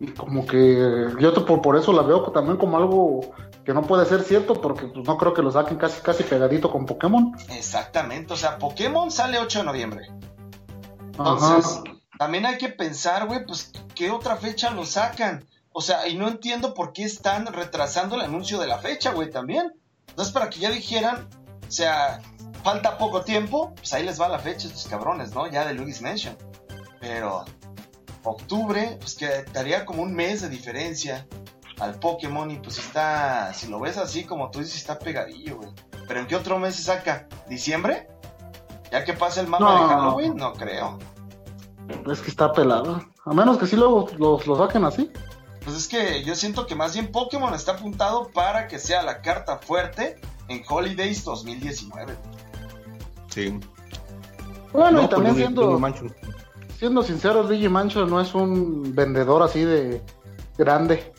Y como que yo por, por eso la veo también como algo que no puede ser cierto, porque pues, no creo que lo saquen casi, casi pegadito con Pokémon. Exactamente, o sea, Pokémon sale 8 de noviembre. Ajá. Entonces, también hay que pensar, güey, pues, ¿qué otra fecha lo sacan? O sea, y no entiendo por qué están retrasando el anuncio de la fecha, güey, también. Entonces, para que ya dijeran, o sea, falta poco tiempo, pues ahí les va la fecha, estos cabrones, ¿no? Ya de Luigi's Mansion. Pero, octubre, pues quedaría como un mes de diferencia al Pokémon y pues está, si lo ves así como tú dices, está pegadillo, güey. Pero ¿en qué otro mes se saca? ¿Diciembre? ¿Ya que pasa el mapa No. de Halloween? No creo. Es que está pelado. A menos que sí lo, lo, lo saquen así. Pues es que yo siento que más bien Pokémon está apuntado para que sea la carta fuerte en Holidays 2019. Sí. Bueno, No, y también siendo, siendo sincero, Luigi Mansion no es un vendedor así de grande.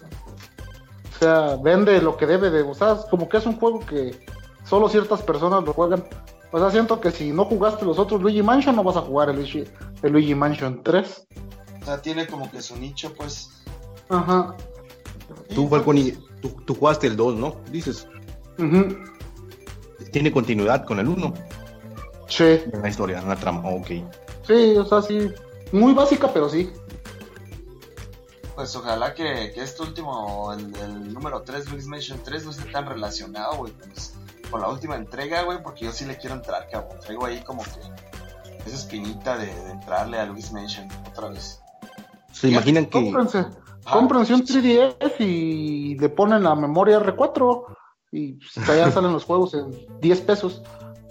O sea, vende lo que debe de. O sea, es como que es un juego que solo ciertas personas lo juegan. O sea, siento que si no jugaste los otros Luigi Mansion, no vas a jugar el Luigi, el Luigi Mansion 3. O sea, tiene como que su nicho, pues. Ajá. Tú, Falconi, tú, tú jugaste el 2, ¿no? Dices, Ujú. tiene continuidad con el 1 Sí, en la historia, en la trama. Ok. sí, o sea, sí. Muy básica, pero sí. Pues ojalá que, que este último, el, el número 3, Luigi's Mansion 3, no esté tan relacionado, güey, pues, con la última entrega, güey, porque yo sí le quiero entrar, cabrón. Traigo ahí como que esa espinita de, de entrarle a Luigi's Mansion otra vez. ¿Se imaginan que Cómprense. Ah, Cómprense un 3DS y le ponen la memoria R4 y pues, allá salen los juegos en 10 pesos.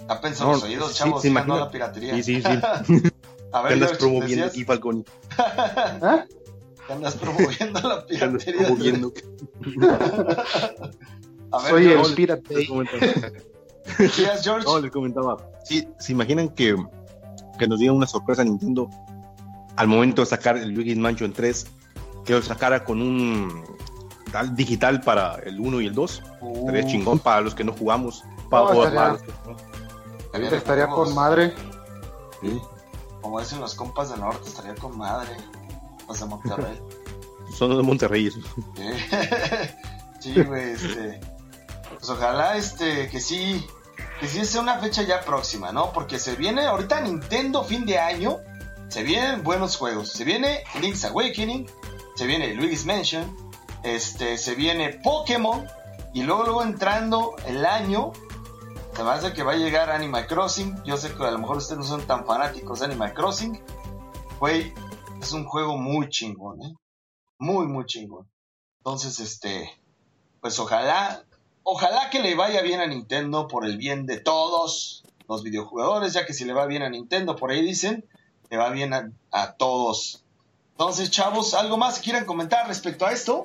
Tapen No, los oídos, sí, chavos, se no imagina- la piratería. Sí, sí, sí. A ¿Qué ver, andas promoviendo aquí, Falconi? ¿Eh? andas promoviendo la ¿Qué andas piratería. promoviendo? A ver, Soy George, el Pirate. Decías, George. No, les comentaba. Sí, ¿se imaginan que, que nos diera una sorpresa Nintendo al momento de sacar el Luigi's Mansion 3? Que lo sacara con un tal digital para el 1 y el 2. Uh, Sería chingón para los que no jugamos. Para, No, estaría- los no. estaría con madre. Sí. Como dicen los compas del norte, estaría con madre. Los de Monterrey. Son de Monterrey. sí, güey, este. Pues ojalá, este, que sí. Que sí sea una fecha ya próxima, ¿no? Porque se viene ahorita Nintendo fin de año. Se vienen buenos juegos. Se viene Link's Awakening. Se viene Luigi's Mansion. Este, se viene Pokémon. Y luego, luego entrando el año. Me hace que va a llegar Animal Crossing. Yo sé que a lo mejor ustedes no son tan fanáticos de Animal Crossing. Güey, es un juego muy chingón, ¿eh? Muy, muy chingón. Entonces, este, pues ojalá ojalá que le vaya bien a Nintendo por el bien de todos los videojugadores, ya que si le va bien a Nintendo, por ahí dicen, le va bien a, a todos. Entonces, chavos, ¿algo más que quieran comentar respecto a esto?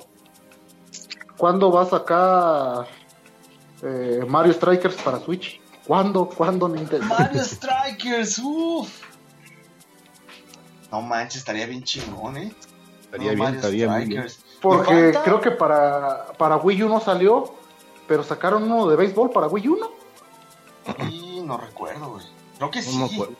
¿Cuándo va a sacar eh, Mario Strikers para Switch? ¿Cuándo? ¿Cuándo Nintendo? Mario Strikers, uff. No manches, estaría bien chingón, ¿eh? Estaría No, bien, Mario estaría bien. Porque creo que para, para Wii U no salió, pero sacaron uno de béisbol para Wii U, ¿no? Y no recuerdo, güey. Creo que sí. No me acuerdo.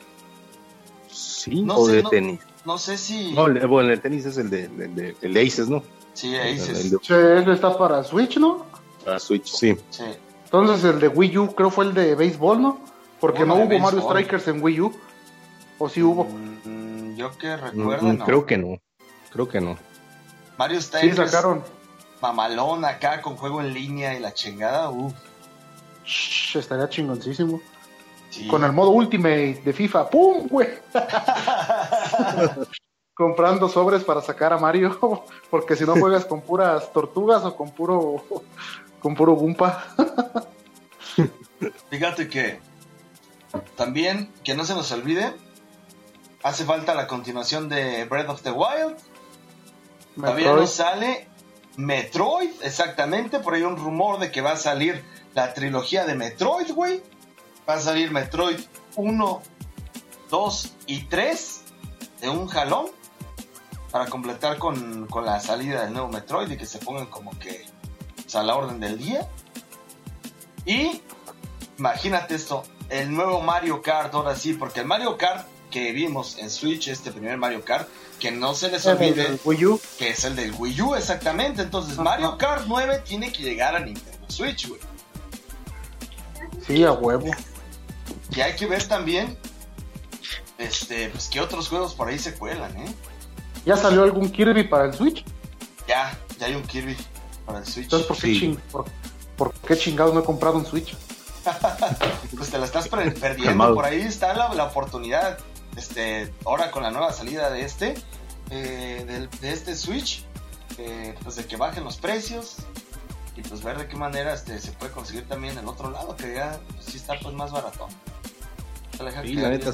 Sí, No o sé, de no- tenis. No sé si. No, el- bueno, el tenis es el de, el de, el de Aces, ¿no? Sí, ahí El sí. de- Che, está para Switch, ¿no? para Switch, sí. sí. Entonces el de Wii U creo fue el de béisbol, ¿no? Porque no de hubo Mario. Strikers en Wii U. ¿O sí hubo? Mm, yo que Mm, recuerdo, mm, no. Creo que no. Creo que no. Mario Sí, Strikers. sacaron. Mamalón acá con juego en línea y la chingada. Uf. Shh, estaría chingoncísimo. Sí. Con el modo Ultimate de FIFA. ¡Pum, güey! Comprando sobres para sacar a Mario. Porque si no juegas con puras tortugas o con puro. Con puro Gumpa. Fíjate que también, que no se nos olvide, hace falta la continuación de Breath of the Wild. Todavía no sale Metroid, exactamente. Por ahí un rumor de que va a salir la trilogía de Metroid, güey. Va a salir Metroid 1, 2 y 3 de un jalón. Para completar con, con la salida del nuevo Metroid y que se pongan como que pues, a la orden del día. Y imagínate esto, el nuevo Mario Kart, ahora sí, porque el Mario Kart que vimos en Switch, este primer Mario Kart, que no se les olvide del Wii U. que es el del Wii U, exactamente. Entonces. Mario Kart 9 tiene que llegar a Nintendo Switch, güey. Sí, a huevo. Y hay que ver también, este, pues que otros juegos por ahí se cuelan, ¿eh? ¿Ya salió algún Kirby para el Switch? Ya, ya hay un Kirby para el Switch. Entonces, ¿por qué, Sí. ching- por, por qué chingados no he comprado un Switch? Pues te la estás per- perdiendo. Por ahí está la, la oportunidad. Este, ahora con la nueva salida de este, eh, del- de, este Switch, eh, pues de que bajen los precios y pues ver de qué manera este, se puede conseguir también el otro lado, que ya pues, sí está pues más barato. Sí, la neta.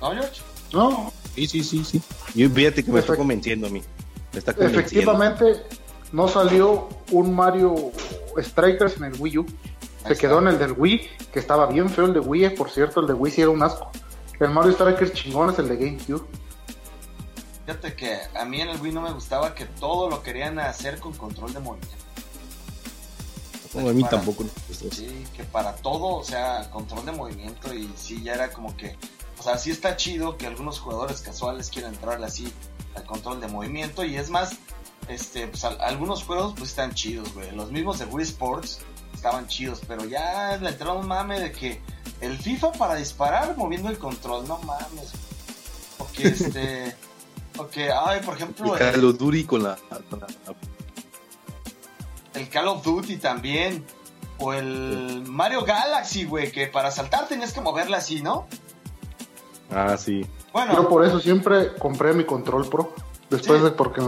¿No, George? No, Sí, sí, sí, sí. Yo fíjate que me está Efect- convenciendo a mí. Me está convenciendo. efectivamente no salió un Mario Strikers en el Wii U. Se quedó en está. el del Wii, que estaba bien feo el de Wii, eh, por cierto, el de Wii sí era un asco. El Mario Strikers chingón es el de GameCube. Fíjate que a mí en el Wii no me gustaba que todo lo querían hacer con control de movimiento. No, a mí Para- tampoco. Sí, que para todo, o sea, control de movimiento y sí, ya era como que, o sea, sí está chido que algunos jugadores casuales quieran entrarle así al control de movimiento y es más, este, pues al- algunos juegos pues están chidos, güey. Los mismos de Wii Sports estaban chidos, pero ya le entraron un mame de que el FIFA para disparar moviendo el control, no mames. Porque este, porque, ay, por ejemplo, el, con la, con la- el Call of Duty también. O el Mario Galaxy, güey, que para saltar tenías que moverla así, ¿no? Ah, sí. Bueno, Yo por eso siempre compré mi control pro. Después Sí. de porque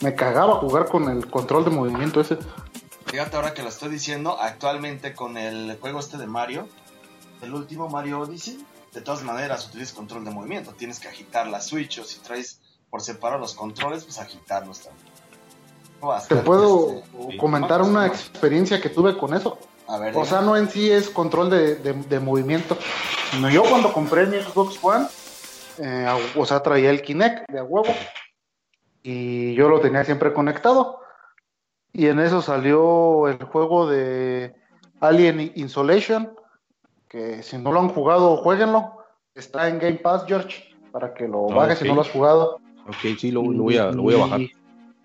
me cagaba jugar con el control de movimiento ese. fíjate ahora que lo estoy diciendo, actualmente con el juego este de Mario, el último Mario Odyssey, de todas maneras utilizas control de movimiento, tienes que agitar la Switch o si traes por separado los controles, pues agitarlos también. Te puedo este, sí. comentar una experiencia que tuve con eso. A ver, O sea, no en sí es control de, de- de movimiento. sino yo cuando compré mi Xbox One, eh, o sea, traía el Kinect de a huevo. Y yo lo tenía siempre conectado. Y en eso salió el juego de Alien Insolation. Que si no lo han jugado, jueguenlo. Está en Game Pass, George. Para que lo Ah, bajes si no lo has jugado. Ok, sí, lo, lo voy, a, lo voy a bajar. Y,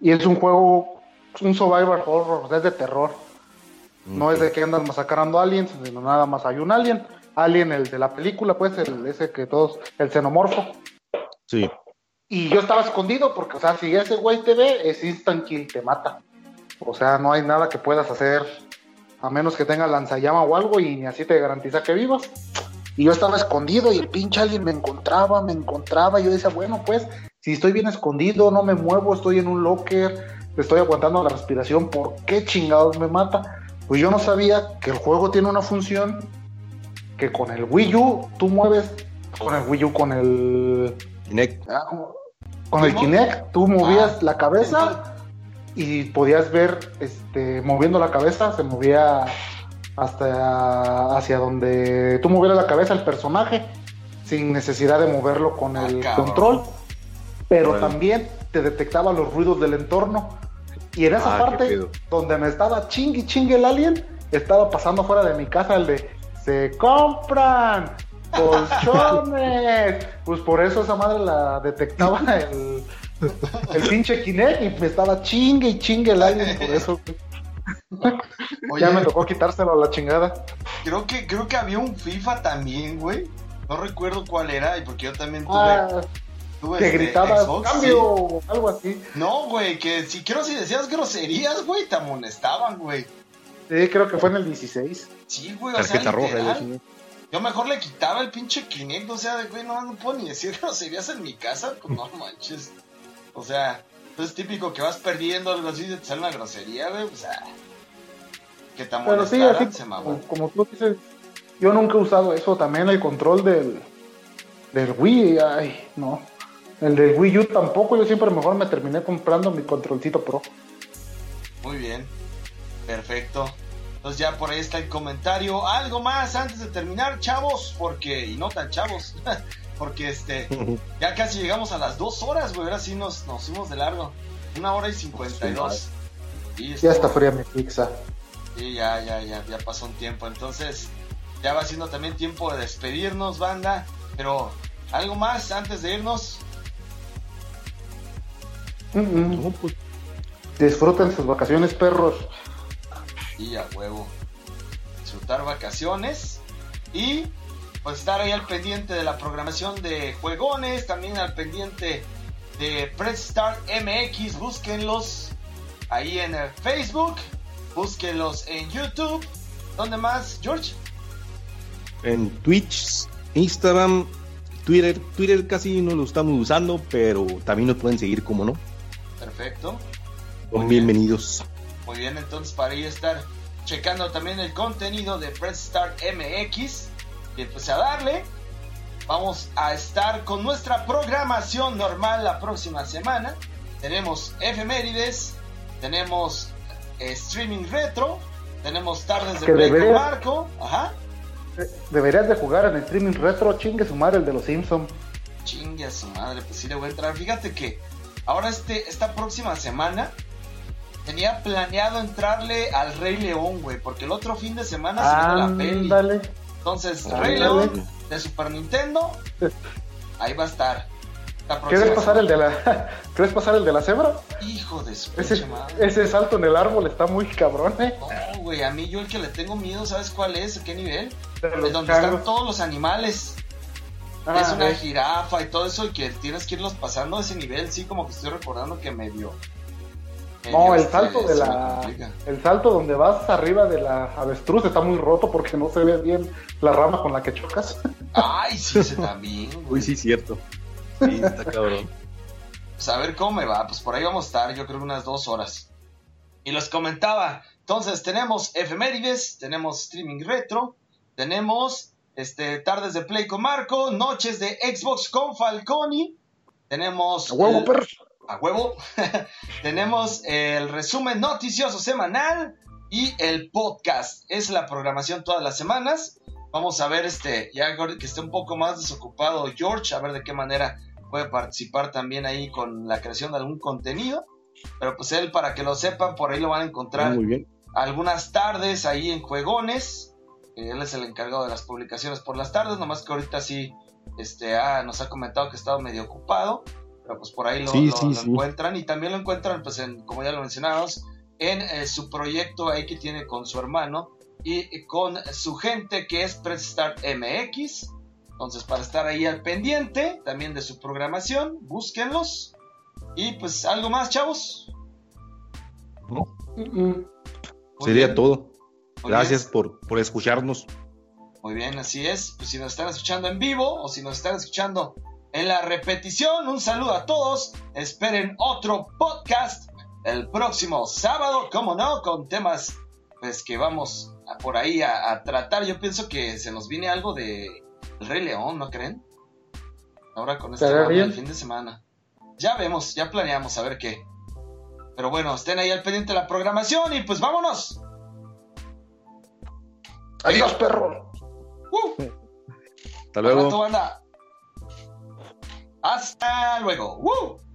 y es un juego, un survival horror, es de terror. No es de que andan masacrando aliens, sino nada más hay un alien. Alien, el de la película, pues, el, ese que todos, el xenomorfo. Sí. Y yo estaba escondido porque, o sea, si ese güey te ve, es instant kill, te mata. O sea, no hay nada que puedas hacer, a menos que tenga lanzallama o algo, y ni así te garantiza que vivas. Y yo estaba escondido y el pinche alien me encontraba, me encontraba. Y yo decía, bueno, pues, si estoy bien escondido, no me muevo, estoy en un locker, estoy aguantando la respiración, ¿por qué chingados me mata? Pues yo no sabía que el juego tiene una función que con el Wii U tú mueves, con el Wii U, con el Kinect. Ah, con el Kinect tú movías Ah, la cabeza y podías ver, este, moviendo la cabeza, se movía hasta hacia donde tú movieras la cabeza el personaje sin necesidad de moverlo con Ah, el cabrón. control, pero también te detectaba los ruidos del entorno. Y en esa Ah, parte donde me estaba chingui chingue el alien, estaba pasando fuera de mi casa el de se compran colchones. pues por eso esa madre la detectaba el, el pinche Kinect y me estaba chingue y chingue el alien por eso. Oye, ya me tocó quitárselo a la chingada. creo que, creo que había un FIFA también, güey. No recuerdo cuál era, y porque yo también tuve, Ah, tuve que este, gritaba Xbox, cambio sí. o algo así. No, güey, que si quiero si decías groserías, güey, te amonestaban, güey. Sí, creo que fue en el 16. Sí, güey, o sea, roja. literal. Yo mejor le quitaba el pinche Kinect, o sea, de, güey, no, no puedo ni decir groserías en mi casa, pues no manches. O sea, pues es típico que vas perdiendo algo así y te sale una grosería, güey, o sea, que te Pero sí, así se mamó. como, como tú dices, yo nunca he usado eso. También el control del, del Wii, ay, no. El del Wii U tampoco. Yo siempre mejor me terminé comprando mi controlcito pro. Muy bien, perfecto. Entonces ya por ahí está el comentario. Algo más antes de terminar, chavos, porque, y no tan chavos, porque este, ya casi llegamos a las dos horas, güey, ahora sí nos, nos fuimos de largo. Una hora y cincuenta y dos. Sí, Ya está fría mi pizza. Sí, ya, ya, ya, ya pasó un tiempo. Entonces, ya va siendo también tiempo de despedirnos, banda. Pero, ¿algo más antes de irnos? No, pues, Disfruten sus vacaciones, perros. Y a huevo. Disfrutar vacaciones. Y pues estar ahí al pendiente de la programación de juegones. También al pendiente de Press Start MX. Búsquenlos ahí en el Facebook. Búsquenlos en YouTube. ¿Dónde más, George? en Twitch, Instagram, Twitter. Twitter casi no lo estamos usando, pero también nos pueden seguir, como no. Perfecto. Muy bien. bienvenidos. Muy bien, entonces para ahí estar checando también el contenido de Press Start MX. Y pues a darle. Vamos a estar con nuestra programación normal la próxima semana. Tenemos efemérides, tenemos eh, streaming retro, tenemos tardes de Que debería-. Ajá. Eh, Deberías de jugar en el streaming retro, chingue su madre el de los Simpsons. Chingue a su madre, pues sí le voy a entrar. Fíjate que ahora este, esta próxima semana tenía planeado entrarle al Rey León, güey, porque el otro fin de semana se viene la peli. Entonces. Rey León de Super Nintendo, ahí va a estar. ¿Quieres pasar el de la ¿Quieres pasar el de la cebra? Hijo de su Ese, madre. ese salto en el árbol está muy cabrón, eh. No, güey, a mí yo el que le tengo miedo, ¿sabes cuál es? ¿A qué nivel? De Es los donde carros. están todos los animales. Ah, es una eh. jirafa y todo eso y que tienes que irlos pasando a ese nivel, sí, como que estoy recordando que medio... medio, No, el salto de se me la. El salto donde vas arriba de la avestruz está muy roto porque no se ve bien la rama con la que chocas. Ay, sí, ese también. Uy, sí, cierto. Sí, está cabrón. Pues a ver cómo me va. Pues por ahí vamos a estar, yo creo unas dos horas. Y les comentaba, entonces tenemos efemérides, tenemos streaming retro, tenemos este tardes de play con Marco, noches de Xbox con Falconi, tenemos A huevo, el- a huevo, tenemos el resumen noticioso semanal y el podcast. Es la programación todas las semanas. Vamos a ver este, ya que esté un poco más desocupado George, a ver de qué manera puede participar también ahí con la creación de algún contenido. Pero pues él, para que lo sepan, por ahí lo van a encontrar Muy bien. algunas tardes ahí en Juegones. Él es el encargado de las publicaciones por las tardes, nomás que ahorita sí este, ah, nos ha comentado que ha estado medio ocupado. Pero pues por ahí lo, Sí, lo- sí, lo sí. encuentran y también lo encuentran, pues en, como ya lo mencionamos, en eh, su proyecto ahí que tiene con su hermano y con su gente que es Press Start MX. Entonces, para estar ahí al pendiente también de su programación, búsquenlos. Y pues, ¿algo más, chavos? Mm, mm. Muy Sería bien, todo. Gracias por, por escucharnos. Muy bien, así es. Pues si nos están escuchando en vivo o si nos están escuchando en la repetición, un saludo a todos. Esperen otro podcast el próximo sábado, como no, con temas pues que vamos por ahí a, tratar. Yo pienso que se nos viene algo de Rey León, ¿no creen? Ahora con este el fin de semana. Ya vemos, ya planeamos a ver qué. Pero bueno, estén ahí al pendiente de la programación y pues vámonos. Adiós, perro. Uh. Hasta luego. Hasta luego. Uh.